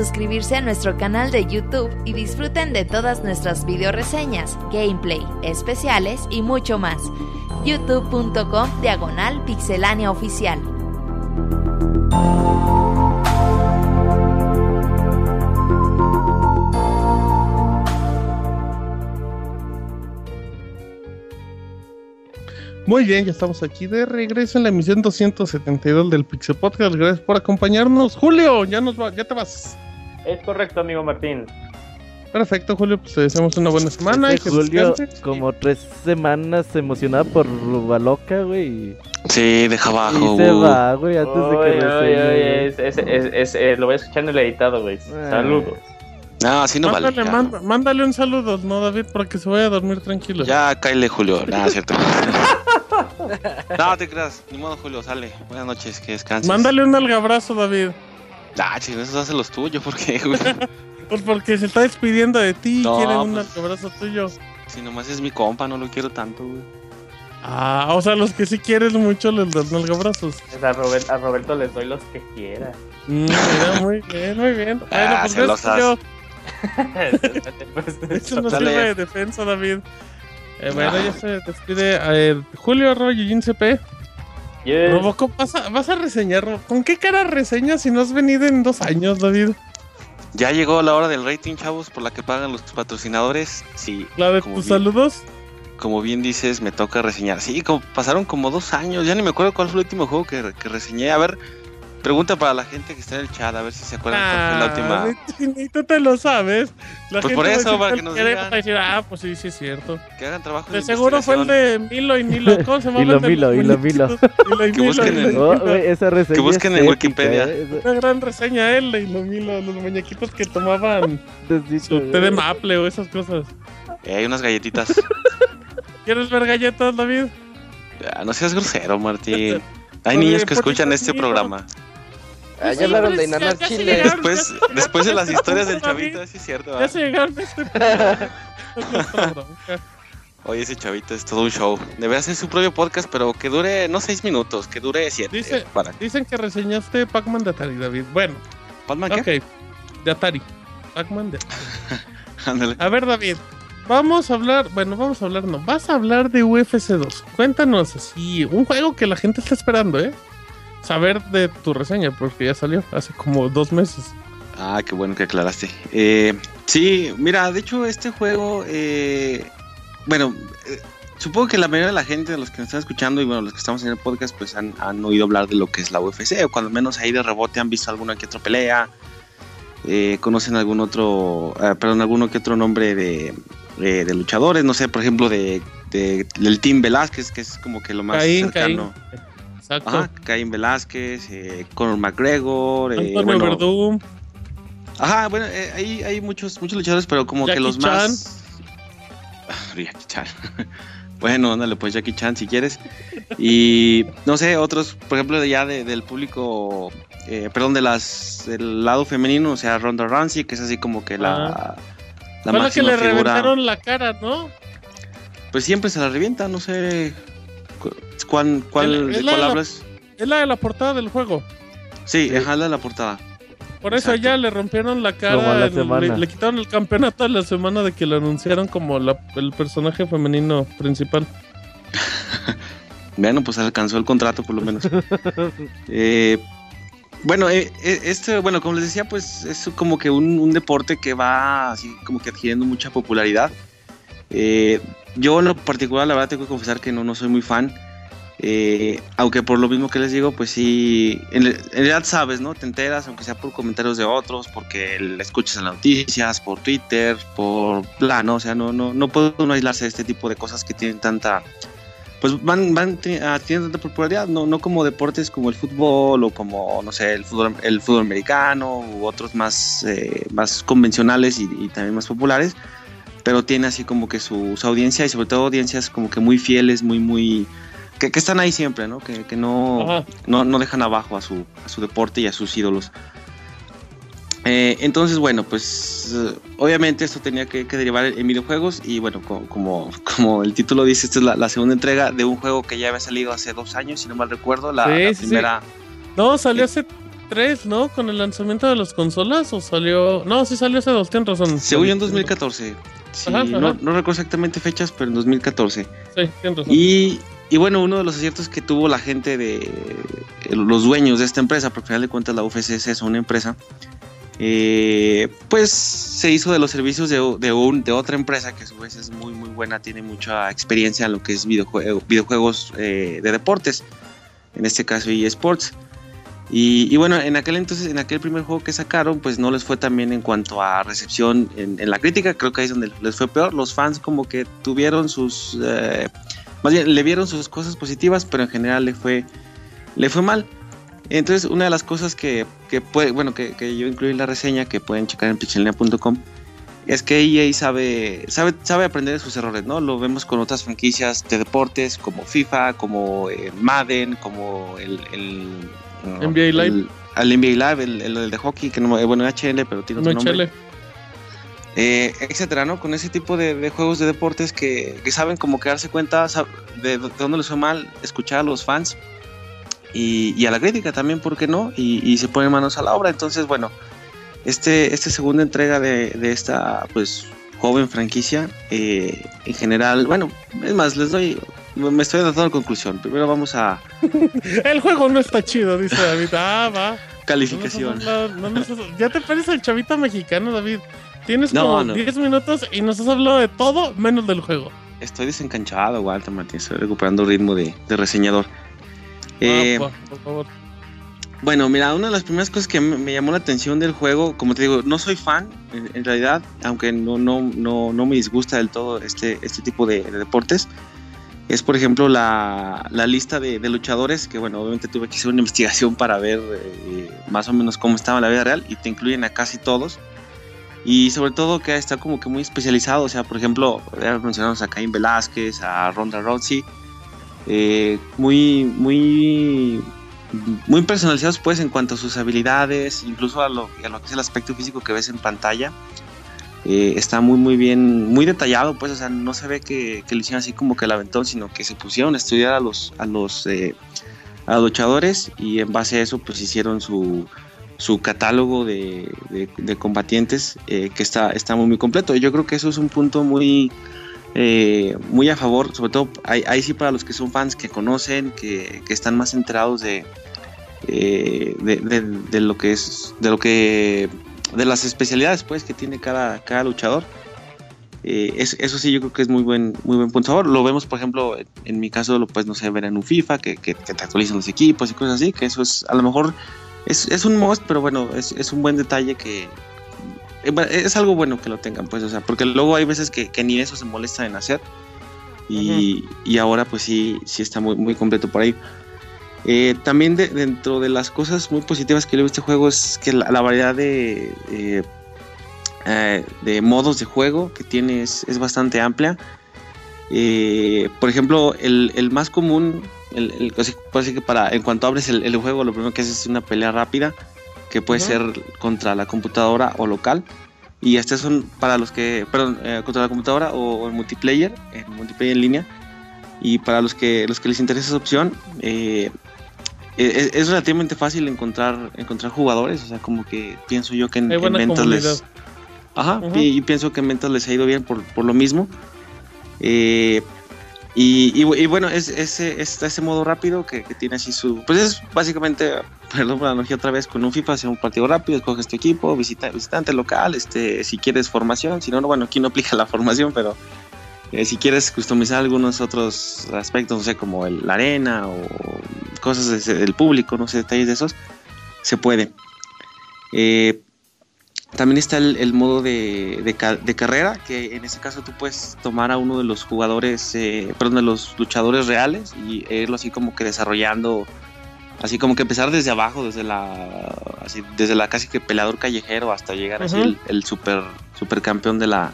suscribirse a nuestro canal de YouTube y disfruten de todas nuestras video reseñas, gameplay, especiales y mucho más. youtube.com diagonal pixelánea oficial. Muy bien, ya estamos aquí de regreso en la emisión 272 del Pixel Podcast. Gracias por acompañarnos. Julio, ya nos va, ya te vas. Es correcto, amigo Martín. Perfecto, Julio, pues te deseamos una buena semana. Este y que Julio, descanses. como tres semanas emocionada por Rubaloca, güey. Sí, deja abajo. Y se uh. va, güey, antes de que es- es- eh, lo voy a escuchar en el editado, güey. Ah. Saludos. No, así no vale. Mándale, ya. manda- mándale un saludo, ¿no, David? Para que se vaya a dormir tranquilo. Ya, cáele, Julio. Nada, cierto. no, te creas. Ni modo, Julio, sale. Buenas noches, que descanses. Mándale un algabrazo, David. Ah, chicos, esos hacen los tuyos, ¿por qué, güey? Pues porque se está despidiendo de ti y No, quiere un pues- algabrazo tuyo. si nomás es mi compa, no lo quiero tanto, güey. Ah, o sea, los que sí quieres mucho les das algabrazos. Pues A, Robert- a Roberto les doy los que quiera. Mm, mira, muy bien, muy bien. Bueno, Ah, pues celosas. Pues, Eso no Dale. sirve de defensa, David. Eh, bueno, ya se despide eh, Julio Arroyo y CP. Yes. Robocop, ¿vas a, vas a reseñar? ¿Con qué cara reseñas si no has venido en dos años, David? Ya llegó la hora del rating, chavos, por la que pagan los patrocinadores. Sí, La de tus bien- saludos. como bien dices, me toca reseñar. Sí, como, pasaron como dos años, ya ni me acuerdo cuál fue el último juego que, que reseñé. A ver, pregunta para la gente que está en el chat, a ver si se acuerdan cuál fue la última. Ah, ni, tú te lo sabes. La Pues gente por eso, para que que nos digan. decir, ah, pues sí, sí es cierto. Que hagan trabajo De seguro fue el de Milo y Nilo. ¿Cómo se llama? Milo, Hilo, Milo. Hilo y Que Milo, busquen en- Oh, Milo. esa reseña Que busquen en Wikipedia. eh, esa- Una gran reseña él y lo Milo, los muñequitos que tomaban su té de güey. maple o esas cosas. Eh, hay unas galletitas. ¿Quieres ver galletas, David? Ah, no seas grosero, Martín. Hay niños que escuchan este programa. Ah, ya hablaron de se Chile. Después, después de las historias del chavito, sí es cierto. Ya se llegaron este. Oye, ese chavito es todo un show. Debe hacer su propio podcast, pero que dure no seis minutos, que dure siete. Dice- Para... Dicen que reseñaste Pac-Man de Atari, David. Bueno, ¿Batman qué? ok. De Atari. Pac-Man de Ándale. A ver, David. Vamos a hablar, bueno, vamos a hablar, no, vas a hablar de UFC 2. Cuéntanos así, un juego que la gente está esperando, ¿eh? Saber de tu reseña, porque ya salió hace como dos meses. Ah, qué bueno que aclaraste. Eh, sí, mira, de hecho este juego, eh, bueno, eh, supongo que la mayoría de la gente, de los que nos están escuchando y bueno, los que estamos en el podcast, pues han, han oído hablar de lo que es la UFC, o cuando menos ahí de rebote han visto alguna que otra pelea, eh, conocen algún otro, eh, perdón, alguno que otro nombre de, de- de luchadores, no sé, por ejemplo, de, de- del Team Velázquez, que es como que lo más Caín, cercano. Caín. Exacto. Ajá, Caín Velázquez, eh, Conor McGregor, eh, Antonio bueno, Verdum. Ajá, bueno, eh, hay, hay muchos, muchos luchadores, pero como Jackie que los Chan. más. Jackie Chan. bueno, ándale, pues Jackie Chan si quieres. Y no sé, otros, por ejemplo, ya de- del público, eh, perdón, de las del lado femenino, o sea, Ronda Rousey, que es así como que la. Ah. La la que le figura. reventaron la cara, ¿no? Pues siempre se la revienta, no sé. Cu- ¿Cuál, cuál, Es la- de es la- cuál la- hablas? Es la de la portada del juego. Sí, ajá, la de la portada. Por eso Exacto. ya le rompieron la cara. Le- semana. Le, le quitaron el campeonato a la semana de que lo anunciaron como la- el personaje femenino principal. Bueno, pues alcanzó el contrato por lo menos. Eh, bueno, eh, eh, este, bueno, como les decía, pues es como que un, un deporte que va así como que adquiriendo mucha popularidad. Eh, yo en lo particular, la verdad, tengo que confesar que no, no soy muy fan. Eh, aunque por lo mismo que les digo, pues sí, en, realidad sabes, ¿no? Te enteras, aunque sea por comentarios de otros, porque escuchas en las noticias, por Twitter, por bla, ¿no? O sea, no, no, no puede uno aislarse de este tipo de cosas que tienen tanta, pues van, van adquiriendo tanta popularidad, no, no como deportes como el fútbol o como, no sé, el fútbol, el fútbol americano u otros más, eh, más convencionales y, y también más populares, pero tiene así como que su audiencia y sobre todo audiencias como que muy fieles, muy, muy... Que, que están ahí siempre, ¿no? Que, que no, no, no dejan abajo a su, a su deporte y a sus ídolos. Eh, entonces, bueno, pues eh, obviamente esto tenía que, que derivar en videojuegos y bueno, co- como, como el título dice, esta es la, la segunda entrega de un juego que ya había salido hace dos años, si no mal recuerdo, la, Sí, la sí, sí. primera... No, salió hace 2003, ¿no? Con el lanzamiento de las consolas, o salió. No, sí salió hace dos, tienes razón. Se huyó en 2014. Sí, Ajá, ajá. No, no recuerdo exactamente fechas, pero en 2014. Sí, tienes razón. Y, y bueno, uno de los aciertos que tuvo la gente de eh, los dueños de esta empresa, porque al final de cuentas la UFC es una empresa, eh, pues se hizo de los servicios de, de, un- de otra empresa que a su vez es muy muy buena, tiene mucha experiencia en lo que es videojue- videojuegos eh, de deportes, en este caso eSports. Y, y bueno, en aquel entonces, en aquel primer juego que sacaron, pues no les fue tan bien en cuanto a recepción en, en la crítica, creo que ahí es donde les fue peor. Los fans como que tuvieron sus... eh, más bien, le vieron sus cosas positivas, pero en general le fue, le fue mal. Entonces, una de las cosas que, que puede, bueno, que, que yo incluí en la reseña, que pueden checar en pixelania.com, es que EA sabe, sabe, sabe aprender de sus errores, ¿no? Lo vemos con otras franquicias de deportes como FIFA, como eh, Madden, como el, el NBA Live. el- al NBA Live, el, el- el de hockey, que no, bueno, HL, pero tiene otro No, nombre. Eh, etcétera, ¿no? Con ese tipo de, de juegos de deportes que, que saben como que darse cuenta de, de dónde les fue mal, escuchar a los fans y, y a la crítica también, ¿por qué no? Y, y se ponen manos a la obra. Entonces, bueno, este, esta segunda entrega de, de esta, pues, joven franquicia, eh, en general, bueno, es más, les doy, me estoy dando la conclusión. Primero vamos a El juego no está chido, dice David. Ah, va. calificación. No no ya te pareces el chavito mexicano, David. Tienes No, como no. 10 minutos y nos has hablado de todo menos del juego. Estoy desencanchado, Walter Martín, estoy recuperando ritmo de, de reseñador. Eh, Ah, por, por favor. Bueno, mira, una de las primeras cosas que me, llamó la atención del juego, como te digo, no soy fan en, en realidad, aunque no, no, no, no me disgusta del todo este, este tipo de, de deportes. Es, por ejemplo, la, la lista de, de luchadores, que bueno, obviamente tuve que hacer una investigación para ver eh, más o menos cómo estaba la vida real, y te incluyen a casi todos. Y sobre todo que está como que muy especializado, o sea, por ejemplo, mencionamos a Caín Velázquez, a Ronda Rousey, eh, muy, muy, muy personalizados pues en cuanto a sus habilidades, incluso a lo, a lo que es el aspecto físico que ves en pantalla. Eh, está muy muy bien, muy detallado pues, o sea, no se ve que, que lo hicieron así como que el aventón, sino que se pusieron a estudiar a los, a los, eh, a luchadores y en base a eso pues hicieron su, su catálogo de, de- combatientes eh, que está, está muy muy completo. Yo creo que eso es un punto muy, eh, muy a favor, sobre todo ahí, ahí sí para los que son fans que conocen, que, que están más enterados de, eh, de, de- lo que es, de lo que, de las especialidades pues que tiene cada, cada luchador. Es- eso sí yo creo que es muy buen, muy buen punto a favor. Lo vemos por ejemplo en, mi caso lo puedes no sé ver en un FIFA que, que, que te actualizan los equipos y cosas así, que eso es a lo mejor es, es un must, pero bueno, es, es un buen detalle que eh, es algo bueno que lo tengan, pues, o sea, porque luego hay veces que, que ni eso se molestan en hacer. Y, y ahora, pues sí, sí está muy, muy completo por ahí. Eh, también de- dentro de las cosas muy positivas que le veo a este juego es que la, la variedad de, eh, eh, de modos de juego que tiene es, es bastante amplia. Eh, por ejemplo, el, el más común, el, el- así- así que para, en cuanto abres el, el juego, lo primero que haces es una pelea rápida, que puede ser contra la computadora o local. Y estas son para los que, perdón, eh, contra la computadora o, en multiplayer, en multiplayer en línea. Y para los que, los que les interesa esa opción, eh, es, es relativamente fácil encontrar, encontrar jugadores. O sea, como que pienso yo que en, en ventas les. Ajá, y, y pienso que en ventas les ha ido bien por, por lo mismo. Eh, y, y bu- y bueno, es, ese, es ese modo rápido que, tiene así su... Pues es básicamente, perdón por la analogía otra vez, con un FIFA, hacer un partido rápido, escoges tu equipo, visita, visitante local, este, si quieres formación, si no, no, bueno, aquí no aplica la formación, pero eh, si quieres customizar algunos otros aspectos, no sé, como la arena o cosas del público, no sé, detalles de esos, se puede. Eh, también está el, el modo de, de ca- de carrera, que en este caso tú puedes tomar a uno de los jugadores, eh, perdón, de los luchadores reales y irlo así como que desarrollando, así como que empezar desde abajo, desde la, así, desde la casi que peleador callejero hasta llegar así Ujú. el, el super, super campeón de la,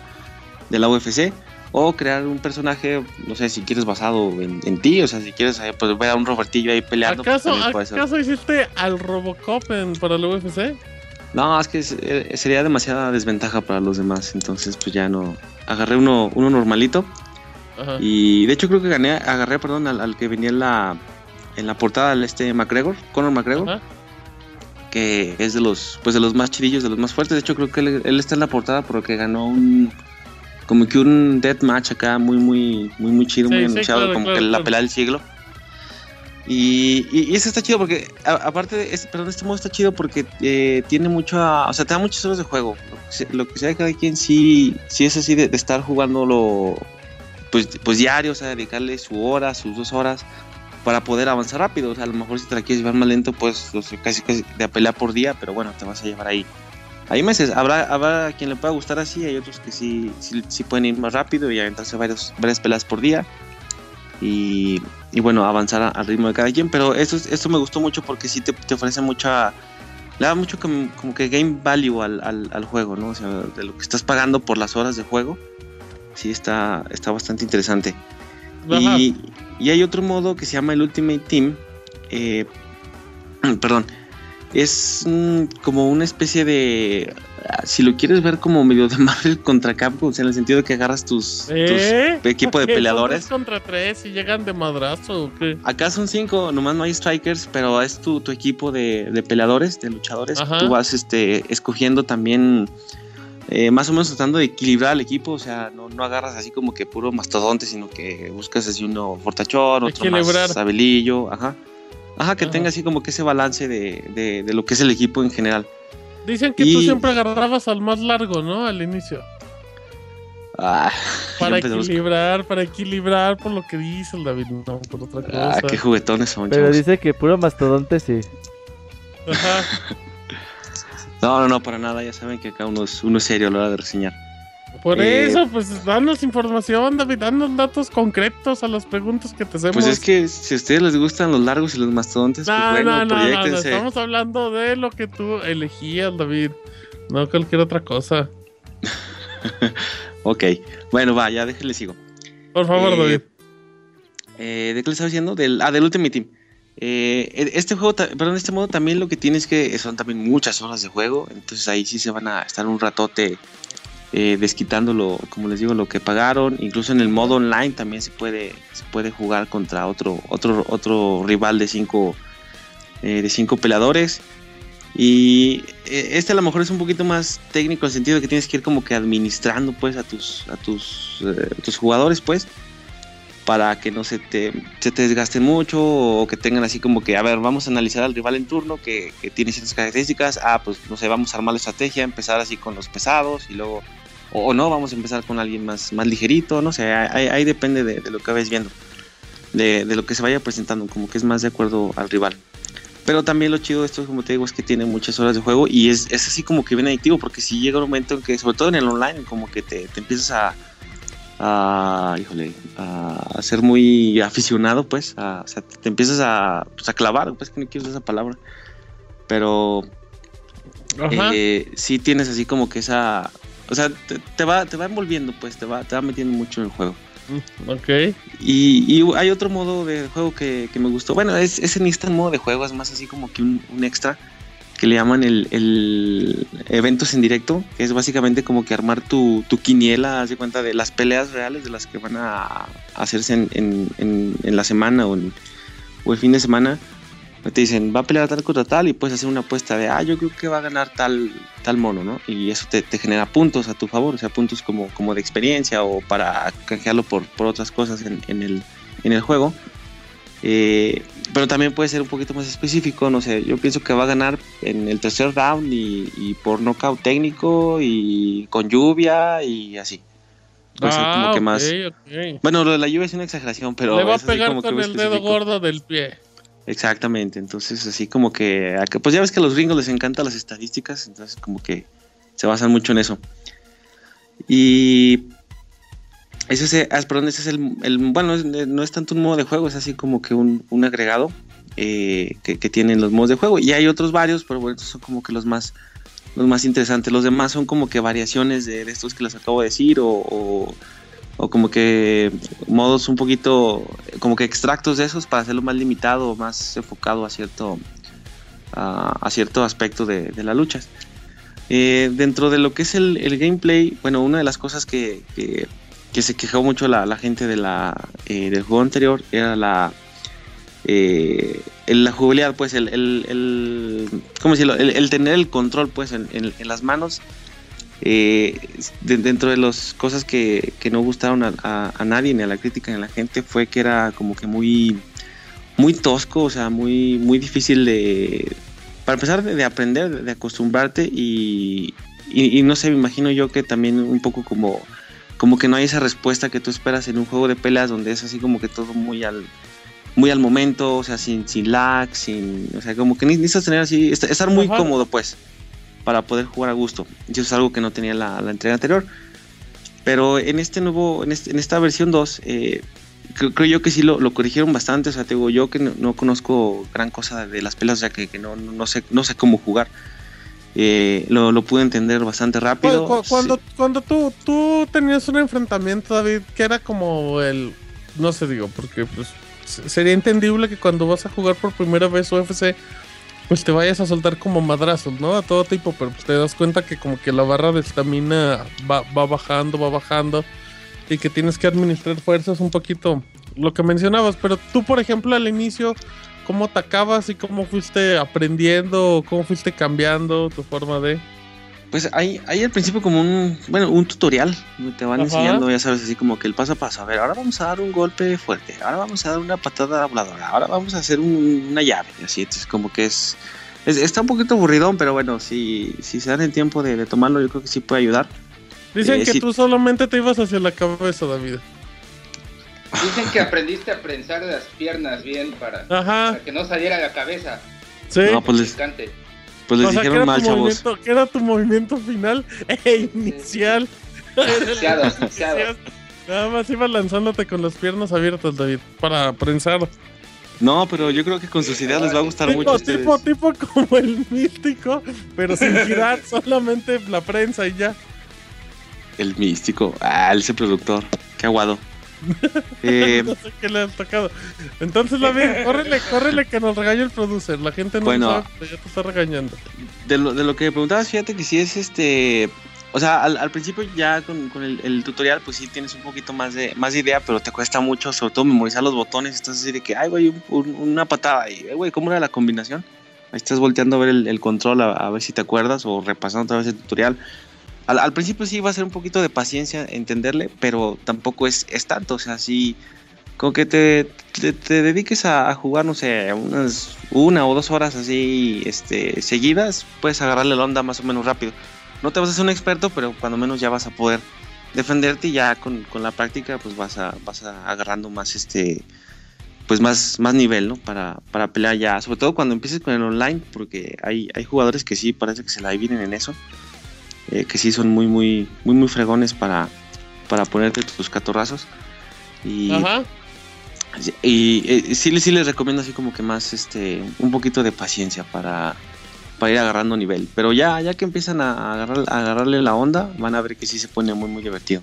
de la UFC. O crear un personaje, no sé, si quieres basado en, en ti, o sea, si quieres eh, pues, ver a un Robertillo ahí peleando. pues, ¿Acaso, ser. ¿Acaso hiciste al Robocop en, para el UFC? No, es que eh, sería demasiada desventaja para los demás, entonces pues ya no. Agarré uno, uno normalito Ajá. y de hecho creo que gané, agarré, perdón, al, al que venía en la, en la portada, al este McGregor, Conor McGregor. Ajá. que es de los pues de los más chirillos, de los más fuertes. De hecho, creo que él, él está en la portada porque ganó un como que un death match acá muy muy muy muy chido, Sí, muy sí, anunciado, claro, como claro, que la pelea del siglo. Y, y, y eso está chido porque, aparte, de este, perdón, este modo está chido porque eh, tiene mucho, o sea, te da muchas horas de juego. Lo que, sea de cada quien sí, sí es así de, de estar jugándolo, pues, pues diario, o sea, dedicarle su hora, sus dos horas para poder avanzar rápido. O sea, a lo mejor si te la quieres llevar más lento, pues o sea, casi, de a pelear por día, pero bueno, te vas a llevar ahí. Hay meses, habrá, habrá quien le pueda gustar así, hay otros que sí, sí, sí pueden ir más rápido y aventarse varios, varias peleas por día y, y bueno, avanzar a- al ritmo de cada quien. Pero esto, es- esto me gustó mucho porque sí te, te ofrece mucha, le da mucho como, como que game value al, al, al juego, ¿no? O sea, de lo que estás pagando por las horas de juego, sí está, está bastante interesante. Y, y hay otro modo que se llama el Ultimate Team. eh, perdón. Es mm, como una especie de. ah, Si lo quieres ver como medio de Marvel contra Capcom, o sea, en el sentido de que agarras tus, ¿Eh? tus equipo de ¿Qué, son peleadores. contra tres y llegan de madrazo o qué? Acá son cinco, nomás no hay strikers, pero es tu, tu equipo de, de peleadores, de luchadores. Ajá. Tú vas este, escogiendo también, eh, más o menos tratando de equilibrar al equipo. O sea, no, no agarras así como que puro mastodonte, sino que buscas así uno fortachón, otro Equilibrar. más habilillo. Ajá. Ajá, que Ajá. tenga así como que ese balance de, de, de lo que es el equipo en general. Dicen que tú siempre agarrabas al más largo, ¿no? Al inicio. Ah, Para equilibrar, para equilibrar por lo que dice el David, no por otra cosa. Ah, qué juguetones son, Pero chavos. dice que puro mastodonte sí. Ajá. No, no, no, para nada. Ya saben que acá uno es, uno es serio a la hora de reseñar. Por Eh, eso, pues danos información, David, danos datos concretos a las preguntas que te hacemos. Pues es que si a ustedes les gustan los largos y los mastodontes, No, pues bueno, no, no, no, no, estamos hablando de lo que tú elegías, David. No cualquier otra cosa. Ok, bueno, va, ya déjenle sigo. Por favor, Eh, David. Eh, ¿De qué le estaba diciendo? Del, ah, del Ultimate Team. Eh, este juego, perdón, este modo también lo que tiene es que son también muchas horas de juego, entonces ahí sí se van a estar un ratote eh, como les digo, lo que pagaron. Incluso en el modo online también se puede, se puede jugar contra otro, otro, otro rival de cinco, eh, de cinco peleadores. Y eh, este a lo mejor es un poquito más técnico en el sentido de que tienes que ir como que administrando pues a tus, a tus, eh, tus jugadores pues para que no se te, se te desgasten mucho o que tengan así como que, a ver, vamos a analizar al rival en turno que, que tiene ciertas características, ah, pues no sé, vamos a armar la estrategia, empezar así con los pesados y luego, o, o no, vamos a empezar con alguien más, más ligerito, no sé, ahí, ahí depende de, de lo que vayas viendo, de, de lo que se vaya presentando, como que es más de acuerdo al rival. Pero también lo chido de esto, como te digo, es que tiene muchas horas de juego y es, es así como que bien adictivo, porque si llega un momento en que, sobre todo en el online, como que te, te empiezas a, a, híjole, a ser muy aficionado, pues, a- o sea, te empiezas a, pues, a clavar, pues que no quiero usar esa palabra, pero eh, sí tienes así como que esa, o sea, te, te va, te va envolviendo, pues, te va, te va metiendo mucho en el juego. Ok. Y, y hay otro modo de juego que, que me gustó. Bueno, es, en modo de juego, es más así como que un, un extra que le llaman el, el eventos en directo, que es básicamente como que armar tu, tu quiniela, haz de cuenta de las peleas reales de las que van a hacerse en, en, en- en la semana o, el fin de semana. Te dicen, va a pelear tal contra tal y puedes hacer una apuesta de, ah, yo creo que va a ganar tal, tal mono, ¿no? Y eso te, te genera puntos a tu favor, o sea, puntos como, como de experiencia o para canjearlo por, por otras cosas en el, en el juego. Eh, pero también puede ser un poquito más específico, no sé, yo pienso que va a ganar en el tercer round y, y por knockout técnico y con lluvia y así. Puede ser como Ah, que más... Bueno, lo de la lluvia es una exageración, pero... Le va a pegar como con el dedo gordo del pie. Exactamente, entonces así como que, pues ya ves que a los gringos les encantan las estadísticas, entonces como que se basan mucho en eso. Y ese es, ah, perdón, ese es el, bueno, es- no es tanto un modo de juego, es así como que un, un agregado eh, que, que tienen los modos de juego. Y hay otros varios, pero bueno, estos son como que los más, los más interesantes. Los demás son como que variaciones de, estos que les acabo de decir o, o- como que modos un poquito como que extractos de esos para hacerlo más limitado más enfocado a cierto a, cierto aspecto de, de las luchas Eh, dentro de lo que es el, el gameplay bueno una de las cosas que, que se quejó mucho la, gente eh, del juego anterior era la eh, la jugabilidad, pues el, el, tener el control, pues en, las manos. eh, de- dentro de las cosas que, no gustaron a, nadie, ni a la crítica, ni a la gente, fue que era como que muy, muy tosco, o sea, muy, muy difícil de, para empezar, de, de aprender, de, acostumbrarte y no sé, me imagino yo que también un poco como, como que no hay esa respuesta que tú esperas en un juego de peleas donde es así como que todo muy al, muy al momento, o sea, sin, sin lag, sin, o sea, como que ne- necesitas tener así, est- estar muy Ajá. cómodo, pues, para poder jugar a gusto. Y eso es algo que no tenía la, la entrega anterior. Pero en este nuevo, en, este- en esta versión 2, eh, creo, creo yo que sí lo, lo corrigieron bastante. O sea, te digo, yo que no, no conozco gran cosa de las pelas, o sea, que, que no, no sé, no sé cómo jugar. Eh, lo, lo pude entender bastante rápido. Cu- cu- Cuando, cuando tú, tú tenías un enfrentamiento, David, que era como el. No sé, digo, porque pues se- sería entendible que cuando vas a jugar por primera vez UFC, pues te vayas a soltar como madrazos, ¿no? A todo tipo, pero pues te das cuenta que como que la barra de estamina va, va bajando, va bajando, y que tienes que administrar fuerzas un poquito lo que mencionabas, pero tú, por ejemplo, al inicio, ¿cómo atacabas y cómo fuiste aprendiendo, cómo fuiste cambiando tu forma de... Pues hay, hay al principio como un, bueno, un tutorial, te van Ajá. enseñando, ya sabes, así como que el paso a paso. A ver, ahora vamos a dar un golpe fuerte, ahora vamos a dar una patada voladora, ahora vamos a hacer un- una llave, así, entonces como que es, es- está un poquito aburridón, pero bueno, si, si se dan el tiempo de, de tomarlo, yo creo que sí puede ayudar. Dicen Eh, que sí. tú solamente te ibas hacia la cabeza, David. Dicen que aprendiste a prensar las piernas bien para, Ajá. para que no saliera la cabeza. Sí. No, pues les, pues les O sea, ¿qué dijeron mal, chavos. ¿Qué era tu movimiento final e inicial? Asfixiado, asfixiado. Nada más ibas lanzándote con las piernas abiertas, David, para prensar. No, pero yo creo que con sus ideas les va a gustar mucho a tipo, tipo como el místico, pero sin girar, solamente la prensa y ya. El místico, ah, ese productor, qué aguado. Eh, no sé qué le has tocado. Entonces, David, córrele, córrele que nos regañe el producer. La gente no Bueno. sabe, pero ya te está regañando. de lo, de lo que me preguntabas, fíjate que sí es este. O sea, al, al principio ya con, con el, el tutorial, pues sí tienes un poquito más de, más de idea, pero te cuesta mucho, sobre todo memorizar los botones. Estás así de que, ay, güey, un- un- una patada. Y, "Ay, güey, ¿cómo era la combinación? Ahí estás volteando a ver el, el control, a, a ver si te acuerdas, o repasando otra vez el tutorial. Al, principio sí va a ser un poquito de paciencia entenderle, pero tampoco es, es tanto. O sea, sí, como que te, te, te dediques a, jugar, no sé, unas una o dos horas así este, seguidas, puedes agarrarle la onda más o menos rápido. No te vas a hacer un experto, pero cuando menos ya vas a poder defenderte y ya con, con la práctica pues vas a, vas a agarrando más este pues más, más nivel, ¿no? Para, para pelear ya, sobre todo cuando empieces con el online, porque hay, hay jugadores que sí parece que se la vienen en eso, eh, que sí son muy, muy, muy, muy fregones para, para ponerte tus catorrazos. Y, Ajá. y eh, sí, sí les recomiendo así como que más, este, un poquito de paciencia para, para ir agarrando nivel. Pero ya, ya que empiezan a, agarrar, a agarrarle la onda, van a ver que sí se pone muy, muy divertido.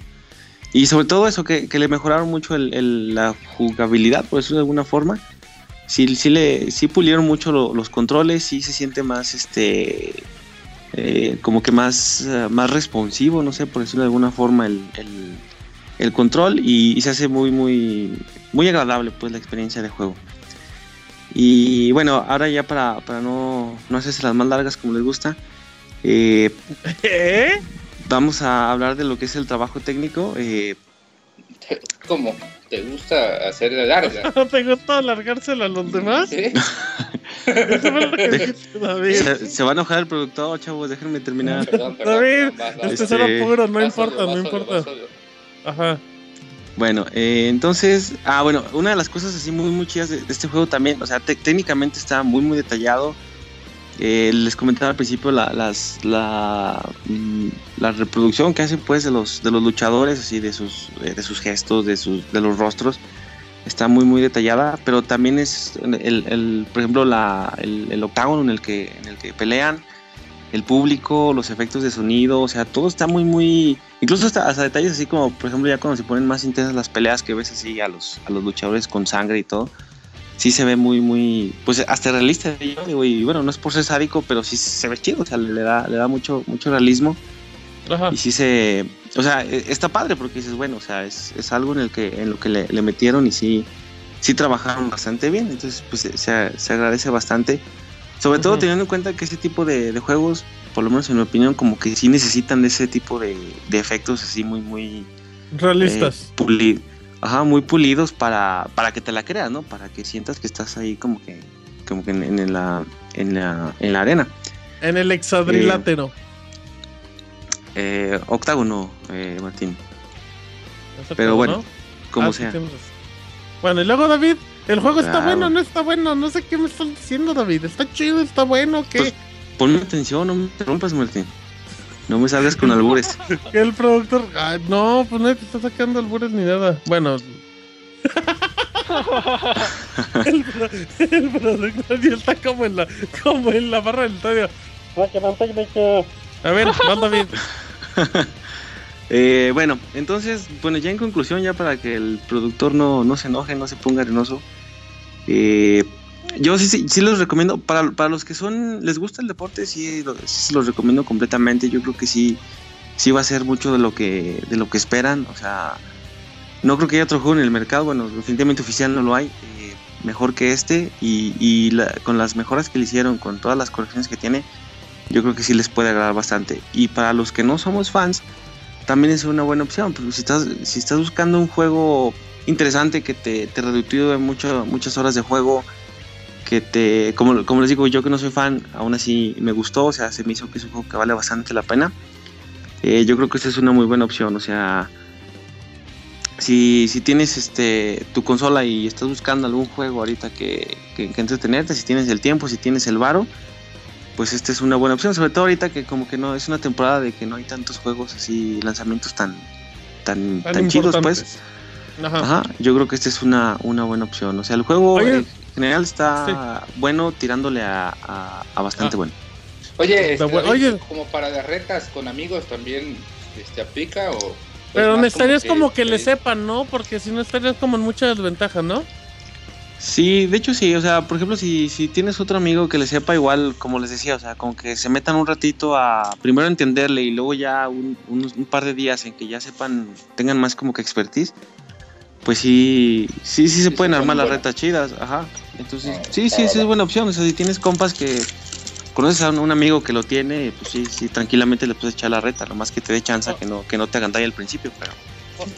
Y sobre todo eso, que, que le mejoraron mucho el- el- la jugabilidad, por decirlo de alguna forma. Sí, sí, le, sí pulieron mucho lo- los controles, sí se siente más, este, eh, como que más, eh, más responsivo, no sé, por decirlo de alguna forma, el, el- el control y, y se hace muy, muy, muy agradable, pues, la experiencia de juego. Y bueno, ahora ya para, para no, no hacerse las más largas como les gusta, eh, ¿Eh? vamos a hablar de lo que es el trabajo técnico. eh, ¿Cómo? ¿Te gusta hacer la larga? ¿No te gusta alargársela a los demás? ¿Sí? Se, se va a enojar el productor, chavos, déjenme terminar. Perdón, perdón. David, vas, vas, este Este- será puro, no vas importa, solo, no importa. solo. Ajá. Bueno, eh, entonces, ah, bueno, una de las cosas así muy, muy chidas de, de este juego también, o sea, te- técnicamente está muy, muy detallado. Eh, les comentaba al principio la, las, la, mm, la reproducción que hacen pues de los, de los luchadores, así de sus, eh, de sus gestos, de, sus, de los rostros, está muy, muy detallada, pero también es, el, el, por ejemplo, la, el, el octágono en el, que, en el que pelean, el público, los efectos de sonido, o sea, todo está muy, muy... Incluso hasta, hasta detalles así como, por ejemplo, ya cuando se ponen más intensas las peleas que ves así a los, a los luchadores con sangre y todo, sí se ve muy, muy, pues hasta realista, yo digo, y bueno, no es por ser sádico, pero sí se ve chido, o sea, le da, le da mucho, mucho realismo Ajá. y sí se, o sea, e- está padre porque dices, bueno, o sea, es, es algo en el que, en lo que le, le metieron y sí, sí trabajaron bastante bien. Entonces, pues se, se agradece bastante. Sobre todo teniendo en cuenta que ese tipo de, de juegos, por lo menos en mi opinión, como que sí necesitan de ese tipo de, de efectos así muy, muy Realistas. eh, puli- ajá, muy pulidos para, para que te la creas, ¿no? Para que sientas que estás ahí como que, como que en, en la, en, la, en la arena. En el hexadrilátero. Eh, octágono, eh, Martín. Pero bueno, ¿no? como Ah, sea. Bueno, y luego David, el juego está bueno, no está bueno, no sé qué me estás diciendo David, está chido, está bueno, ¿qué? Pues- Ponme atención, no me interrumpas, Martín. No me salgas con albures. El productor, ah, no, pues no te está sacando albures ni nada. Bueno. el, pro- el productor ya está como en la, como en la barra del estadio. A ver, va David. Eh, bueno, entonces, bueno, ya en conclusión, ya para que el productor no, no se enoje, no se ponga arenoso. eh, yo sí, sí, sí los recomiendo. Para, para los que son, les gusta el deporte, sí, lo- sí los recomiendo completamente. Yo creo que sí, sí va a ser mucho de lo que, de lo que esperan. O sea, no creo que haya otro juego en el mercado. Bueno, definitivamente oficial no lo hay. eh, mejor que este. Y, y la- con las mejoras que le hicieron, con todas las correcciones que tiene, yo creo que sí les puede agradar bastante. Y para los que no somos fans, también es una buena opción. Porque si estás, si estás buscando un juego interesante que te, te reductive mucho, muchas horas de juego, que te, como, como les digo, yo que no soy fan, aún así me gustó, o sea, se me hizo que es un juego que vale bastante la pena. Eh, yo creo que esta es una muy buena opción, o sea, si, si tienes este tu consola y estás buscando algún juego ahorita que, que, que entretenerte, si tienes el tiempo, si tienes el varo, pues esta es una buena opción, sobre todo ahorita que como que no es una temporada de que no hay tantos juegos así, lanzamientos tan tan, Tan tan chidos pues. Ajá. Ajá, yo creo que esta es una, una buena opción. O sea, el juego Oye. en general está bueno, tirándole a, a- a bastante Ah. bueno. Oye, este, Está bueno. David, Oye. como para las retas con amigos también este, aplica o... Pero necesitarías como que, le sí. sepan, ¿no? Porque si no estarías como en mucha desventaja, ¿no? Sí, de hecho sí, o sea, por ejemplo, si, si tienes otro amigo que le sepa igual, como les decía, o sea, como que se metan un ratito a primero entenderle y luego ya un, un- un par de días en que ya sepan, tengan más como que expertise, pues sí, sí, sí se Sí, pueden armar las buenas. retas chidas, ajá. Entonces, Ah, sí, sí, sí es buena opción, o sea, si tienes compas que conoces a un, amigo que lo tiene, pues sí, sí, tranquilamente le puedes echar la reta, nomás que te dé chance que no, que no te agandalle al principio, pero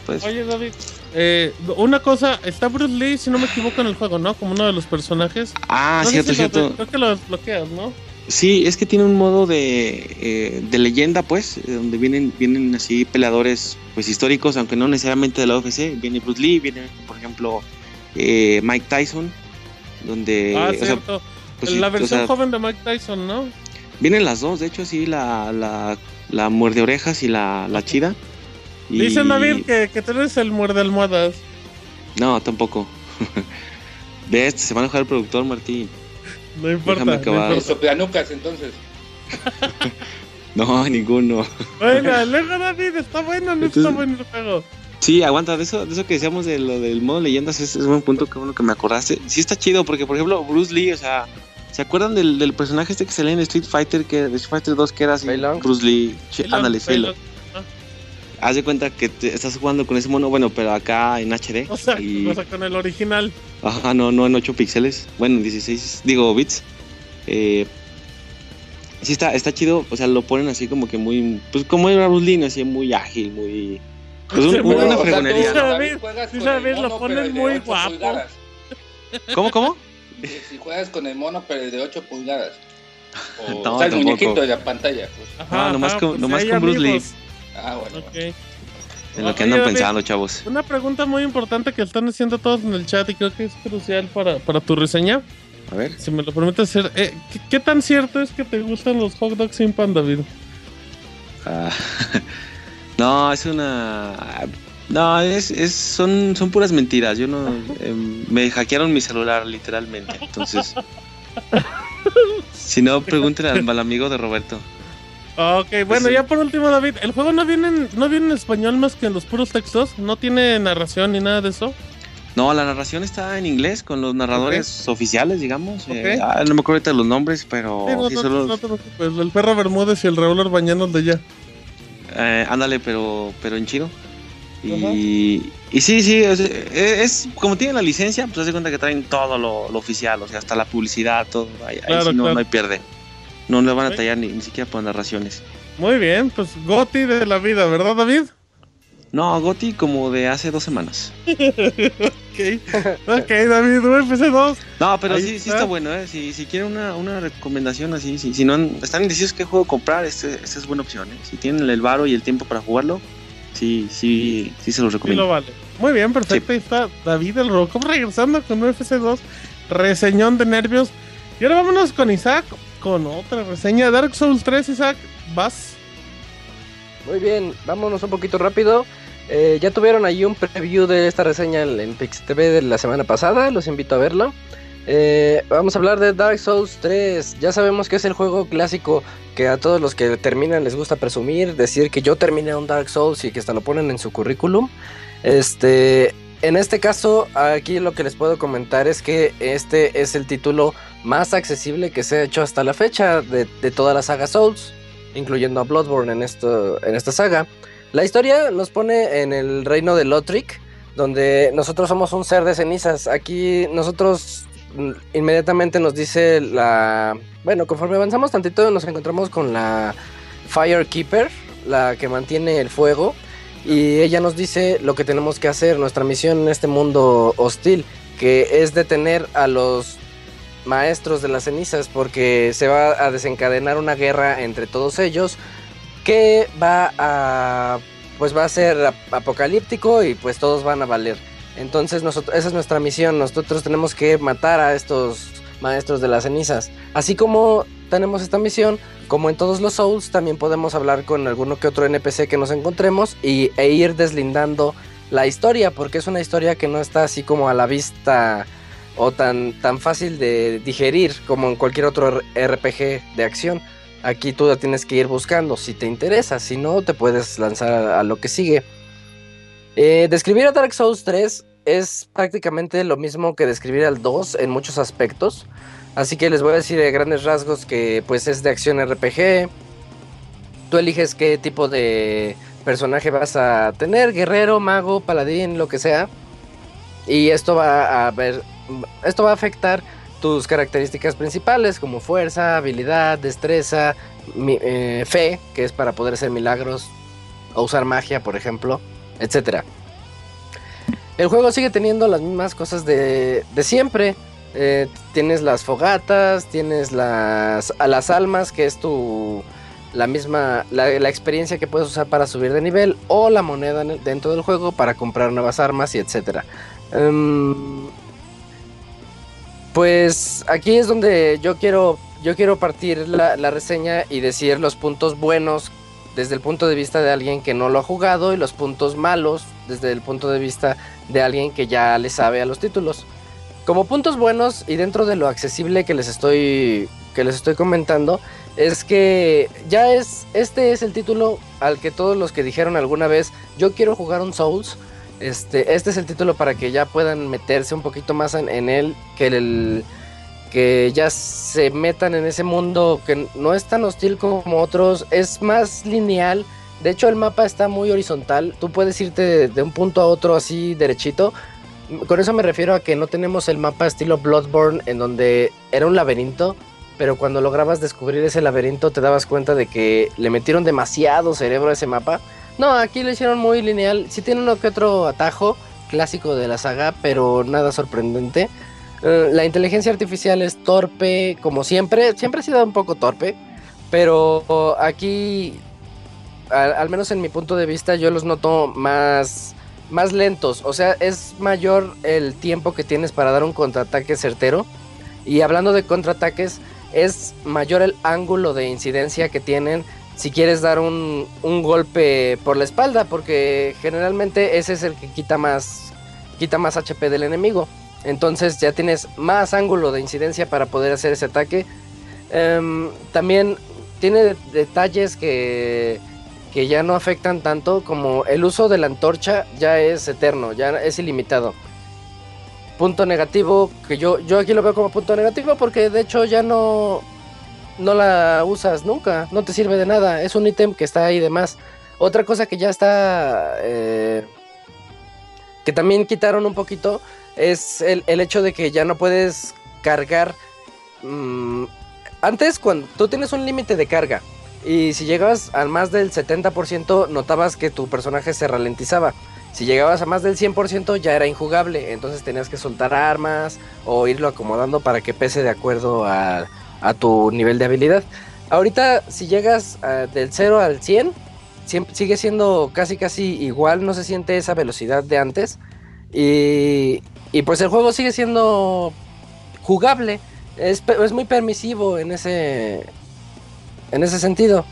pues... Oye, David, eh, una cosa, está Bruce Lee, si no me equivoco, en el juego, ¿no? Como uno de los personajes. Ah, No cierto, si lo- cierto. creo que lo desbloqueas, ¿no? Sí, es que tiene un modo de, eh, de leyenda, pues, eh, donde vienen, vienen así peleadores pues históricos, aunque no necesariamente de la UFC. Viene Bruce Lee, viene, por ejemplo, eh, Mike Tyson, donde... ah, sea, cierto. pues la o versión sea, joven de Mike Tyson, ¿no? Vienen las dos, de hecho, sí, la, la, la muerde orejas y la, la chida. Y- Dicen David que, que tú eres el muerde almohadas. No, tampoco. ¿Ves? Se van a enojar el productor, Martín. No importa. Déjame no acabar. importa. Soplanucas, entonces. No, ninguno. Bueno, luego David, está bueno, no está bueno el juego. Sí, aguanta, de eso, de eso que decíamos de lo del modo leyendas, es, es un buen punto que bueno que me acordaste. Sí está chido, porque por ejemplo, Bruce Lee, o sea, ¿se acuerdan del, del personaje este que salía en Street Fighter, que de Street Fighter 2 que era así? Bruce Lee, ándale. Long. Haz de cuenta que te- estás jugando con ese mono, bueno, pero acá en HD. O sea, y, o sea, con el original. ajá, no, no en 8 píxeles, bueno, en 16, digo, bits. Eh, sí está, está chido, o sea, lo ponen así como que muy, pues como era Bruce Lee, así muy ágil, muy... Pues un- Sí, una pero, o sea, fregonería. tú- ¿no? David, juegas sí, con el David, lo mono, ponen pero el de muy 8 guapo. pulgadas. ¿Cómo, cómo? Si- juegas con el mono, pero el de 8 pulgadas. O, No, o sea, el tampoco. muñequito de la pantalla. pues. Ajá, No, nomás ajá, con- pues, nomás con Bruce Lee. Ah, bueno. En lo que Oye, andan David, pensando, chavos. Una pregunta muy importante que están haciendo todos en el chat y creo que es crucial para, para tu reseña. A ver. Si me lo permites hacer. eh, ¿qué, qué tan cierto es que te gustan los hot dogs sin pan, David? Ah, no, es una. No, es, es, son, son puras mentiras. Yo no. em, me hackearon mi celular, literalmente. Entonces. si no, pregúntale al mal amigo de Roberto. Ok, bueno, Sí. ya por último, David, ¿el juego no viene, en, no viene en español más que en los puros textos? ¿No tiene narración ni nada de eso? No, la narración está en inglés con los narradores oficiales, digamos. Eh, Ok. ah, no me acuerdo ahorita de los nombres, pero Sí, no, sí no, solo- no te preocupes, el perro Bermúdez y el Raúl Orbañanos de ya. Eh, ándale, pero, pero en chido. Y, Y sí, sí, es, es- como tienen la licencia, pues se cuenta que traen todo lo, lo oficial, o sea, hasta la publicidad, todo. Ahí, sí no, claro. no hay pierde. No le van a tallar ni, ni siquiera por narraciones. Muy bien, pues Goti de la vida, ¿verdad, David? No, Goti como de hace dos semanas. ok, ok, David, UFC 2. No, pero Ahí sí, sí está. bueno, ¿eh? Si, si quieren una, una recomendación así, si, si no han- están indecisos qué juego comprar, este, esta es buena opción, ¿eh? Si tienen el varo y el tiempo para jugarlo, sí, sí, sí se los Sí recomiendo. lo vale. Muy bien, perfecto. Ahí está David el Roco regresando con UFC 2. Reseñón de nervios. Y ahora vámonos con Isaac con otra reseña. Dark Souls 3, Isaac, vas. Muy bien, vámonos un poquito rápido. Eh, ya tuvieron ahí un preview de esta reseña en, en Pix TV de la semana pasada, los invito a verlo. Eh, vamos a hablar de Dark Souls 3. Ya sabemos que es el juego clásico que a todos los que terminan les gusta presumir, decir que yo terminé un Dark Souls y que hasta lo ponen en su currículum. Este, en este caso, aquí lo que les puedo comentar es que este es el título más accesible que se ha hecho hasta la fecha de, de toda la saga Souls, incluyendo a Bloodborne en, esto, en esta saga. La historia nos pone en el reino de Lothric, donde nosotros somos un ser de cenizas. Aquí nosotros mm, inmediatamente nos dice la... Bueno, conforme avanzamos tantito nos encontramos con la Firekeeper, la que mantiene el fuego. Y ella nos dice lo que tenemos que hacer, nuestra misión en este mundo hostil, que es detener a los maestros de las cenizas, porque se va a desencadenar una guerra entre todos ellos, que va a pues va a ser ap- apocalíptico y pues todos van a valer. Entonces nosotros esa es nuestra misión, nosotros tenemos que matar a estos maestros de las cenizas. Así como tenemos esta misión, como en todos los Souls, también podemos hablar con alguno que otro NPC que nos encontremos y, e ir deslindando la historia, porque es una historia que no está así como a la vista o tan, tan fácil de digerir como en cualquier otro RPG de acción. Aquí tú la tienes que ir buscando si te interesa, si no te puedes lanzar a, a lo que sigue. Eh, describir a Dark Souls 3 es prácticamente lo mismo que describir al 2 en muchos aspectos. Así que les voy a decir de grandes rasgos que pues es de acción RPG. Tú eliges qué tipo de personaje vas a tener, guerrero, mago, paladín, lo que sea. Y esto va a ver, esto va a afectar tus características principales como fuerza, habilidad, destreza, eh, fe, que es para poder hacer milagros o usar magia, por ejemplo, etcétera. El juego sigue teniendo las mismas cosas de, de siempre. Eh, tienes las fogatas, tienes las, a las almas, que es tu la misma la, experiencia que puedes usar para subir de nivel o la moneda dentro del juego para comprar nuevas armas y etcétera. Em, pues aquí es donde yo quiero yo quiero partir la, reseña y decir los puntos buenos desde el punto de vista de alguien que no lo ha jugado y los puntos malos desde el punto de vista de alguien que ya le sabe a los títulos. Como puntos buenos y dentro de lo accesible que les estoy que les estoy comentando es que ya es este es el título al que todos los que dijeron alguna vez yo quiero jugar un Souls este este es el título para que ya puedan meterse un poquito más en, él que el que ya se metan en ese mundo que no es tan hostil como otros es más lineal. De hecho el mapa está muy horizontal. Tú puedes irte de, de un punto a otro así derechito. Con eso me refiero a que no tenemos el mapa estilo Bloodborne en donde era un laberinto, pero cuando lograbas descubrir ese laberinto te dabas cuenta de que le metieron demasiado cerebro a ese mapa. No, aquí lo hicieron muy lineal. Sí tiene uno que otro atajo clásico de la saga, pero nada sorprendente. Eh, la inteligencia artificial es torpe, como siempre. Siempre ha sido un poco torpe, pero aquí, al, al menos en mi punto de vista, yo los noto más más lentos. O sea, es mayor el tiempo que tienes para dar un contraataque certero. Y hablando de contraataques, es mayor el ángulo de incidencia que tienen si quieres dar un, un golpe por la espalda. Porque generalmente ese es el que quita más, quita más HP del enemigo. Entonces ya tienes más ángulo de incidencia para poder hacer ese ataque. Em, también tiene detalles que que ya no afectan tanto como el uso de la antorcha ya es eterno, ya es ilimitado. Punto negativo, que yo, yo aquí lo veo como punto negativo porque de hecho ya no, no la usas nunca, no te sirve de nada, es un ítem que está ahí de más. Otra cosa que ya está, eh, que también quitaron un poquito es el, el hecho de que ya no puedes cargar. mm, antes, cuando tú tienes un límite de carga y si llegabas al más del 70%, notabas que tu personaje se ralentizaba. Si llegabas a más del 100% ya era injugable, entonces tenías que soltar armas o irlo acomodando para que pese de acuerdo a, a tu nivel de habilidad. Ahorita si llegas ah, del 0 al 100, siempre, sigue siendo casi casi igual, no se siente esa velocidad de antes. Y, y pues el juego sigue siendo jugable, es, es muy permisivo en ese, en ese sentido.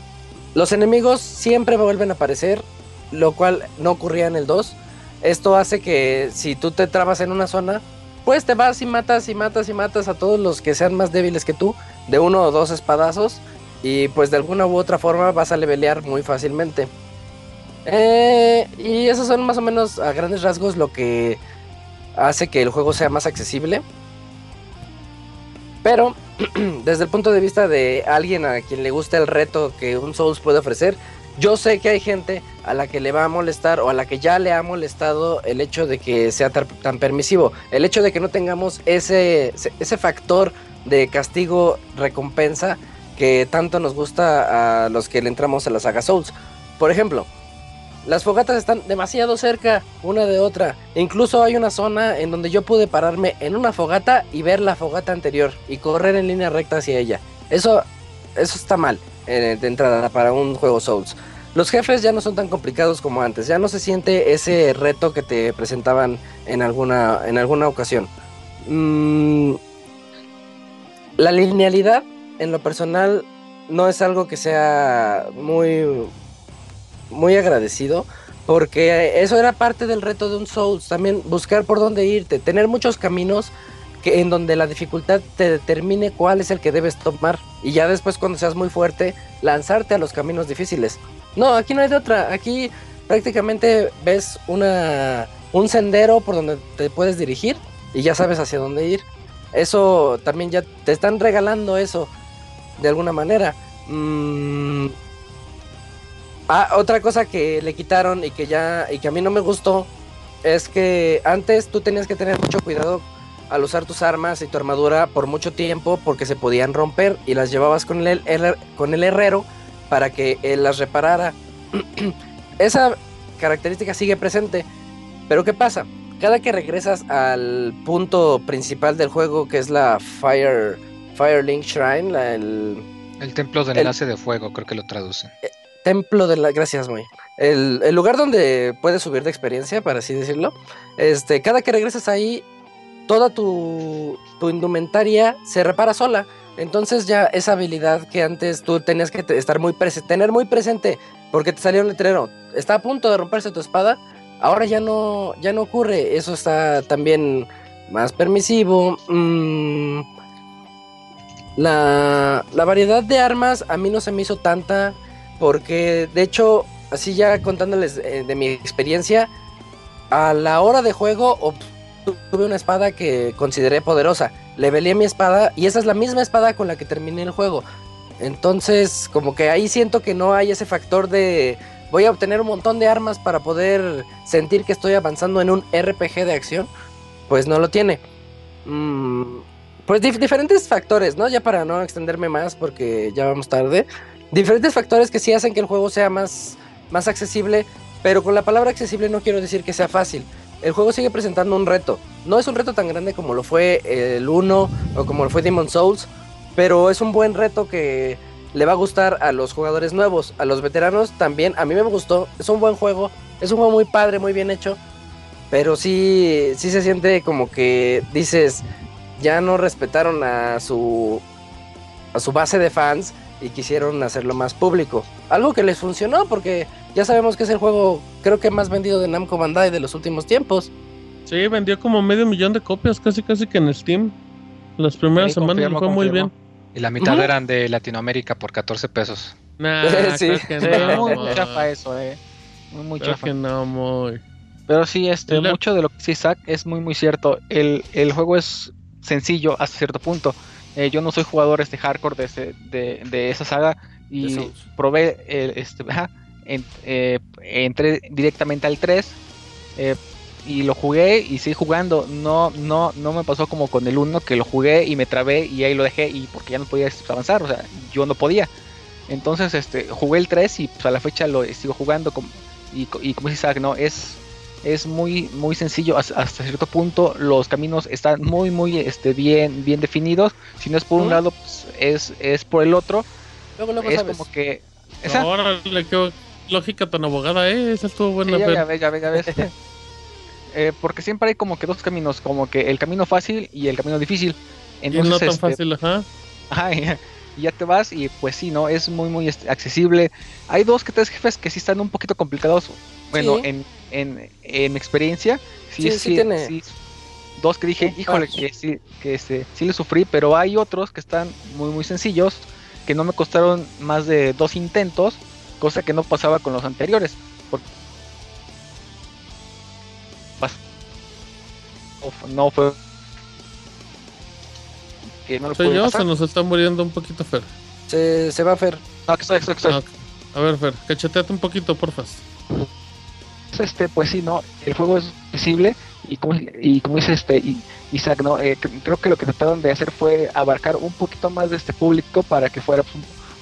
Los enemigos siempre vuelven a aparecer, lo cual no ocurría en el 2. Esto hace que si tú te trabas en una zona, pues te vas y matas y matas y matas a todos los que sean más débiles que tú, de uno o dos espadazos, y pues de alguna u otra forma vas a levelear muy fácilmente. Eh, y esos son más o menos a grandes rasgos lo que hace que el juego sea más accesible. Pero desde el punto de vista de alguien a quien le gusta el reto que un Souls puede ofrecer, yo sé que hay gente a la que le va a molestar o a la que ya le ha molestado el hecho de que sea tan permisivo, el hecho de que no tengamos ese, ese factor de castigo recompensa que tanto nos gusta a los que le entramos a la saga Souls. Por ejemplo, las fogatas están demasiado cerca una de otra. Incluso hay una zona en donde yo pude pararme en una fogata y ver la fogata anterior y correr en línea recta hacia ella. Eso, eso está mal de entrada para un juego Souls. Los jefes ya no son tan complicados como antes. Ya no se siente ese reto que te presentaban en alguna, en alguna ocasión. Mm, la linealidad, en lo personal, no es algo que sea muy muy agradecido porque eso era parte del reto de un Souls, también buscar por dónde irte, tener muchos caminos en donde la dificultad te determine cuál es el que debes tomar y ya después cuando seas muy fuerte lanzarte a los caminos difíciles. No, aquí no hay de otra, aquí prácticamente ves una un sendero por donde te puedes dirigir y ya sabes hacia dónde ir. Eso también ya te están regalando eso de alguna manera. Mm, Ah, otra cosa que le quitaron y que ya y que a mí no me gustó es que antes tú tenías que tener mucho cuidado al usar tus armas y tu armadura por mucho tiempo porque se podían romper y las llevabas con el, con el herrero para que él las reparara. Esa característica sigue presente, pero ¿qué pasa? Cada que regresas al punto principal del juego que es la Fire Firelink Shrine, la- el El templo del El- enlace de fuego, creo que lo traducen. templo de la. Gracias, muy. El, el lugar donde puedes subir de experiencia, para así decirlo. Este, cada que regresas ahí, toda tu, tu indumentaria se repara sola. Entonces ya esa habilidad que antes tú tenías que estar muy presente, tener muy presente, porque te salió un letrero, está a punto de romperse tu espada, ahora ya no, ya no ocurre. Eso está también más permisivo. Mm, la, la variedad de armas a mí no se me hizo tanta. Porque de hecho, así ya contándoles eh, de mi experiencia, a la hora de juego obtuve una espada que consideré poderosa. Levelé mi espada y esa es la misma espada con la que terminé el juego. Entonces, como que ahí siento que no hay ese factor de voy a obtener un montón de armas para poder sentir que estoy avanzando en un RPG de acción. Pues no lo tiene. Mm, pues dif- diferentes factores, ¿no? Ya para no extenderme más porque ya vamos tarde diferentes factores que sí hacen que el juego sea más, más accesible, pero con la palabra accesible no quiero decir que sea fácil. El juego sigue presentando un reto. No es un reto tan grande como lo fue el 1 o como lo fue Demon Souls, pero es un buen reto que le va a gustar a los jugadores nuevos, a los veteranos también. A mí me gustó, es un buen juego, es un juego muy padre, muy bien hecho, pero sí, sí se siente como que dices, ya no respetaron a su, a su base de fans y quisieron hacerlo más público. Algo que les funcionó porque ya sabemos que es el juego creo que más vendido de Namco Bandai de los últimos tiempos. Sí, vendió como medio millón de copias, casi casi que en Steam. Las primeras Sí, semanas confirmo, fue muy bien. Y la mitad eran de Latinoamérica por 14 pesos. Nah, Sí. que no, muy, chafa eso, eh. Muy, chafa. que no, muy. Pero sí, este, mucho de lo que sí Zack es muy muy cierto. El, el juego es sencillo hasta cierto punto. Eh, yo no soy jugador este hardcore de, ese- de, de esa saga y probé el, este, ajá, en- eh, entré directamente al 3. eh, y lo jugué y seguí jugando. No, no, no me pasó como con el 1 que lo jugué y me trabé y ahí lo dejé y porque ya no podía avanzar, o sea, yo no podía. Entonces, este, jugué el 3 y pues, a la fecha lo sigo jugando como, y, y como dice Isaac, no, es, es muy, muy sencillo hasta, cierto punto. Los caminos están muy, muy, este, bien, bien definidos. Si no es por un lado, pues, es, es por el otro. Luego, luego es sabes. como que esa, Ahora le quedó lógica tan abogada, eh. Esa estuvo buena. Sí, ya, ya ya ya ves. Eh, porque siempre hay como que dos caminos, como que el camino fácil y el camino difícil. Y Entonces, no tan este, fácil, ajá. ajá, y ya, y ya te vas y pues sí, ¿no? Es muy, muy este, accesible. Hay dos que tres jefes que sí están un poquito complicados. Bueno, Sí. en, en, en mi experiencia, sí, Sí, sí, sí tiene- sí, dos que dije, Un híjole, que sí, que este, sí le sufrí, pero hay otros que están muy, muy sencillos, que no me costaron más de dos intentos, cosa que no pasaba con los anteriores. Por- pas- no fu- no fue que no lo Soy yo, pasar. se nos está muriendo un poquito, Fer. Se, se va a Fer. No, aquí estoy, aquí estoy. Ah, ok. A ver, Fer, cacheteate un poquito, porfa. Este pues sí no el juego es visible y como y como dice este Isaac no Eh, cre- creo que lo que trataron de hacer fue abarcar un poquito más de este público para que fuera pues,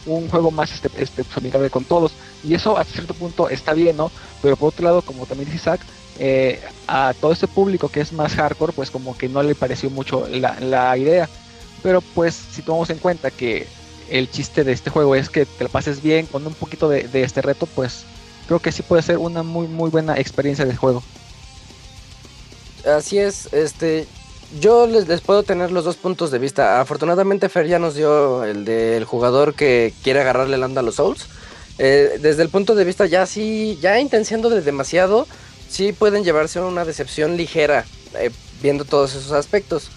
un, juego más este, este pues, con todos. Y eso a cierto punto está bien no pero por otro lado como también dice Isaac eh, a todo este público que es más hardcore pues como que no le pareció mucho la, idea. Pero pues si tomamos en cuenta que el chiste de este juego es que te lo pases bien con un poquito de este reto pues creo que sí puede ser una muy muy buena experiencia de juego. Así es, este, yo les, les puedo tener los dos puntos de vista. Afortunadamente Fer ya nos dio el del jugador que quiere agarrarle el onda a los Souls. Eh, desde el punto de vista ya sí, ya intenciándole demasiado, sí pueden llevarse una decepción ligera eh, viendo todos esos aspectos.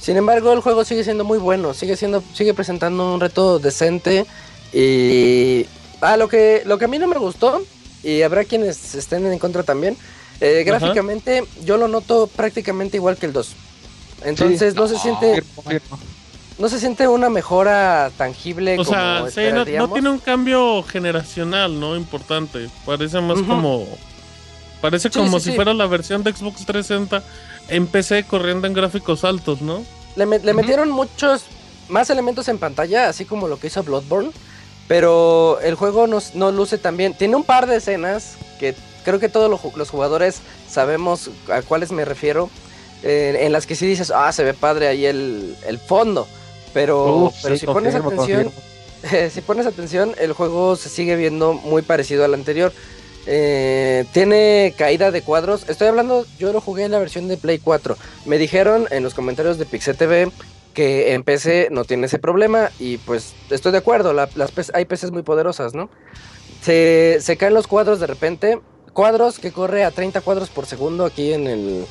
Sin embargo, el juego sigue siendo muy bueno, sigue siendo, sigue presentando un reto decente y ah, lo que, lo que a mí no me gustó y habrá quienes estén en contra también. eh, Ajá. gráficamente yo lo noto prácticamente igual que el 2. Entonces no se siente no se siente una mejora tangible O como sea, sí, no, tiene un cambio generacional, ¿no? Importante. Parece más como. Parece Sí, como sí, si sí. fuera la versión de Xbox 360 en PC corriendo en gráficos altos, ¿no? Le, me- le metieron muchos más elementos en pantalla, así como lo que hizo Bloodborne. Pero el juego no, no luce tan bien. Tiene un par de escenas que creo que todos los ju- los jugadores sabemos a cuáles me refiero. eh, en las que sí dices, ah, se ve padre ahí el, el fondo. Pero, Uf, pero sí, si pones atención, si pones atención, el juego se sigue viendo muy parecido al anterior. Eh, tiene caída de cuadros. Estoy hablando, yo lo jugué en la versión de Play 4. Me dijeron en los comentarios de Pixel TV que en PC no tiene ese problema. Y pues estoy de acuerdo, la- las PC hay PCs muy poderosas, ¿no? Se, se caen los cuadros de repente. Cuadros que corre a 30 cuadros por segundo aquí en el,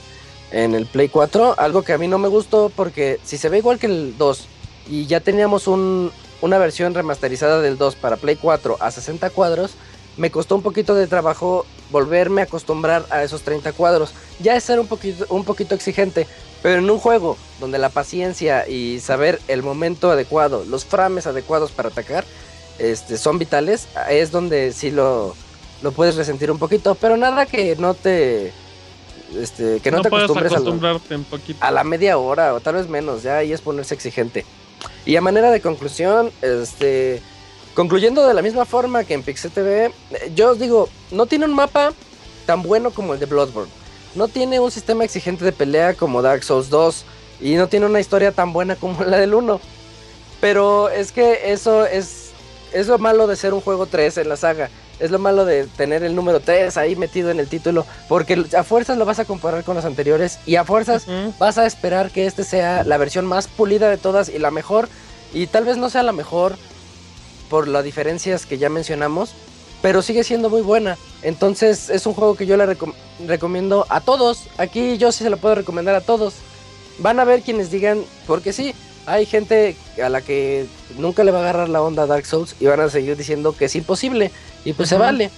en el Play 4. Algo que a mí no me gustó porque si se ve igual que el 2 y ya teníamos un, una versión remasterizada del 2 para Play 4 a 60 cuadros, me costó un poquito de trabajo volverme a acostumbrar a esos 30 cuadros. Ya es ser un poquito, un poquito exigente, pero en un juego donde la paciencia y saber el momento adecuado, los frames adecuados para atacar, este, son vitales, es donde sí lo, lo puedes resentir un poquito, pero nada que no te... Este, que no, te acostumbres a, lo- un a la media hora o tal vez menos, ya ahí es ponerse exigente. Y a manera de conclusión, este, concluyendo de la misma forma que en Pixel TV, yo os digo, no tiene un mapa tan bueno como el de Bloodborne, no tiene un sistema exigente de pelea como Dark Souls 2 y no tiene una historia tan buena como la del 1. Pero es que eso es, es lo malo de ser un juego 3 en la saga. Es lo malo de tener el número 3 ahí metido en el título. Porque a fuerzas lo vas a comparar con los anteriores. Y a fuerzas vas a esperar que este sea la versión más pulida de todas y la mejor. Y tal vez no sea la mejor por las diferencias que ya mencionamos. Pero sigue siendo muy buena. Entonces es un juego que yo le recom- recomiendo a todos. Aquí yo sí se lo puedo recomendar a todos. Van a ver quienes digan, porque sí, hay gente a la que nunca le va a agarrar la onda Dark Souls y van a seguir diciendo que es imposible. Y pues se vale.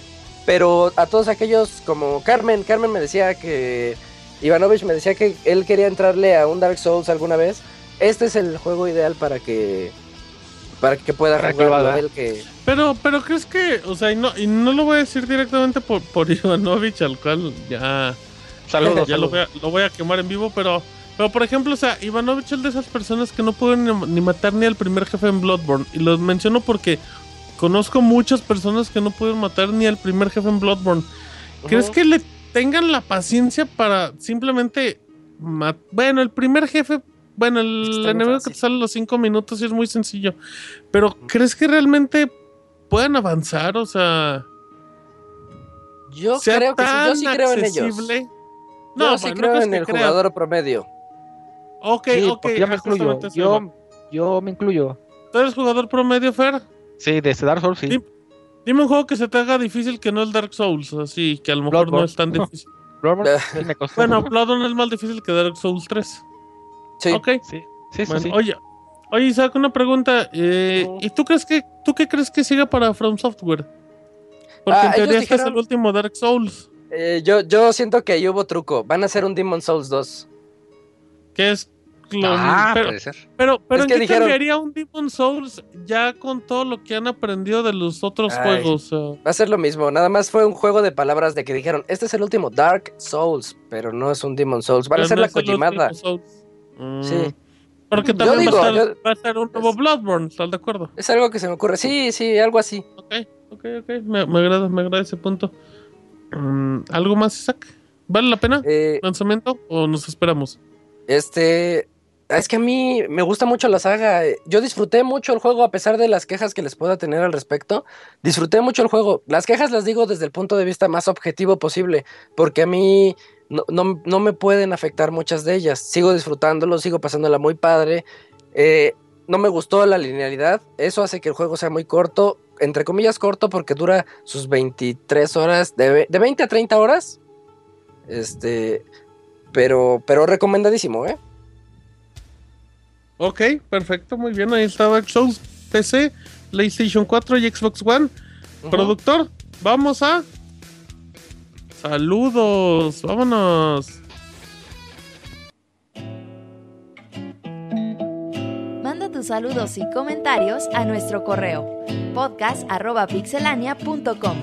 Pero a todos aquellos como Carmen, Carmen me decía que Ivanovich me decía que él quería entrarle a un Dark Souls alguna vez. Este es el juego ideal para que para que pueda Para que haga. él que Pero, pero crees que, o sea, y no, y no lo voy a decir directamente por, por Ivanovich, al cual ya Saludos, Ya lo voy, a, lo voy a quemar en vivo, pero, pero por ejemplo, o sea, Ivanovich es de esas personas que no pueden ni, ni matar ni al primer jefe en Bloodborne. Y lo menciono porque conozco muchas personas que no pueden matar ni al primer jefe en Bloodborne. ¿Crees que le tengan la paciencia para simplemente... Bueno, el primer jefe... Bueno, el Está enemigo que te sale los 5 minutos sí es muy sencillo. Pero ¿crees que realmente puedan avanzar? O sea... Yo sea creo que sí, yo sí creo en ellos. accesible. yo No, sí no creo crees en el jugador promedio. Ok, Sí, ok. yo me incluyo. Yo, yo me incluyo. ¿Tú eres jugador promedio, Fer? Sí, de Dark Souls, sí. Dime un juego que se te haga difícil que no es Dark Souls, así que a lo mejor no es tan difícil. Bloodborne sí me costó. bueno, Bloodborne es más difícil que Dark Souls 3. Sí. Ok. sí, sí, sí, Bueno, sí. oye, oye, Isaac, una pregunta. eh, Ujú. ¿Y tú crees que tú qué crees que siga para From Software? Porque Ah, en teoría este es el último Dark Souls, Eh, yo, yo siento que ahí hubo truco. Van a hacer un Demon Souls 2. que es lo- Ah, pero, puede ser. pero, pero Es ¿en que qué dijeron- cambiaría un Demon Souls ya con todo lo que han aprendido de los otros Ay. juegos? o- Va a ser lo mismo. Nada más fue un juego de palabras de que dijeron, este es el último Dark Souls, pero no es un Demon Souls. Van a Pero hacer no la Kojimada. Mm. Sí. Porque también digo, va, a estar, yo- va a estar un nuevo Bloodborne, ¿estás de acuerdo? Es algo que se me ocurre. Sí, sí, algo así. Ok, ok, ok. Me, me agrada, me agrada ese punto. Mm, ¿Algo más, Isaac? ¿Vale la pena? Eh, ¿Lanzamiento o nos esperamos? Este. Es que a mí me gusta mucho la saga. Yo disfruté mucho el juego a pesar de las quejas que les pueda tener al respecto. Disfruté mucho el juego. Las quejas las digo desde el punto de vista más objetivo posible, porque a mí no, no- no me pueden afectar muchas de ellas. Sigo disfrutándolo, sigo pasándola muy padre. Eh, no me gustó la linealidad. Eso hace que el juego sea muy corto. Entre comillas corto porque dura sus 23 horas, de, de 20 a 30 horas. Este, pero, pero recomendadísimo, ¿eh? Ok, perfecto, muy bien. Ahí está Dark Souls, PC, PlayStation 4 y Xbox One. Productor, vamos a. Saludos, vámonos. Manda tus saludos y comentarios a nuestro correo podcast.pixelania.com.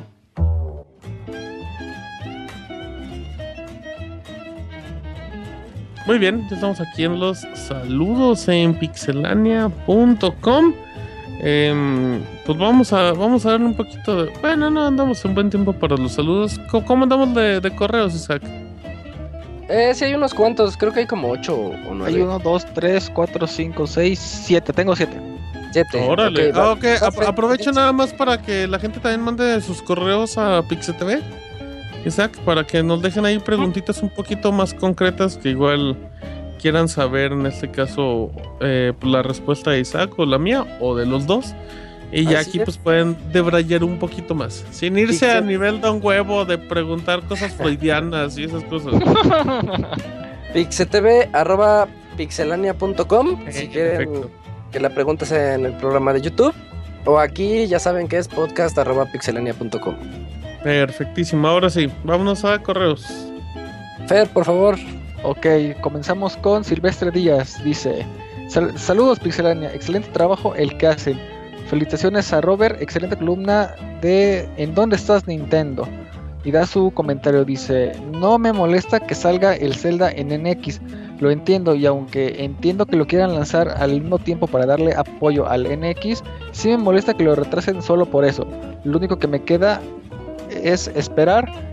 Muy bien, ya estamos aquí en los saludos en pixelania.com. Em, pues vamos a, vamos a darle un poquito de. Bueno, no andamos en buen tiempo para los saludos. ¿Cómo, cómo andamos de, de correos, Isaac? Eh, sí, hay unos cuantos, creo que hay como ocho o Hay nueve. uno, dos, tres, cuatro, cinco, seis, siete. Tengo siete. Siete. Órale. ok, va. Ah, ok, Va, ap- Fred, aprovecho nada más para que la gente también mande sus correos a PixeTV. Isaac, para que nos dejen ahí preguntitas un poquito más concretas que igual quieran saber, en este caso, eh, pues, la respuesta de Isaac o la mía o de los dos. Y ya Así aquí es. pues pueden debrayar un poquito más. Sin irse a nivel de un huevo de preguntar cosas freudianas y esas cosas. Pixetv, arroba pixelania.com si Eh, quieren perfecto. que la pregunta sea en el programa de YouTube. O aquí ya saben que es podcast arroba pixelania.com. Perfectísimo. Ahora sí, vámonos a correos. Fer, por favor. Ok, comenzamos con Silvestre Díaz. Dice: "Sal- Saludos, Pixelania. Excelente trabajo el que hacen. Felicitaciones a Robert. Excelente columna de ¿En dónde estás, Nintendo? Y da su comentario. Dice: No me molesta que salga el Zelda en NX. Lo entiendo. Y aunque entiendo que lo quieran lanzar al mismo tiempo para darle apoyo al NX, sí me molesta que lo retrasen solo por eso. Lo único que me queda es esperar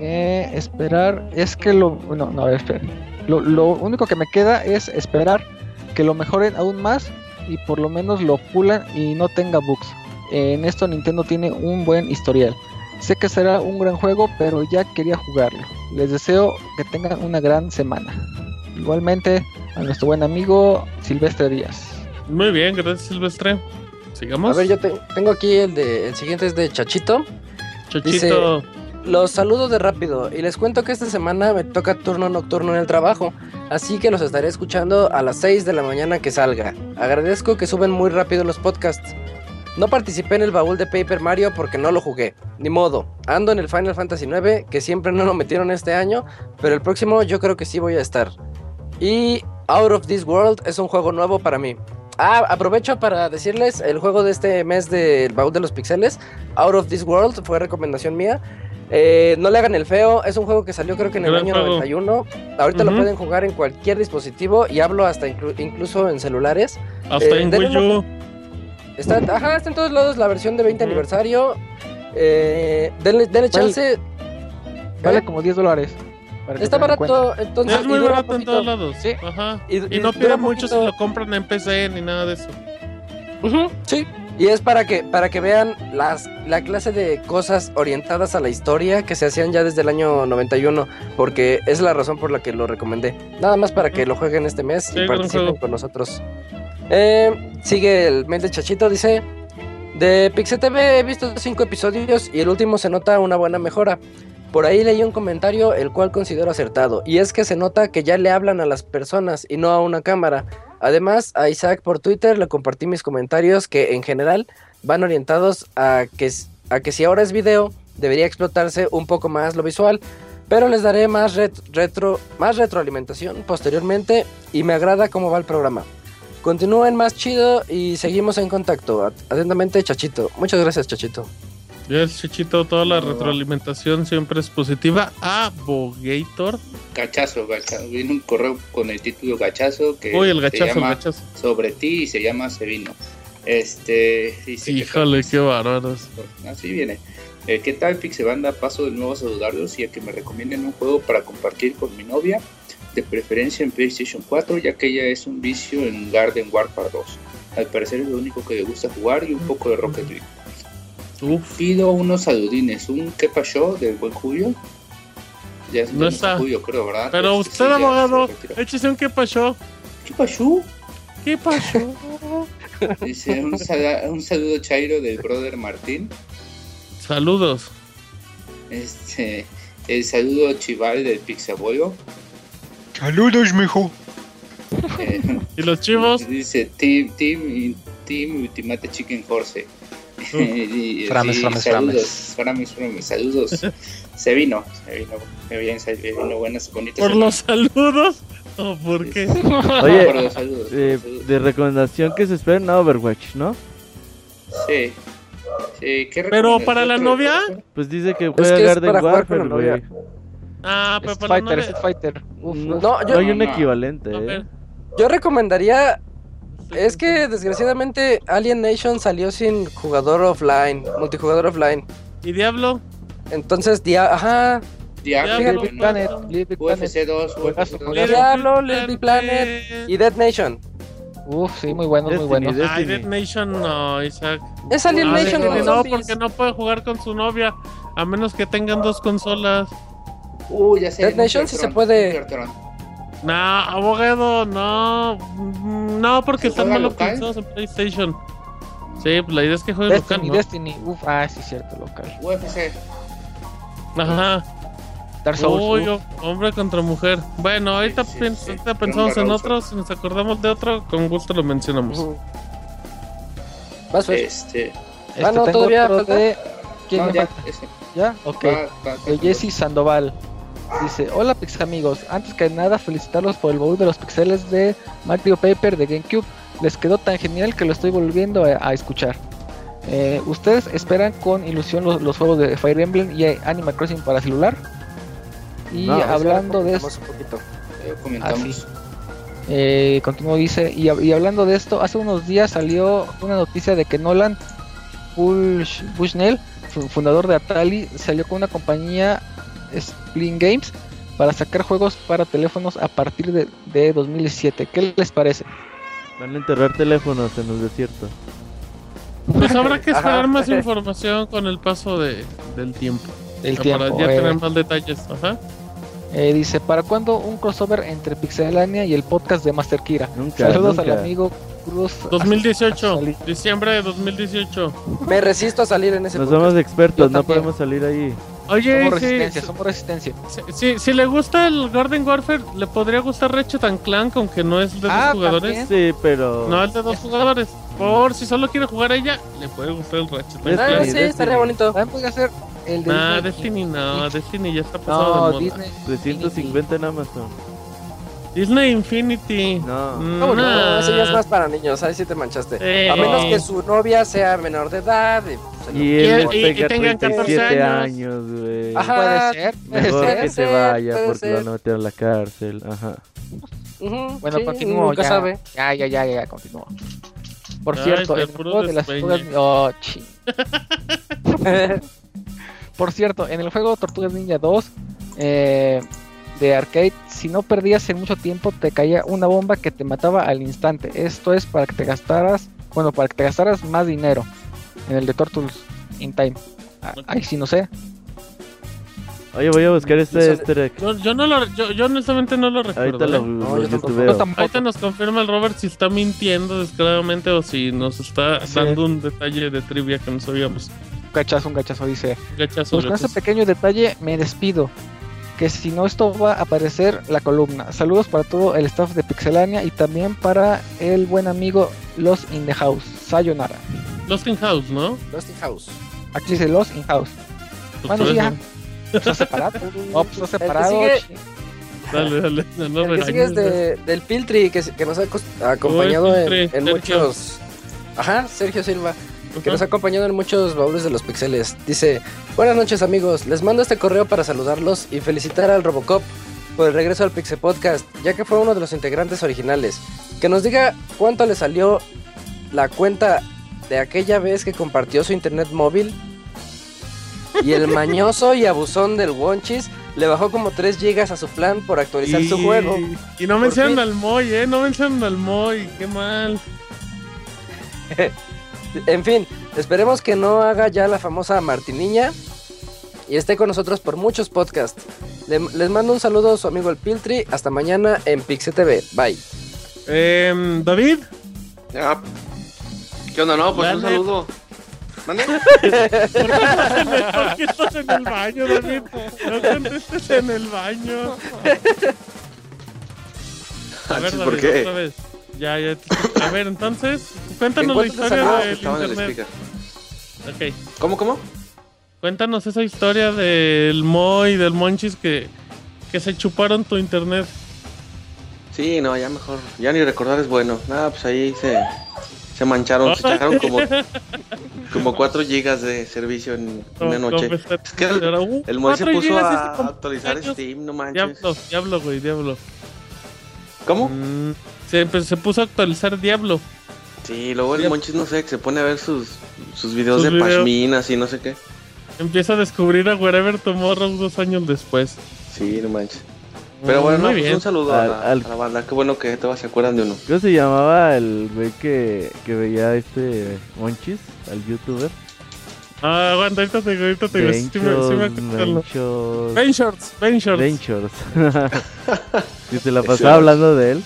eh, esperar es que lo. No, no, espera. Lo, lo único que me queda es esperar que lo mejoren aún más y por lo menos lo pulan y no tenga bugs. En esto Nintendo tiene un buen historial. Sé que será un gran juego, pero ya quería jugarlo. Les deseo que tengan una gran semana. Igualmente a nuestro buen amigo Silvestre Díaz. Muy bien, gracias Silvestre. Sigamos. A ver, yo te- tengo aquí el de el siguiente es de Chachito. Chochito. Los saludo de rápido y les cuento que esta semana me toca turno nocturno en el trabajo, así que los estaré escuchando a las 6 de la mañana que salga. Agradezco que suben muy rápido los podcasts. No participé en el baúl de Paper Mario porque no lo jugué. Ni modo. Ando en el Final Fantasy IX, que siempre no lo metieron este año, pero el próximo yo creo que sí voy a estar. Y Out of This World es un juego nuevo para mí. Ah, aprovecho para decirles el juego de este mes del baúl de los pixeles. Out of This World fue recomendación mía. Eh, no le hagan el feo, es un juego que salió creo que en el año juego. 91. Ahorita lo pueden jugar en cualquier dispositivo y hablo hasta inclu- incluso en celulares. Hasta Eh, en Wii U. Está, ajá, está en todos lados la versión de 20 aniversario. Eh, denle, denle chance. Vale ¿Eh? como 10 dólares. Está barato, entonces. Es y muy barato en todos lados. Sí. Ajá. Y- Y, y no piden mucho si lo compran en PC ni nada de eso. Ujú, sí. Y es para que, para que vean las, la clase de cosas orientadas a la historia que se hacían ya desde el año 91, porque es la razón por la que lo recomendé. Nada más para que lo jueguen este mes Sí, y participen con nosotros. Eh, sigue el mail de Chachito, dice... De Pixel TV he visto cinco episodios y el último se nota una buena mejora. Por ahí leí un comentario el cual considero acertado, y es que se nota que ya le hablan a las personas y no a una cámara. Además, a Isaac por Twitter le compartí mis comentarios que en general van orientados a que, a que si ahora es video, debería explotarse un poco más lo visual, pero les daré más, ret- retro, más retroalimentación posteriormente y me agrada cómo va el programa. Continúen más chido y seguimos en contacto. At- Atentamente, Chachito. Muchas gracias, Chachito. Ya el Chichito, toda la retroalimentación siempre es positiva. Abogator. Gachazo, gachazo. Viene un correo con el título Gachazo que Uy, el se gachazo, el gachazo. sobre ti y se llama Sevino. Este, dice que Híjole, qué bárbaros. Así viene. Eh, ¿Qué tal, Pixebanda? Paso de nuevo a saludarlos y a que me recomienden un juego para compartir con mi novia, de preferencia en PlayStation 4, ya que ella es un vicio en Garden Warfare 2. Al parecer es lo único que le gusta jugar y un poco de Rocket League. Uf, Pido unos saludines, un ¿qué pasó? del buen Julio. Ya es No está. Julio, creo, ¿verdad? pero Este, usted, sí, abogado, échese un qué pasó. ¿Qué pasó? ¿Qué pasó? Dice un saludo chairo del brother Martín. Saludos. Este, el saludo chival del Pixabuelo. Saludos, mijo. Eh, ¿Y los chivos? Dice Team, Team, Team Ultimate Chicken Horse. Y Frames, así, frames, saludos, frames, frames, saludos. Se vino, se vino, se bien, se vino buenas, bonitas. ¿Por los saludos? ¿O por qué? Oye, por los saludos, por eh, saludos. de recomendación que se esperen a Overwatch, ¿no? Sí. Sí, ¿qué Pero para la ¿Otro- novia. Pues dice que Es juega que es Garden jugar con Warfare, la güey. novia. Ah, pero para la Fighter, novia. Fighter. Uf, No. No, no hay un no. equivalente. ¿eh? yo recomendaría. Es que desgraciadamente Alien Nation salió sin jugador offline, multijugador offline. ¿Y Diablo? Entonces, dia ajá, Diablo, Little Big bueno, Planet, Little Big Planet. UFC 2, Juegazo, UFC 2. juegazo. Diablo, Little Planet y Dead Nation. Uf, sí, muy buenos, muy. Destiny. Ay, Dead Nation no, Isaac. Es Alien Nation no, porque no puede jugar con su novia. A menos que tengan dos consolas. Uy, ya sé. Dead Nation sí se puede- Nuclear No, abogado, no. No, porque ¿Se están mal optimizados en PlayStation. Sí, pues la idea es que juegue Destiny, local, ¿no? Destiny. Uf, ah, sí, cierto, local. UFC. Ajá. Dark Souls. Uy, uf. hombre contra mujer. Bueno, ahorita, sí, pens- sí. ahorita pensamos en otro. Si nos acordamos de otro, con gusto lo mencionamos. Ujú. Vas, Fer. Este. Este, Ah, no, tengo todavía de... ¿Quién no, ya, falta? ese. ¿Ya? Ok. Va, va, de va. Jesse Sandoval. Dice, hola Pix amigos, antes que nada felicitarlos por el baúl de los pixeles de Mario Paper de GameCube. Les quedó tan genial que lo estoy volviendo a, a escuchar. Eh, ¿Ustedes esperan con ilusión los, los juegos de Fire Emblem y Animal Crossing para celular? Y No, hablando de esto. Eh, comentamos. eh, continuó dice, y, y hablando de esto, hace unos días salió una noticia de que Nolan Bush, Bushnell, fu- fundador de Atari, salió con una compañía Splin Games para sacar juegos para teléfonos a partir de, de 2017. ¿Qué les parece? Van a enterrar teléfonos en el desierto. Pues habrá que esperar Ajá. más información con el paso de, del tiempo. El Para tiempo. ya eh, tener más detalles. Ajá. eh, dice, ¿para cuándo un crossover entre Pixelania y el podcast de Master Kira? Nunca, Saludos al amigo Cruz. 2018. Salí. Diciembre de 2018. Me resisto a salir en ese Nos podcast. somos expertos, Yo no también. podemos salir ahí. Oye, Somos resistencia, sí, somos resistencia. sí, sí, si le gusta el Garden Warfare, le podría gustar Ratchet and Clank, aunque no es de dos Ah, jugadores. también. Sí, pero... No es de dos jugadores. Por si solo quiere jugar ella, le puede gustar el Ratchet and Destiny, Ah, Clank. sí, Destiny. estaría bonito. También podría ser el de Nah, Disney. Destiny no, Destiny ya está pasado de No, moda. Disney. 350 en Amazon. Disney Infinity. No. No, no, Nah. ese ya es más para niños, ahí sí te manchaste. Eh. A menos que su novia sea menor de edad. Y, pues, Y él y- y tenga tengan 14 37 años. güey. Ajá, Puede ser. Mejor puede que se vaya porque lo van a meter a la cárcel. Ajá. Ujú, Bueno, sí, continúo. Nunca ya, sabe. ya, ya, ya, ya, continúo. Por Ay, cierto, el juego de las tortugas. Oh, chi. Por cierto, en el juego Tortugas Ninja 2 eh, de arcade, si no perdías en mucho tiempo, te caía una bomba que te mataba al instante. Esto es para que te gastaras, bueno, para que te gastaras más dinero. En el de Turtles in Time. Ah, Ahí sí no sé. Oye, voy a buscar este Eso- easter egg. Yo, yo no lo, yo, yo honestamente no lo recuerdo. Ahorita lo, ¿eh? No, lo yo tampoco. youtubeo. Yo tampoco. Ahorita nos confirma el Robert si está mintiendo descaradamente o si nos está Sí. dando un detalle de trivia que no sabíamos. Un cachazo, un cachazo, dice. Gachazo, Pues con este gachazo. pequeño detalle me despido. Que si no esto va a aparecer la columna. Saludos para todo el staff de Pixelania y también para el buen amigo Los in the House. Sayonara. Lost in House, ¿no? Dusty House. Aquí dice Los in House. Pues Bueno, ya. Está separado. Oh, pues está separado. sigue- Dale, dale. No, no el que sigue es de, del Piltri, que, que nos ha acos- acompañado Oh, en, Piltri, en Sergio. muchos... Ajá, Sergio Silva. Que nos ha acompañado en muchos baúles de los pixeles. Dice, buenas noches amigos, les mando este correo para saludarlos y felicitar al Robocop por el regreso al Pixel Podcast, ya que fue uno de los integrantes originales. Que nos diga cuánto le salió la cuenta de aquella vez que compartió su internet móvil. Y el mañoso y abusón del Wonchis le bajó como 3 gigas a su plan por actualizar su juego. Y no mencionan al Moy, ¿eh? No mencionan al Moy. Qué mal. En fin, esperemos que no haga ya la famosa Martiniña y esté con nosotros por muchos podcasts. Le- les mando un saludo a su amigo el Piltri. Hasta mañana en Pixel TV. Bye. Em, David. Ya. ¿Qué onda? No, pues un saludo. ¿Mande? ¿Por qué estás en el, por baño, David? No contestes en el baño. A ver, ¿Por David, qué? otra vez. Ya, ya. A ver, entonces, cuéntanos ¿En la historia del Estaba en el internet. speaker. Ok. ¿Cómo, cómo? Cuéntanos esa historia del Moy y del Monchis que, que se chuparon tu internet. Sí, no, ya mejor. Ya ni recordar es bueno. Nada, pues ahí se, se mancharon. Se echaron como, como 4 gigas de servicio en una No, noche. no, pues, Es que el, uh, el Moy se puso a actualizar años. Steam, no manches. Diablo, diablo, güey, diablo. ¿Cómo? Mm, se, pues, se puso a actualizar Diablo. Sí, luego el Monchis, no sé, que se pone a ver sus, sus videos Sus de videos. pashminas y no sé qué. Empieza a descubrir a Wherever Tomorrow dos años después. Sí, no manches. Pero bueno, Mm, no, muy pues un saludo a, Al- la, al- a la banda. Qué bueno que todos se acuerdan de uno. ¿Cómo se llamaba el güey que, que veía este Monchis? Al youtuber. Ah, aguanta, ahorita te digo, ahorita te digo. Sí, me, sí me acuerdo. Ventures. Ben Shorts, Ben Shorts. Ventures. y se la pasaba hablando de él.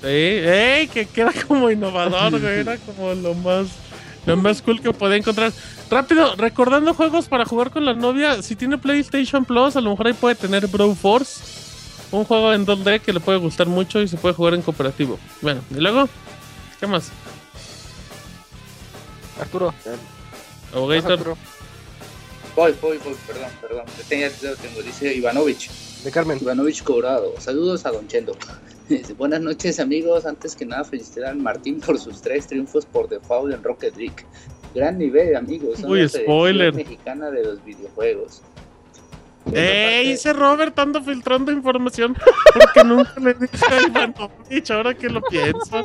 Sí, ey, que, que era como innovador, güey. Era como lo más, lo más cool que podía encontrar. Rápido, recordando juegos para jugar con la novia. Si tiene PlayStation Plus, a lo mejor ahí puede tener Bro Force. Un juego en 2D que le puede gustar mucho y se puede jugar en cooperativo. Bueno, y luego, ¿qué más? Arturo. Abogator. Arturo. Voy, voy, voy, perdón, perdón. Tenía- tengo, dice Ivanovich. De Carmen. Ivanovich Cobrado. Saludos a Don Chendo. Buenas noches, amigos. Antes que nada, felicitar al Martín por sus tres triunfos por default en Rocket League. Gran nivel, amigos. Son Uy, la spoiler. mexicana de los videojuegos. ¡Ey! Ese Robert ando filtrando información porque nunca le dije a Ivanovich, ahora que lo pienso.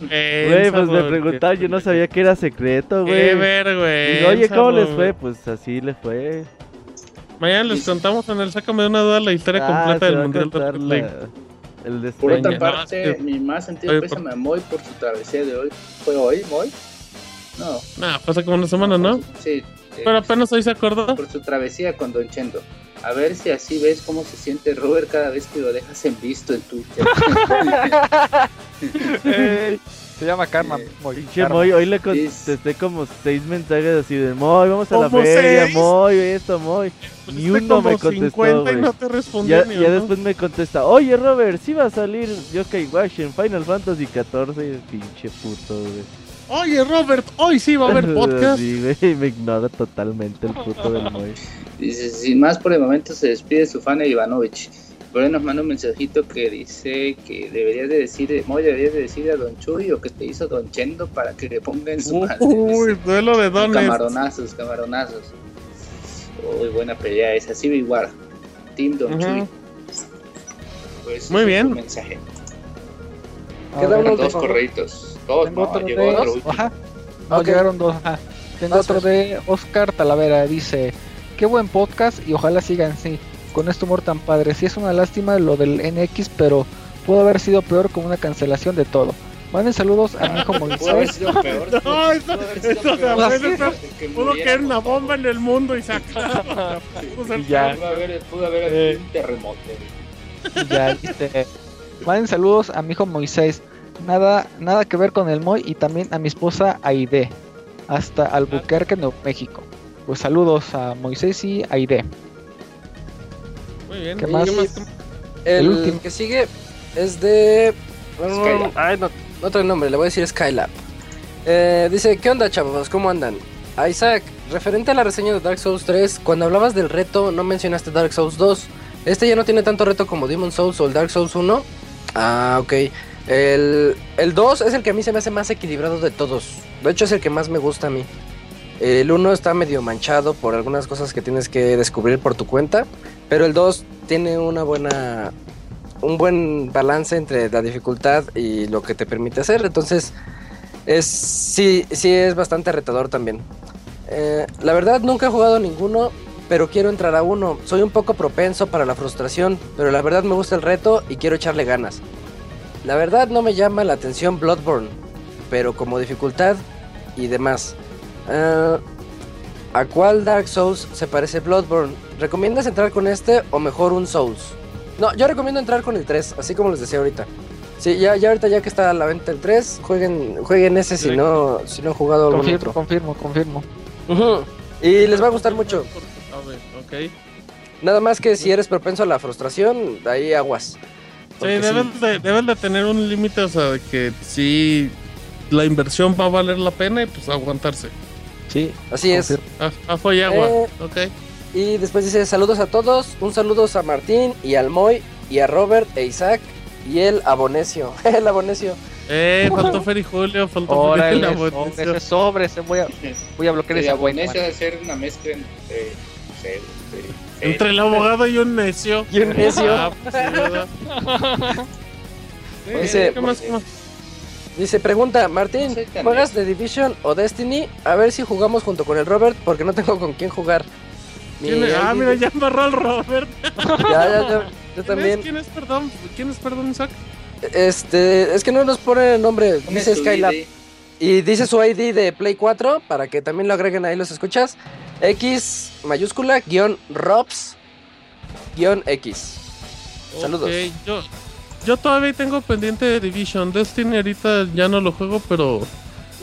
Güey, pues me preguntaban, yo no sabía que era secreto, Qué güey. vergüenza. Digo, Oye, ¿cómo les fue? Pues así les fue. Mañana les contamos en el Sácame de una duda la historia Ah, completa del a Mundial de el de Por otra parte, No, mi más sentido Oye, pésame a Moy por su travesía de hoy. ¿Fue hoy, Moy? No. Nah, pasa como una semana, ¿no? Sí. eh, Pero apenas hoy se acordó. por su travesía con Don Chendo. A ver si así ves cómo se siente Robert cada vez que lo dejas en visto en Twitter. Ey, Se llama Karma. Eh, Moy, Pinche Karma. Moy, hoy le Es- contesté como seis mensajes así de Moy, vamos a la ¿Cómo feria, seis? Moy, esto, Moy. Ni Pusiste uno me contestó, 50 y güey. no te respondió Ya, ni ya uno. después me contesta, oye Robert, sí va a salir Yokai Wash en Final Fantasy XIV, pinche puto, güey. Oye, Robert, hoy sí va a haber podcast. Sí, güey, me ignora totalmente el puto del Moy. Dice, sin más por el momento se despide su fan Ivanovich. Por ahí nos manda un mensajito que dice que deberías de decir, Moy, deberías de decir a Don Chuy o que te hizo Don Chendo para que le ponga en su madre. Uy, duelo de dones. Camaronazos, camaronazos. Uy, buena pelea esa. Civil War. Team Don Ujú. Chuy. Pues, Muy bien. mensaje. A Queda ver, uno Dos correitos. Dos, no, otro llegó de- otro último. Ajá. No, Ok. llegaron dos. Ajá. Tengo otro de Oscar Talavera. Dice: Qué buen podcast y ojalá sigan así. Con este humor tan padre. Sí, es una lástima lo del NX, pero pudo haber sido peor con una cancelación de todo. Manden saludos a mi hijo Pudo haber Moisés. sido peor. No, eso, eso también Pudo caer una bomba en el mundo y se acaba. Pudo Ya. Pudo haber, un terremoto. Ya, dice, Manden saludos a mi hijo Moisés. Nada, nada que ver con el Moy y también a mi esposa Aide. Hasta Albuquerque, Nuevo México. Pues saludos a Moisés y Aide. Muy bien. ¿Qué ¿Y más? ¿Qué más? El, El último. que sigue es de. Skylab. Ay, no, no trae nombre, le voy a decir Skylab. Eh, dice: ¿Qué onda, chavos? ¿Cómo andan? A Isaac, referente a la reseña de Dark Souls 3, cuando hablabas del reto, no mencionaste Dark Souls 2. Este ya no tiene tanto reto como Demon Souls o el Dark Souls 1. Ah, ok. El, el 2 es el que a mí se me hace más equilibrado de todos. De hecho, es el que más me gusta a mí. El 1 está medio manchado por algunas cosas que tienes que descubrir por tu cuenta. Pero el 2 tiene una buena. Un buen balance entre la dificultad y lo que te permite hacer. Entonces, es sí, sí es bastante retador también. Eh, la verdad, nunca he jugado ninguno, pero quiero entrar a uno. Soy un poco propenso para la frustración, pero la verdad me gusta el reto y quiero echarle ganas. La verdad no me llama la atención Bloodborne, pero como dificultad y demás. Ah, ¿A cuál Dark Souls se parece Bloodborne? ¿Recomiendas entrar con este o mejor un Souls? No, yo recomiendo entrar con el 3, así como les decía ahorita. Sí, ya, ya ahorita ya que está a la venta el 3, jueguen, jueguen ese si no, si no han jugado algún Confirmo, otro. confirmo, confirmo. Y les va a gustar mucho. A ver, ok. Nada más que si eres propenso a la frustración, ahí aguas. Sí, Porque deben de, deben de tener un límite, o sea, de que si la inversión va a valer la pena y pues aguantarse. Sí, Así es. confirmo. Ah, ah, fue agua. Eh. Ok. Y después dice saludos a todos, un saludo a Martín y al Moy y a Robert e Isaac y el Abonecio. el Abonecio. Eh, faltó Fer y Julio, faltó Fer y Órale, la sobre, Bonecio. ese sobre, ese voy a, voy a bloquear El ese abonés es hacer una mezcla entre. no sé, entre- Entre el abogado y un necio. Y un necio. Ah, pues, sí, Dice- ¿qué más, qué más? Dice, pregunta, Martín, ¿juegas de Division o Destiny? A ver si jugamos junto con el Robert porque no tengo con quién jugar. Mi ¿Quién es? Ah, mira, ya embarró al Robert. Ya, ya, ya, yo ¿Quién también. es? ¿Quién es, perdón? ¿Quién es, perdón, Isaac? Este, es que no nos pone el nombre, dice Skylab. ID. Y dice su ID de Play 4 para que también lo agreguen ahí los escuchas. X mayúscula guion Robs guion X. Saludos. Ok, yo, yo todavía tengo pendiente de Division. Destiny ahorita ya no lo juego, pero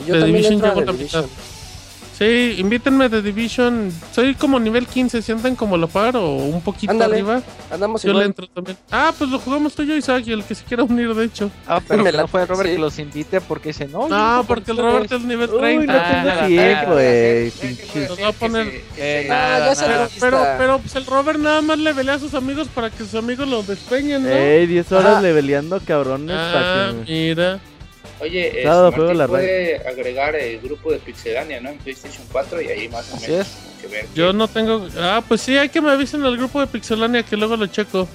Y yo The Division llevo la mitad. Sí, invítenme de Division. Soy como nivel 15, ¿sienten como la par o un poquito Ándale, arriba? Andamos Yo le igual. entro también. Ah, pues lo jugamos tú y yo, Isaac, y el que se quiera unir, de hecho. Ah, pero la- no fue Robert sí. que los invite porque dice, no, No, porque el Robert ustedes". es nivel Uy, 30. no tengo Ah, tiempo, ah, eh. ¿Qué- qué pinche- puede Nos va a poner- Eh, se- Ah, ya se Pero, pero, pero pues el Robert nada más le velea a sus amigos para que sus amigos lo despeñen, ¿no? Ey, 10 horas Ah. leveleando cabrones ah, para que me- mira. Oye, juego la puede agregar el grupo de Pixelania, ¿no? En PlayStation 4 y ahí más o Así menos es. que ver. Yo no tengo. Ah, pues sí, hay que me avisen al grupo de Pixelania que luego lo checo.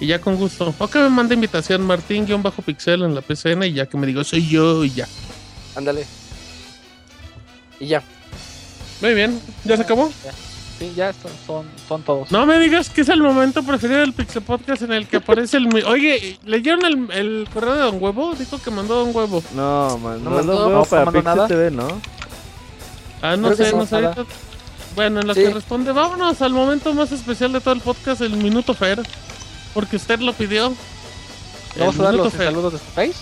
Y ya con gusto. O que me mande invitación Martín-Pixel en la PCN y ya que me digo soy yo y ya. Ándale. Y ya. Muy bien. ¿Ya se acabó? Sí, ya son, son, son todos. No me digas que es el momento preferido del Pixel Podcast en el que aparece el. Oye, ¿leyeron el, el correo de Don Huevo? Dijo que mandó Don Huevo. No, man, No no, mandó, lo no huevo para Pixel nada. TV, ¿no? Ah, no Creo sé, no sé. ahorita- Bueno, en lo Sí. que responde, vámonos al momento más especial de todo el podcast, el Minuto Fer. Porque usted lo pidió. Vamos El a dar Minuto los Fer. saludos de face.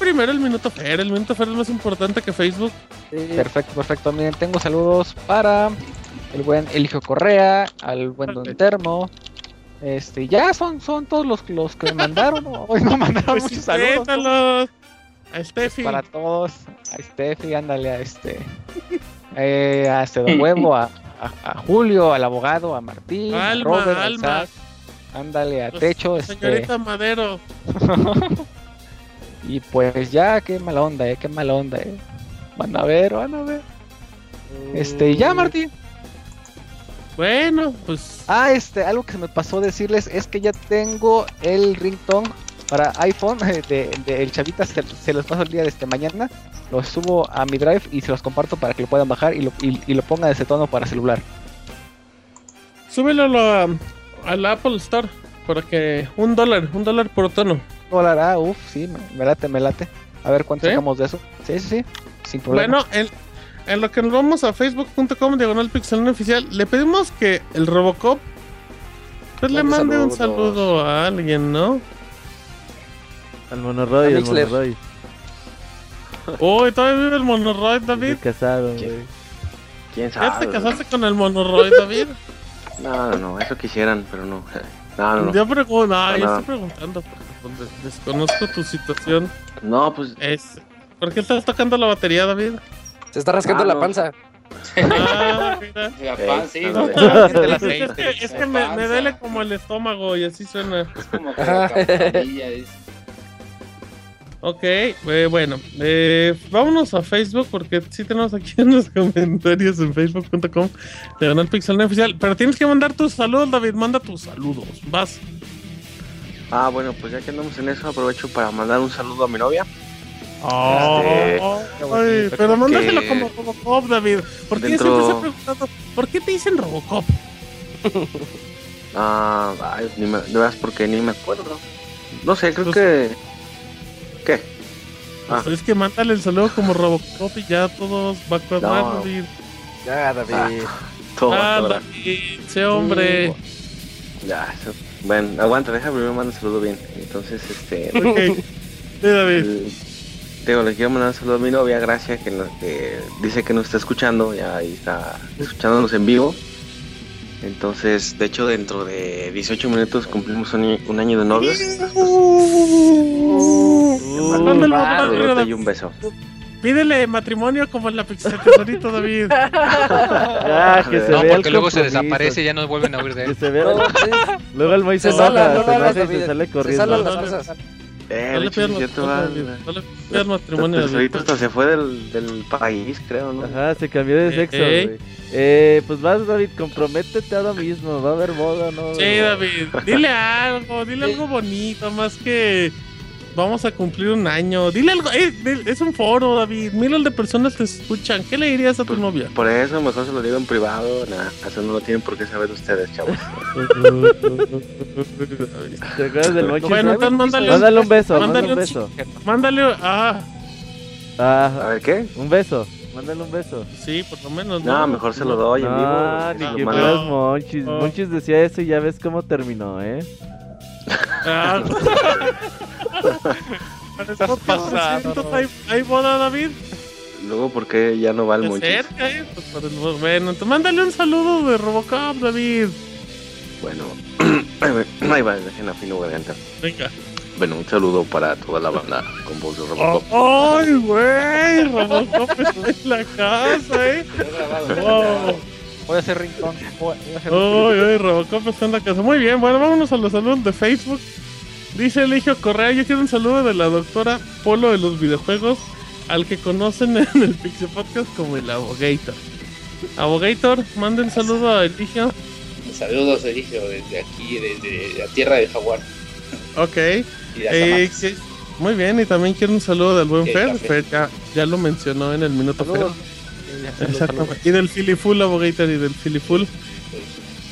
Primero el Minuto Fer. El Minuto Fer es más importante que Facebook. Sí. Perfecto, perfecto. Miren, tengo saludos para el buen Eligio Correa, al buen Don. Termo. Este, ya son, son todos los, los que me mandaron. Hoy no mandaron Pues muchos saludos. A Steffi. Para todos, a Steffi, ándale a este, eh, a este Don Huevo, a, a- a Julio, al abogado, a Martín, a Alma, Robert, a Alma. Isaac, Ándale, a Pues, techo. Este, Señorita Madero. y pues ya, qué mala onda, eh, qué mala onda, eh. Van a ver, van a ver. Este, ya, Martín. Bueno, pues. Ah, este, algo que se me pasó decirles es que ya tengo el ringtone para iPhone de, de el Chavita, se, se los paso el día de este mañana. Lo subo a mi drive y se los comparto para que lo puedan bajar y lo, y, y lo ponga de ese tono para celular. Súbelo a la, a la Apple Store. Para que. Un dólar, un dólar por tono. Dólar, ah, uff, sí, me, me late, me late. A ver cuánto ¿Sí? sacamos de eso. Sí, sí, sí, sin problema. Bueno, en, en lo que nos vamos a facebook.com diagonal pixel oficial, le pedimos que el Robocop pues le Mande un saludo a alguien, ¿no? Al Monoroy, A al. Monoroy. Uy, todavía vive el Monoroid, David. Estoy casado, güey. ¿Quién ¿Ya sabe? te casaste con el Monoroid, David? No, no, no, eso quisieran, pero no. No, no, no. Yo pregunto, no, No, yo no. estoy preguntando porque pues, des- desconozco tu situación. No, pues Es, ¿Por qué estás tocando la batería, David? Se está rascando Ah, la panza. Ah. La sí, no, Es que, es que me, me duele como el estómago y así suena. Es como que la Ok, eh, bueno, eh, vámonos a Facebook porque sí tenemos aquí en los comentarios en facebook.com de Canal Pixel Oficial. Pero tienes que mandar tus saludos, David. Manda tus saludos. Vas. Ah, bueno, pues ya que andamos en eso, aprovecho para mandar un saludo a mi novia. Ay, bonito, pero mándaselo que como Robocop, David. Porque dentro- yo siempre se he preguntado, ¿por qué te dicen Robocop? Ah, ay, ni me, de veras porque ni me acuerdo. No sé, creo Pues- que. ¿Qué? Ah. Pues es que mándale el saludo como Robocop y ya todos va a No. David. Ya, David. Todo, Ah, todo. David, ese hombre. Ya, eso- Bueno, aguanta, deja primero mandar un saludo bien. Entonces, este. Ok. Sí, David. el- Digo, le quiero mandar un saludo a mi novia, Gracia, que, nos- que dice que nos está escuchando, ya ahí está escuchándonos en vivo. Entonces, de hecho, dentro de 18 minutos cumplimos un, año- un año de novios. Y un beso. Pídele matrimonio como en la pizza tesorito, David. Ah, que se No, vea porque luego se desaparece y ya no vuelven a oír de Que él. se vea. Luego el Moy se Se se se sale se corriendo. salan No, las cosas. Eh, No le sí, cierto, matrimonio, ahorita hasta se fue del, del país, creo, ¿no? Ajá, se cambió de sexo, Ey. güey. Eh, pues vas, David, comprométete ahora mismo. ¿Va a haber boda no? Sí? David. Dile algo, dile algo bonito, más que vamos a cumplir un año. Dile algo, eh, es un foro, David. Miles de personas te escuchan. ¿Qué le dirías a tu novia? Por eso mejor se lo digo en privado. Nada, eso no lo tienen por qué saber ustedes, chavos. ¿Te acuerdas del? Bueno, entonces mándale, Mándale un beso, mándale un beso. mándale, ah, A Ah, ver, ¿qué? un beso. Mándale un beso. sí, por lo menos. No, mejor se lo doy en No, vivo. ni se lo que fueras Monchis. No. Monchis decía eso y ya ves cómo terminó, ¿eh? Ah. Estás pasado. ¿Hay, hay boda, David? Luego, ¿por qué ya no va el cerca, eh. Pues por el- bueno, entonces mándale un saludo de Robocop, David. Bueno, ahí va, dejen afino garganta. Venga. Bueno, un saludo para toda la banda con voz de Oh, Robocop. ¡Ay, güey! Robocop está en la casa, ¿eh? Wow. Voy a hacer ringtone. Voy a hacer ¡Ay, ay! Robocop está en la casa. Muy bien, bueno, vámonos a los saludos de Facebook. Dice Eligio Correa, yo quiero un saludo de la doctora Polo de los videojuegos, al que conocen en el Pixel Podcast como el Abogator. Abogator, manda un saludo a Eligio. Saludos, Eligio, desde aquí, desde la tierra del jaguar. Ok. Y de Eh, que- muy bien, y también quiero un saludo del buen Fer. Fer ya, ya lo mencionó en el minuto Saludos. Fer. Exactamente. Y del Filiful, Abogator, y del Filiful.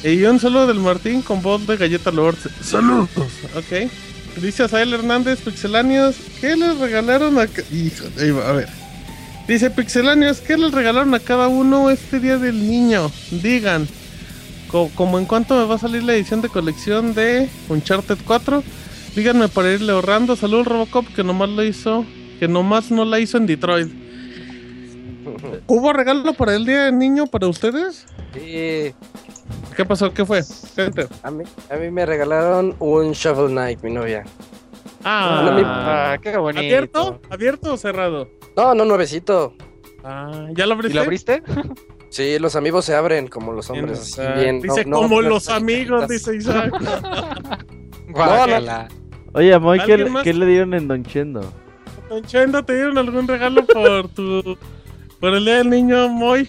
Y un saludo del Martín con voz de Galleta Lord. Saludos. Ok. Dice Asael Hernández, Pixelanios, ¿qué les regalaron a... Hijo, ahí va, a ver. Dice Pixelanios, ¿qué les regalaron a cada uno este día del niño? Digan. Co- como en cuánto me va a salir la edición de colección de Uncharted 4. Díganme para irle ahorrando. Saludos Robocop que nomás lo hizo. Que nomás no la hizo en Detroit. ¿Hubo regalo para el día del niño para ustedes? Sí, ¿Qué pasó? ¿Qué fue? Gente. a mí, a mí me regalaron un Shovel Knight, mi novia. Ah, Ah, qué bonito. ¿Abierto? ¿Abierto o cerrado? No, no, nuevecito. Ah, ¿ya lo ¿Y abriste? lo abriste? Sí, los amigos se abren como los hombres. bien, dice no- como no- los amigos, dice Isaac. Guácala. Oye, Amoy, ¿qué. ¿qué le dieron en Don Chendo? Don Chendo, ¿te dieron algún regalo por tu. Por el día del niño Moy?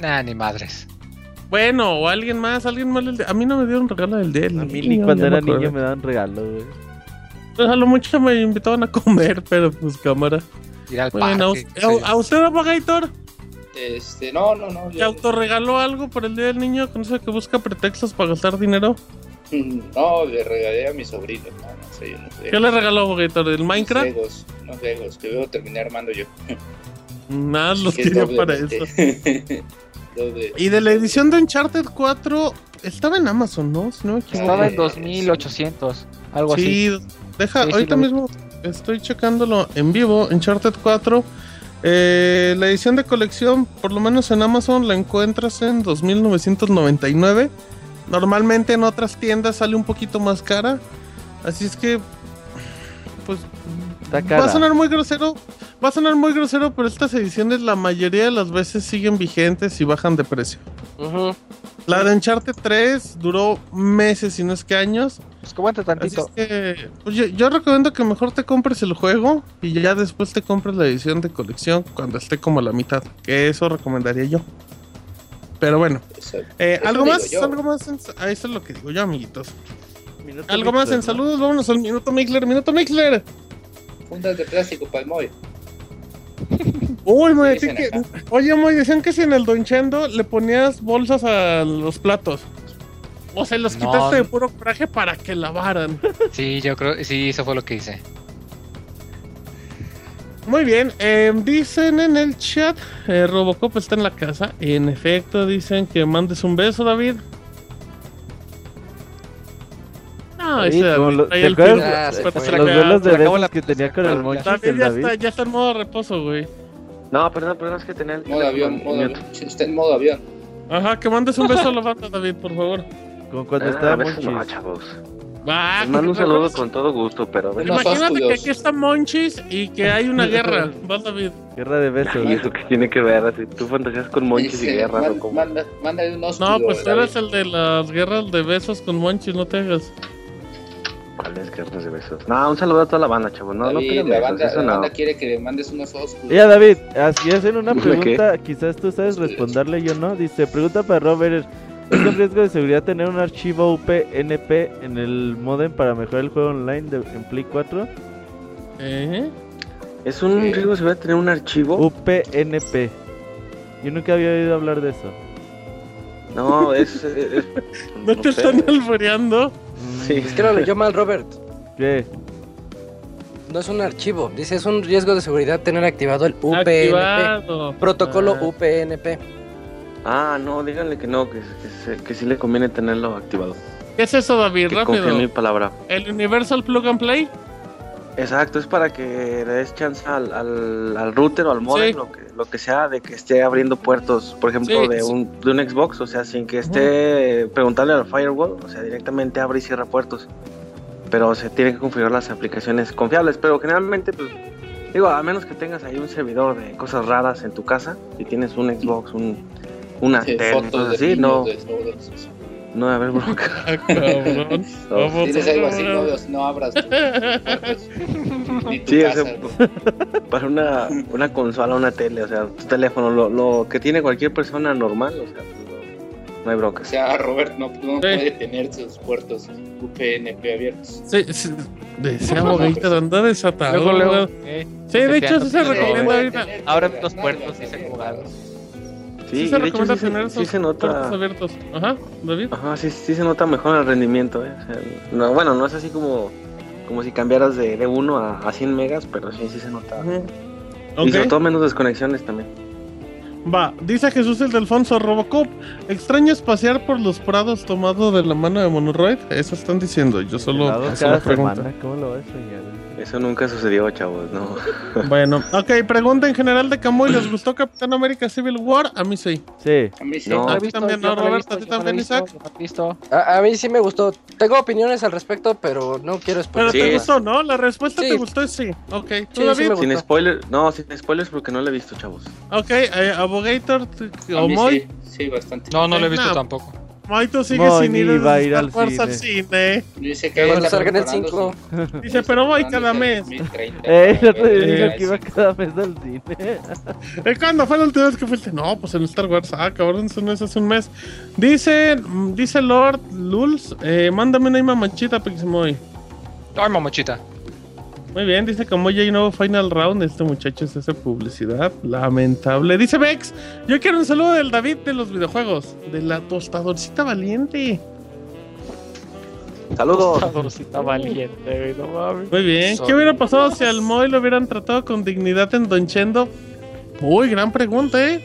Nah, ni madres. Bueno, o alguien más, alguien más. A mí no me dieron regalo del día del A mí niño, ni cuando era niño me daban regalo, güey. Pues a lo mucho me invitaban a comer, pero pues cámara. Ir al Bueno, ¿a, parque. a- a usted, Abogator, Este, no, no, no. ¿te autorregaló algo por el día del niño? Con eso que busca pretextos para gastar dinero. No, le regalé a mi sobrino. No, no sé, yo no sé. ¿Qué le regaló Abogator? ¿El Unos Minecraft? Legos, unos Legos que luego terminé armando yo. Nada, los quería para eso. Y de la edición de Uncharted 4, estaba en Amazon, ¿no? Si no me. Estaba en 2800, algo así. Sí, deja, Sí, sí, ahorita mismo estoy checándolo en vivo, Uncharted 4. Eh, la edición de colección, por lo menos en Amazon, la encuentras en 2.999. Normalmente en otras tiendas sale un poquito más cara. Así es que, pues, Está va a sonar muy grosero. Va a sonar muy grosero, pero estas ediciones la mayoría de las veces siguen vigentes y bajan de precio. La de Uncharted 3 duró meses, si no es que años. Pues que aguanta Así tantito. es que, pues, yo, yo recomiendo que mejor te compres el juego y ya después te compres la edición de colección cuando esté como a la mitad. Que eso recomendaría yo. Pero bueno, Eso- eh, eso algo digo más, yo. algo más. En, ah, eso es lo que digo yo, amiguitos. Minuto Algo más en saludos, vámonos al minuto Mixler, minuto Mixler. Fundas de plástico para el Moy. Uy, me que, oye, me decían que si en el Donchendo le ponías bolsas a los platos. O se los No. quitaste de puro coraje para que lavaran. Sí, yo creo, sí, eso fue lo que hice. Muy bien, eh, dicen en el chat, eh, Robocop está en la casa. En efecto, dicen que mandes un beso, David. No, David, ese David lo- trae ¿te el acuerdas filo. Ah, Los duelos de la que tenía con el Monchis, David el ya David. está, ya está en modo reposo, güey. No, perdón, perdón, es que tenía el Modo avión, teléfono modo avión. Está en modo avión. Ajá, que mandes un beso a la banda, David, por favor. Como cuando Ah, estaba veces no, Monchis. chavos. Va, Les mando un saludo con todo gusto, pero Imagínate que aquí está Monchis y que hay una guerra. Va, David. Guerra de besos. ¿Y eso qué tiene que ver? Así, tú fantasías con monchis y Dice, guerras man- o cómo. manda, mándale un. No, pues eres el de las guerras de besos con Monchis, no te hagas. ¿Cuáles guerras de besos? No, un saludo a toda la banda, chavos. No, no David, quieren la besos, banda, eso la no. banda quiere que le mandes unos ósculos. Mira, David, así hacen una ¿De qué? pregunta, quizás tú sabes responderle, yo no. Dice, pregunta para Robert, ¿es un riesgo de seguridad tener un archivo UPnP en el modem para mejorar el juego online de, en Play 4? ¿Eh? Es un riesgo se va a tener un archivo. UPnP. Yo nunca había oído hablar de eso. No, es. es- es- No te sé. están alboreando. Sí. Es que lo leyó mal, Robert. ¿Qué? No es un archivo. Dice, es un riesgo de seguridad tener activado el UPnP. Activado. Protocolo Ah. UPnP. Ah, no, díganle que no, que, que, sí le conviene tenerlo activado. ¿Qué es eso, David? Que en mi Rápido. palabra. ¿El Universal Plug and Play? Exacto, es para que le des chance al, al, al router o al modem, Sí. lo, que, lo que sea, de que esté abriendo puertos, por ejemplo, Sí, de, sí. un, de un Xbox, o sea, sin que esté preguntarle al firewall, o sea, directamente abre y cierra puertos. Pero se tiene que configurar las aplicaciones confiables, pero generalmente, pues, digo, a menos que tengas ahí un servidor de cosas raras en tu casa, si tienes un Xbox, un, una Sí, tele, de así, no, haber bronca. Ah, cabrón. Vamos, Si tienes algo así, no, no abras tus puertos. Ni tu Sí, casa. ese- para una, una consola, una tele, o sea, tu teléfono, lo, lo que tiene cualquier persona normal, o sea, pues, no, no hay bronca. O sea, Robert no, no puede tener sus puertos UPnP abiertos. Sí, sí. Decía Boguita, anda desatado. Luego, luego. eh, Sí, de hecho, sí se recomienda ahorita. Ahora los puertos y se jugaron. Sí, Sí, se de hecho recomienda sí, se- tener sí esos se puertos nota, abiertos. Ajá, David. ajá, sí, sí se nota mejor el rendimiento, ¿eh? O sea, no, bueno, no es así como, como si cambiaras de, de 1 a, a 100 megas, pero sí, sí se nota. Y Ok. sobre todo menos desconexiones también. Va, dice Jesús el Delfonso Robocop. ¿Extrañas pasear por los prados tomado de la mano de Monoroid? Eso están diciendo, yo solo cada semana, ¿cómo lo vas a soñar? Eso nunca sucedió, chavos, no. Bueno, ok, pregunta en general de Camuy, ¿les gustó Capitán América Civil War? A mí sí. Sí. A mí sí. No. A visto, también, ¿no, Roberto? visto, ¿A ti también, Isaac? visto. A, a mí sí me gustó. Tengo opiniones al respecto, pero no quiero Pero spoiler. te Sí. gustó, ¿no? La respuesta Sí. te gustó es sí. Ok, ¿tú, Sí, gustó. Sin spoilers, no, sin spoilers porque no lo he visto, chavos. Ok, eh, Abogator, o mí Moy. sí, sí, bastante. No, no lo he visto No. tampoco. Moy, tú sigues Moy sin ir va a a ir Star al cine. cine. Dice que Cuando está salga en el preparando 5. su- Dice, pero voy cada mes. 2030, Eh, el otro día dijo que iba cada mes al cine. ¿Eh, ¿Cuándo fue la última vez que fuiste? No, pues en Star Wars. Ah, cabrón, eso no es hace un mes. Dice, mm, dice Lord Lulz, eh, mándame una manchita, Pixemoy. Ay, mamachita. Muy bien, dice como ya hay nuevo Final Round. Este muchacho se hace publicidad. Lamentable. Dice Vex, yo quiero un saludo del David de los videojuegos. De la tostadorcita valiente. Saludos. Tostadorcita valiente, güey, no mames. Muy bien. ¿Qué hubiera pasado si al Moy lo hubieran tratado con dignidad en Don Chendo? Uy, gran pregunta, ¿eh?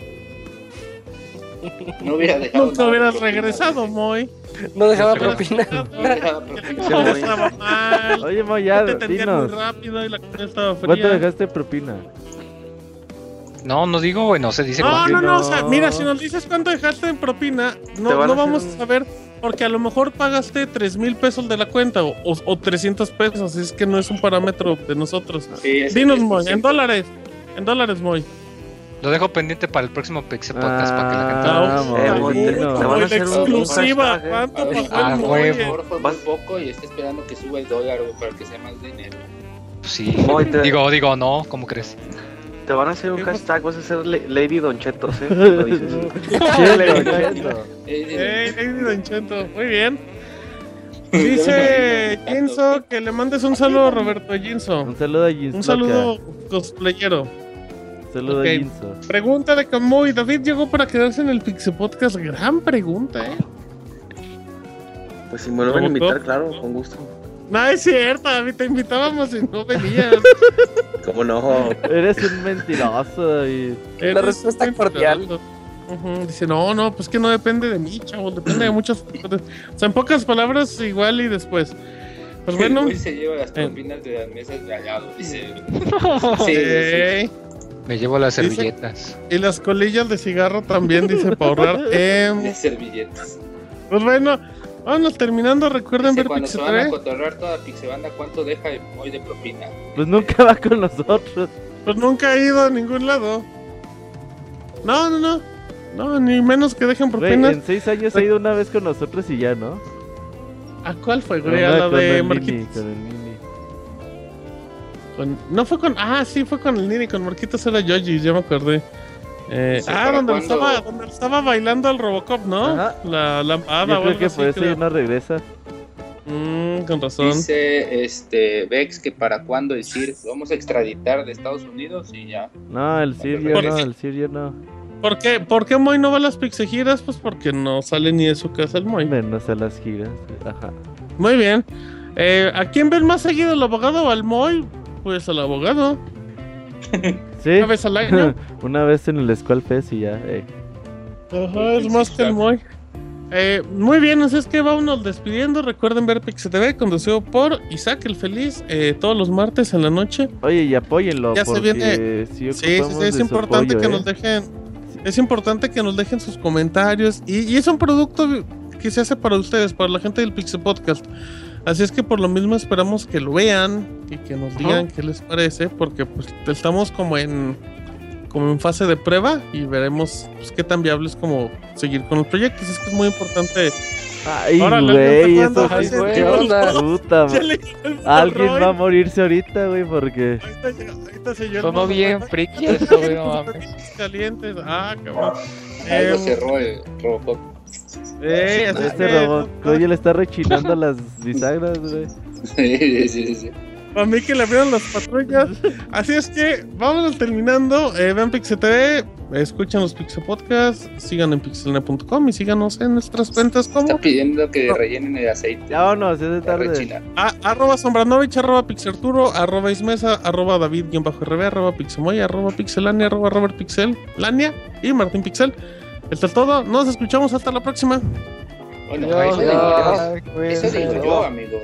No hubiera dejado. Nunca hubieras regresado, Moy. No dejaba propina. No dejaba propina. Oye, Mo, ya, No te atendían muy dinos. rápido y la comida estaba ¿Cuánto dejaste de propina? No, no digo, güey, no se dice No, cuánto. no, no, o sea, mira, si nos dices cuánto dejaste en propina, no, no vamos un- a saber, porque a lo mejor pagaste 3 mil pesos de la cuenta o, o, o 300 pesos, es que no es un parámetro de nosotros. Sí, Dinos, 10%. Moy, en dólares, en dólares, Moy. Lo dejo pendiente para el próximo Pixel Podcast para que la gente. Ah, Moy, Moy, te- dinos. te van a Moy, la hacer un- un exclusiva. ¿cuánto A huevo. Lo poco y está esperando que suba el dólar güey, para que sea más dinero. Sí. Te- Digo, digo, no, ¿cómo crees? Te van a hacer un ¿Qué hashtag, vas a ser le- Lady Don Chetos, ¿eh? Lo dices. Chelo, chelo. Eh, Ey, Lady Don Cheto, muy bien. Dice Jinso que le mandes un saludo a Roberto Jinso. Un saludo a Jinso. Un saludo cosplayero. Un saludo Ok. a. Pregunta de Camuy. David llegó para quedarse en el Pixel Podcast. Gran pregunta, ¿eh? Pues si me vuelven a ¿Cómo, invitar, claro, con gusto. No es cierto, David. Te invitábamos y no venías. ¿Cómo no? Eres un mentiroso, David. Eres respuesta cordial. mentiroso. Ujú, Dice, no, no, pues que no depende de mí, chavo. Depende de muchas cosas. O sea, en pocas palabras, igual y después. Pues bueno. Hoy se lleva las eh. propinas de las mesas de al lado, dice. Sí, sí, ey, Me llevo las Dice- servilletas. Y las colillas de cigarro también, dice, para ahorrar. Em, servilletas. pues bueno, vámonos terminando. Recuerden Dice, ver cuando se van a TV. cotorrar toda Pixebanda, ¿cuánto deja hoy de propina? Pues nunca va con nosotros. Pues nunca he ido a ningún lado. No, no, no. No, ni menos que dejen Güey, propinas. en seis años ha ido una vez con nosotros y ya, ¿no? ¿A cuál fue, güey? A la de Marquitos. Con el No fue con. Ah, sí, fue con el Nini. Con Marquitos era Yoji, ya me acordé. Eh, Sí, ah, ¿para donde estaba, donde estaba bailando al Robocop, ¿no? Ajá. La lampada Yo creo que así. por eso ya no regresa. Mm, con razón. Dice este Vex que para cuándo decir vamos a extraditar de Estados Unidos y ya. No, el Sirio Por- no, el Sirio no. ¿Por qué, ¿Por qué Moy no va a las pixegiras? Pues porque no sale ni de su casa el Moy. Menos a las giras. Ajá. Muy bien. Eh, ¿A quién ven más seguido, el abogado o al Moy? Pues al abogado. Sí. Una vez al año. Una vez en el Skull Fest y ya. eh. Ajá, es más que el Moy. Eh, muy bien, así es que vámonos despidiendo. Recuerden ver Pixel TV, conducido por Isaac el Feliz, eh, todos los martes en la noche. Oye, y apóyenlo. Ya se viene- sí Sí, sí, sí, es importante apoyo, que ¿eh? nos dejen. Es importante que nos dejen sus comentarios. Y, y es un producto que se hace para ustedes, para la gente del Pixel Podcast. Así es que por lo mismo esperamos que lo vean y que nos digan qué les parece, porque pues estamos como en como en fase de prueba y veremos pues, qué tan viable es como seguir con los proyectos. Es que es muy importante. Ay, güey, ¿hasta eso sí. Puta, el Alguien Roy. va a morirse ahorita, güey, porque. El Sonó Roy. bien friki eso, güey, no mames. Calientes. Ah, cabrón. Ahí lo Em, cerró el Robocop. Eh, Este robot, oye, le está rechinando las bisagras, güey. Sí, sí, sí. A mí que le abrieron las patrullas. Así es que vámonos terminando. Eh, vean Pixel TV, escuchen los Pixel Podcasts, sigan en pixelnet.com y síganos en nuestras cuentas como Está pidiendo que rellenen el aceite. Ya vámonos, es de Para tarde. a, arroba sombranovich, arroba pixarturo, arroba ismesa, arroba david-rb, arroba pixemoy, arroba pixelania, arroba robert pixel, lania y martín pixel. Esto es todo. Nos escuchamos hasta la próxima. Bueno, Adiós, eso adiós, Eso digo yo, amigos.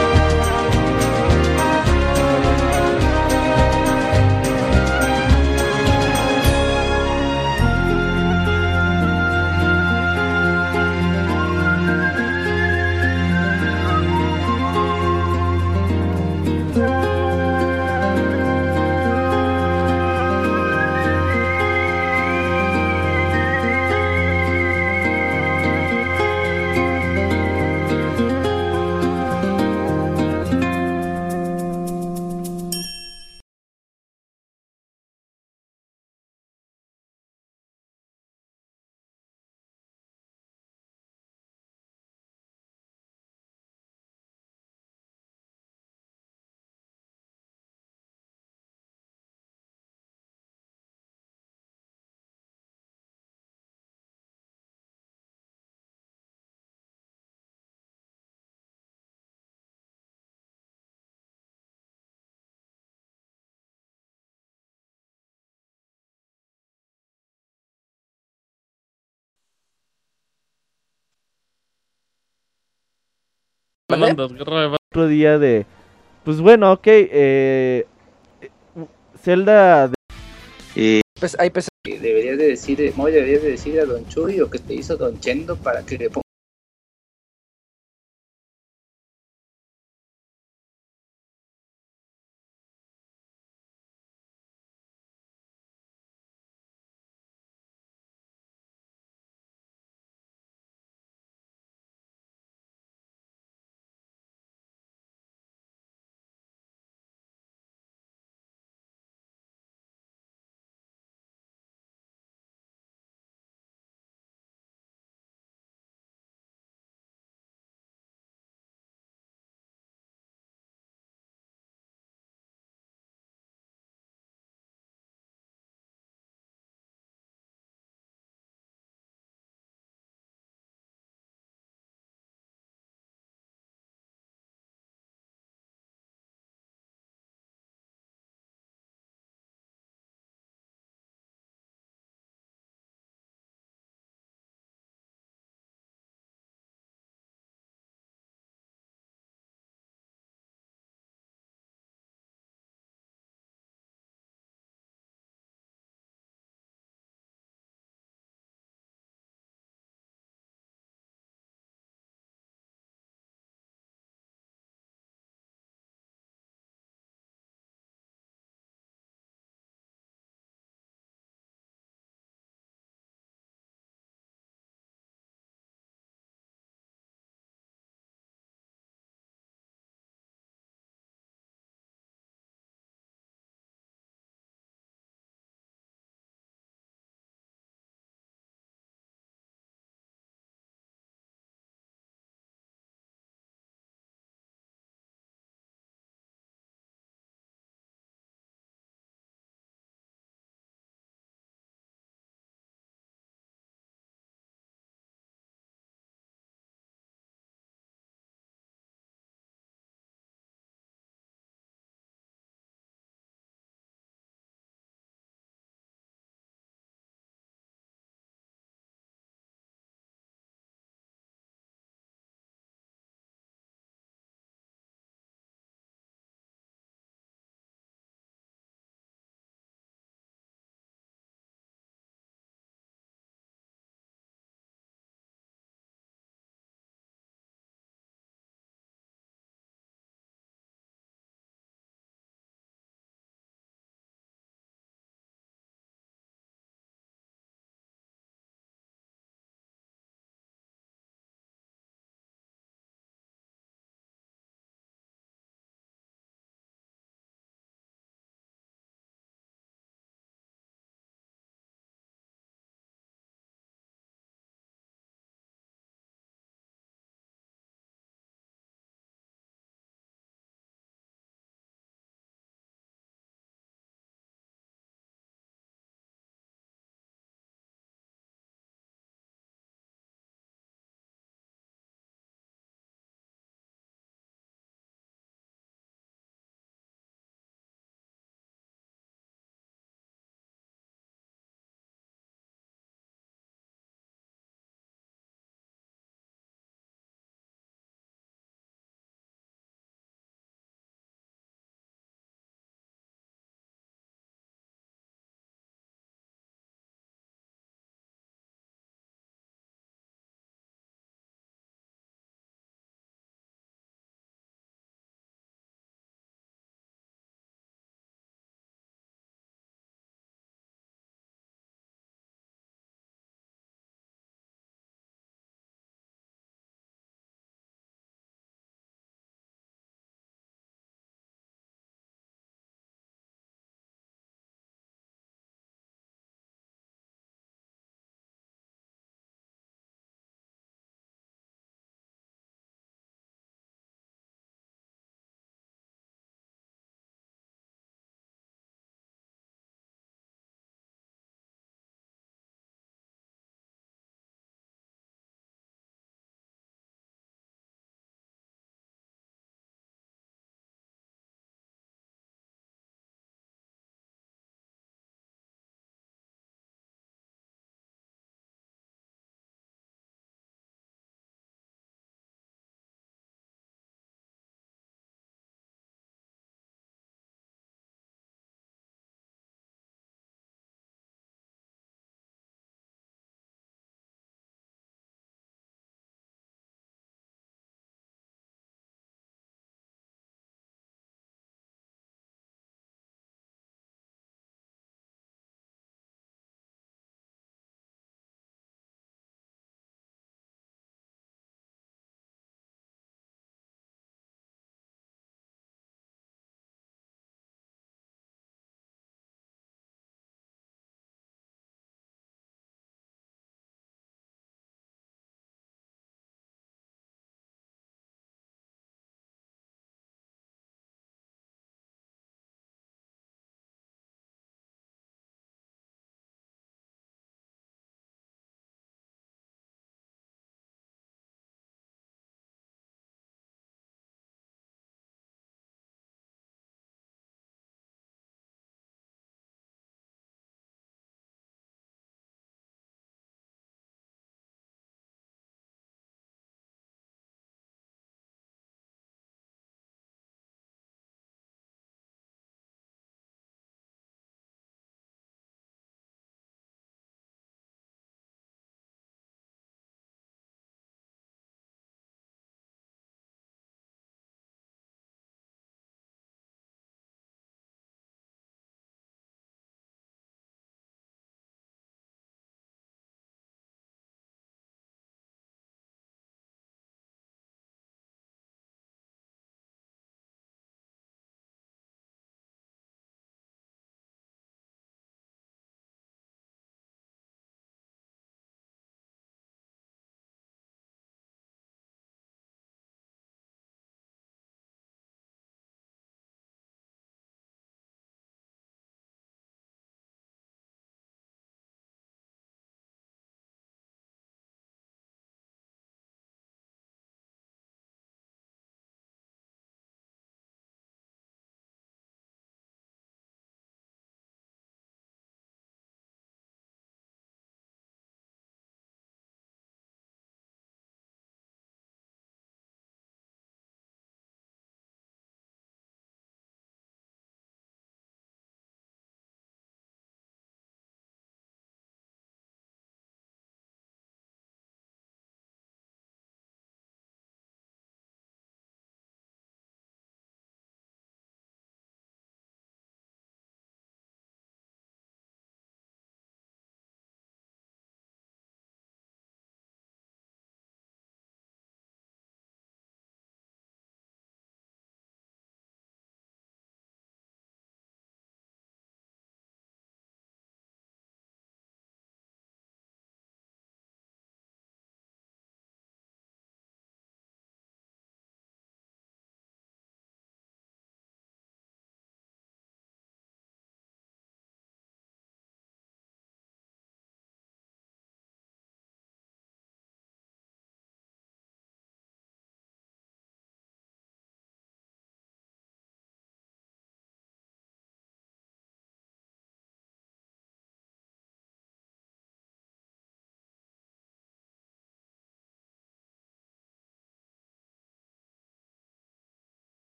Bandas, guerra de Otro día de. Pues bueno, ok. Eh, Zelda. de- Eh, Pues hay PC Que deberías de decir, Moy, deberías de decir a Don Chuy o que te hizo Don Chendo para que le ponga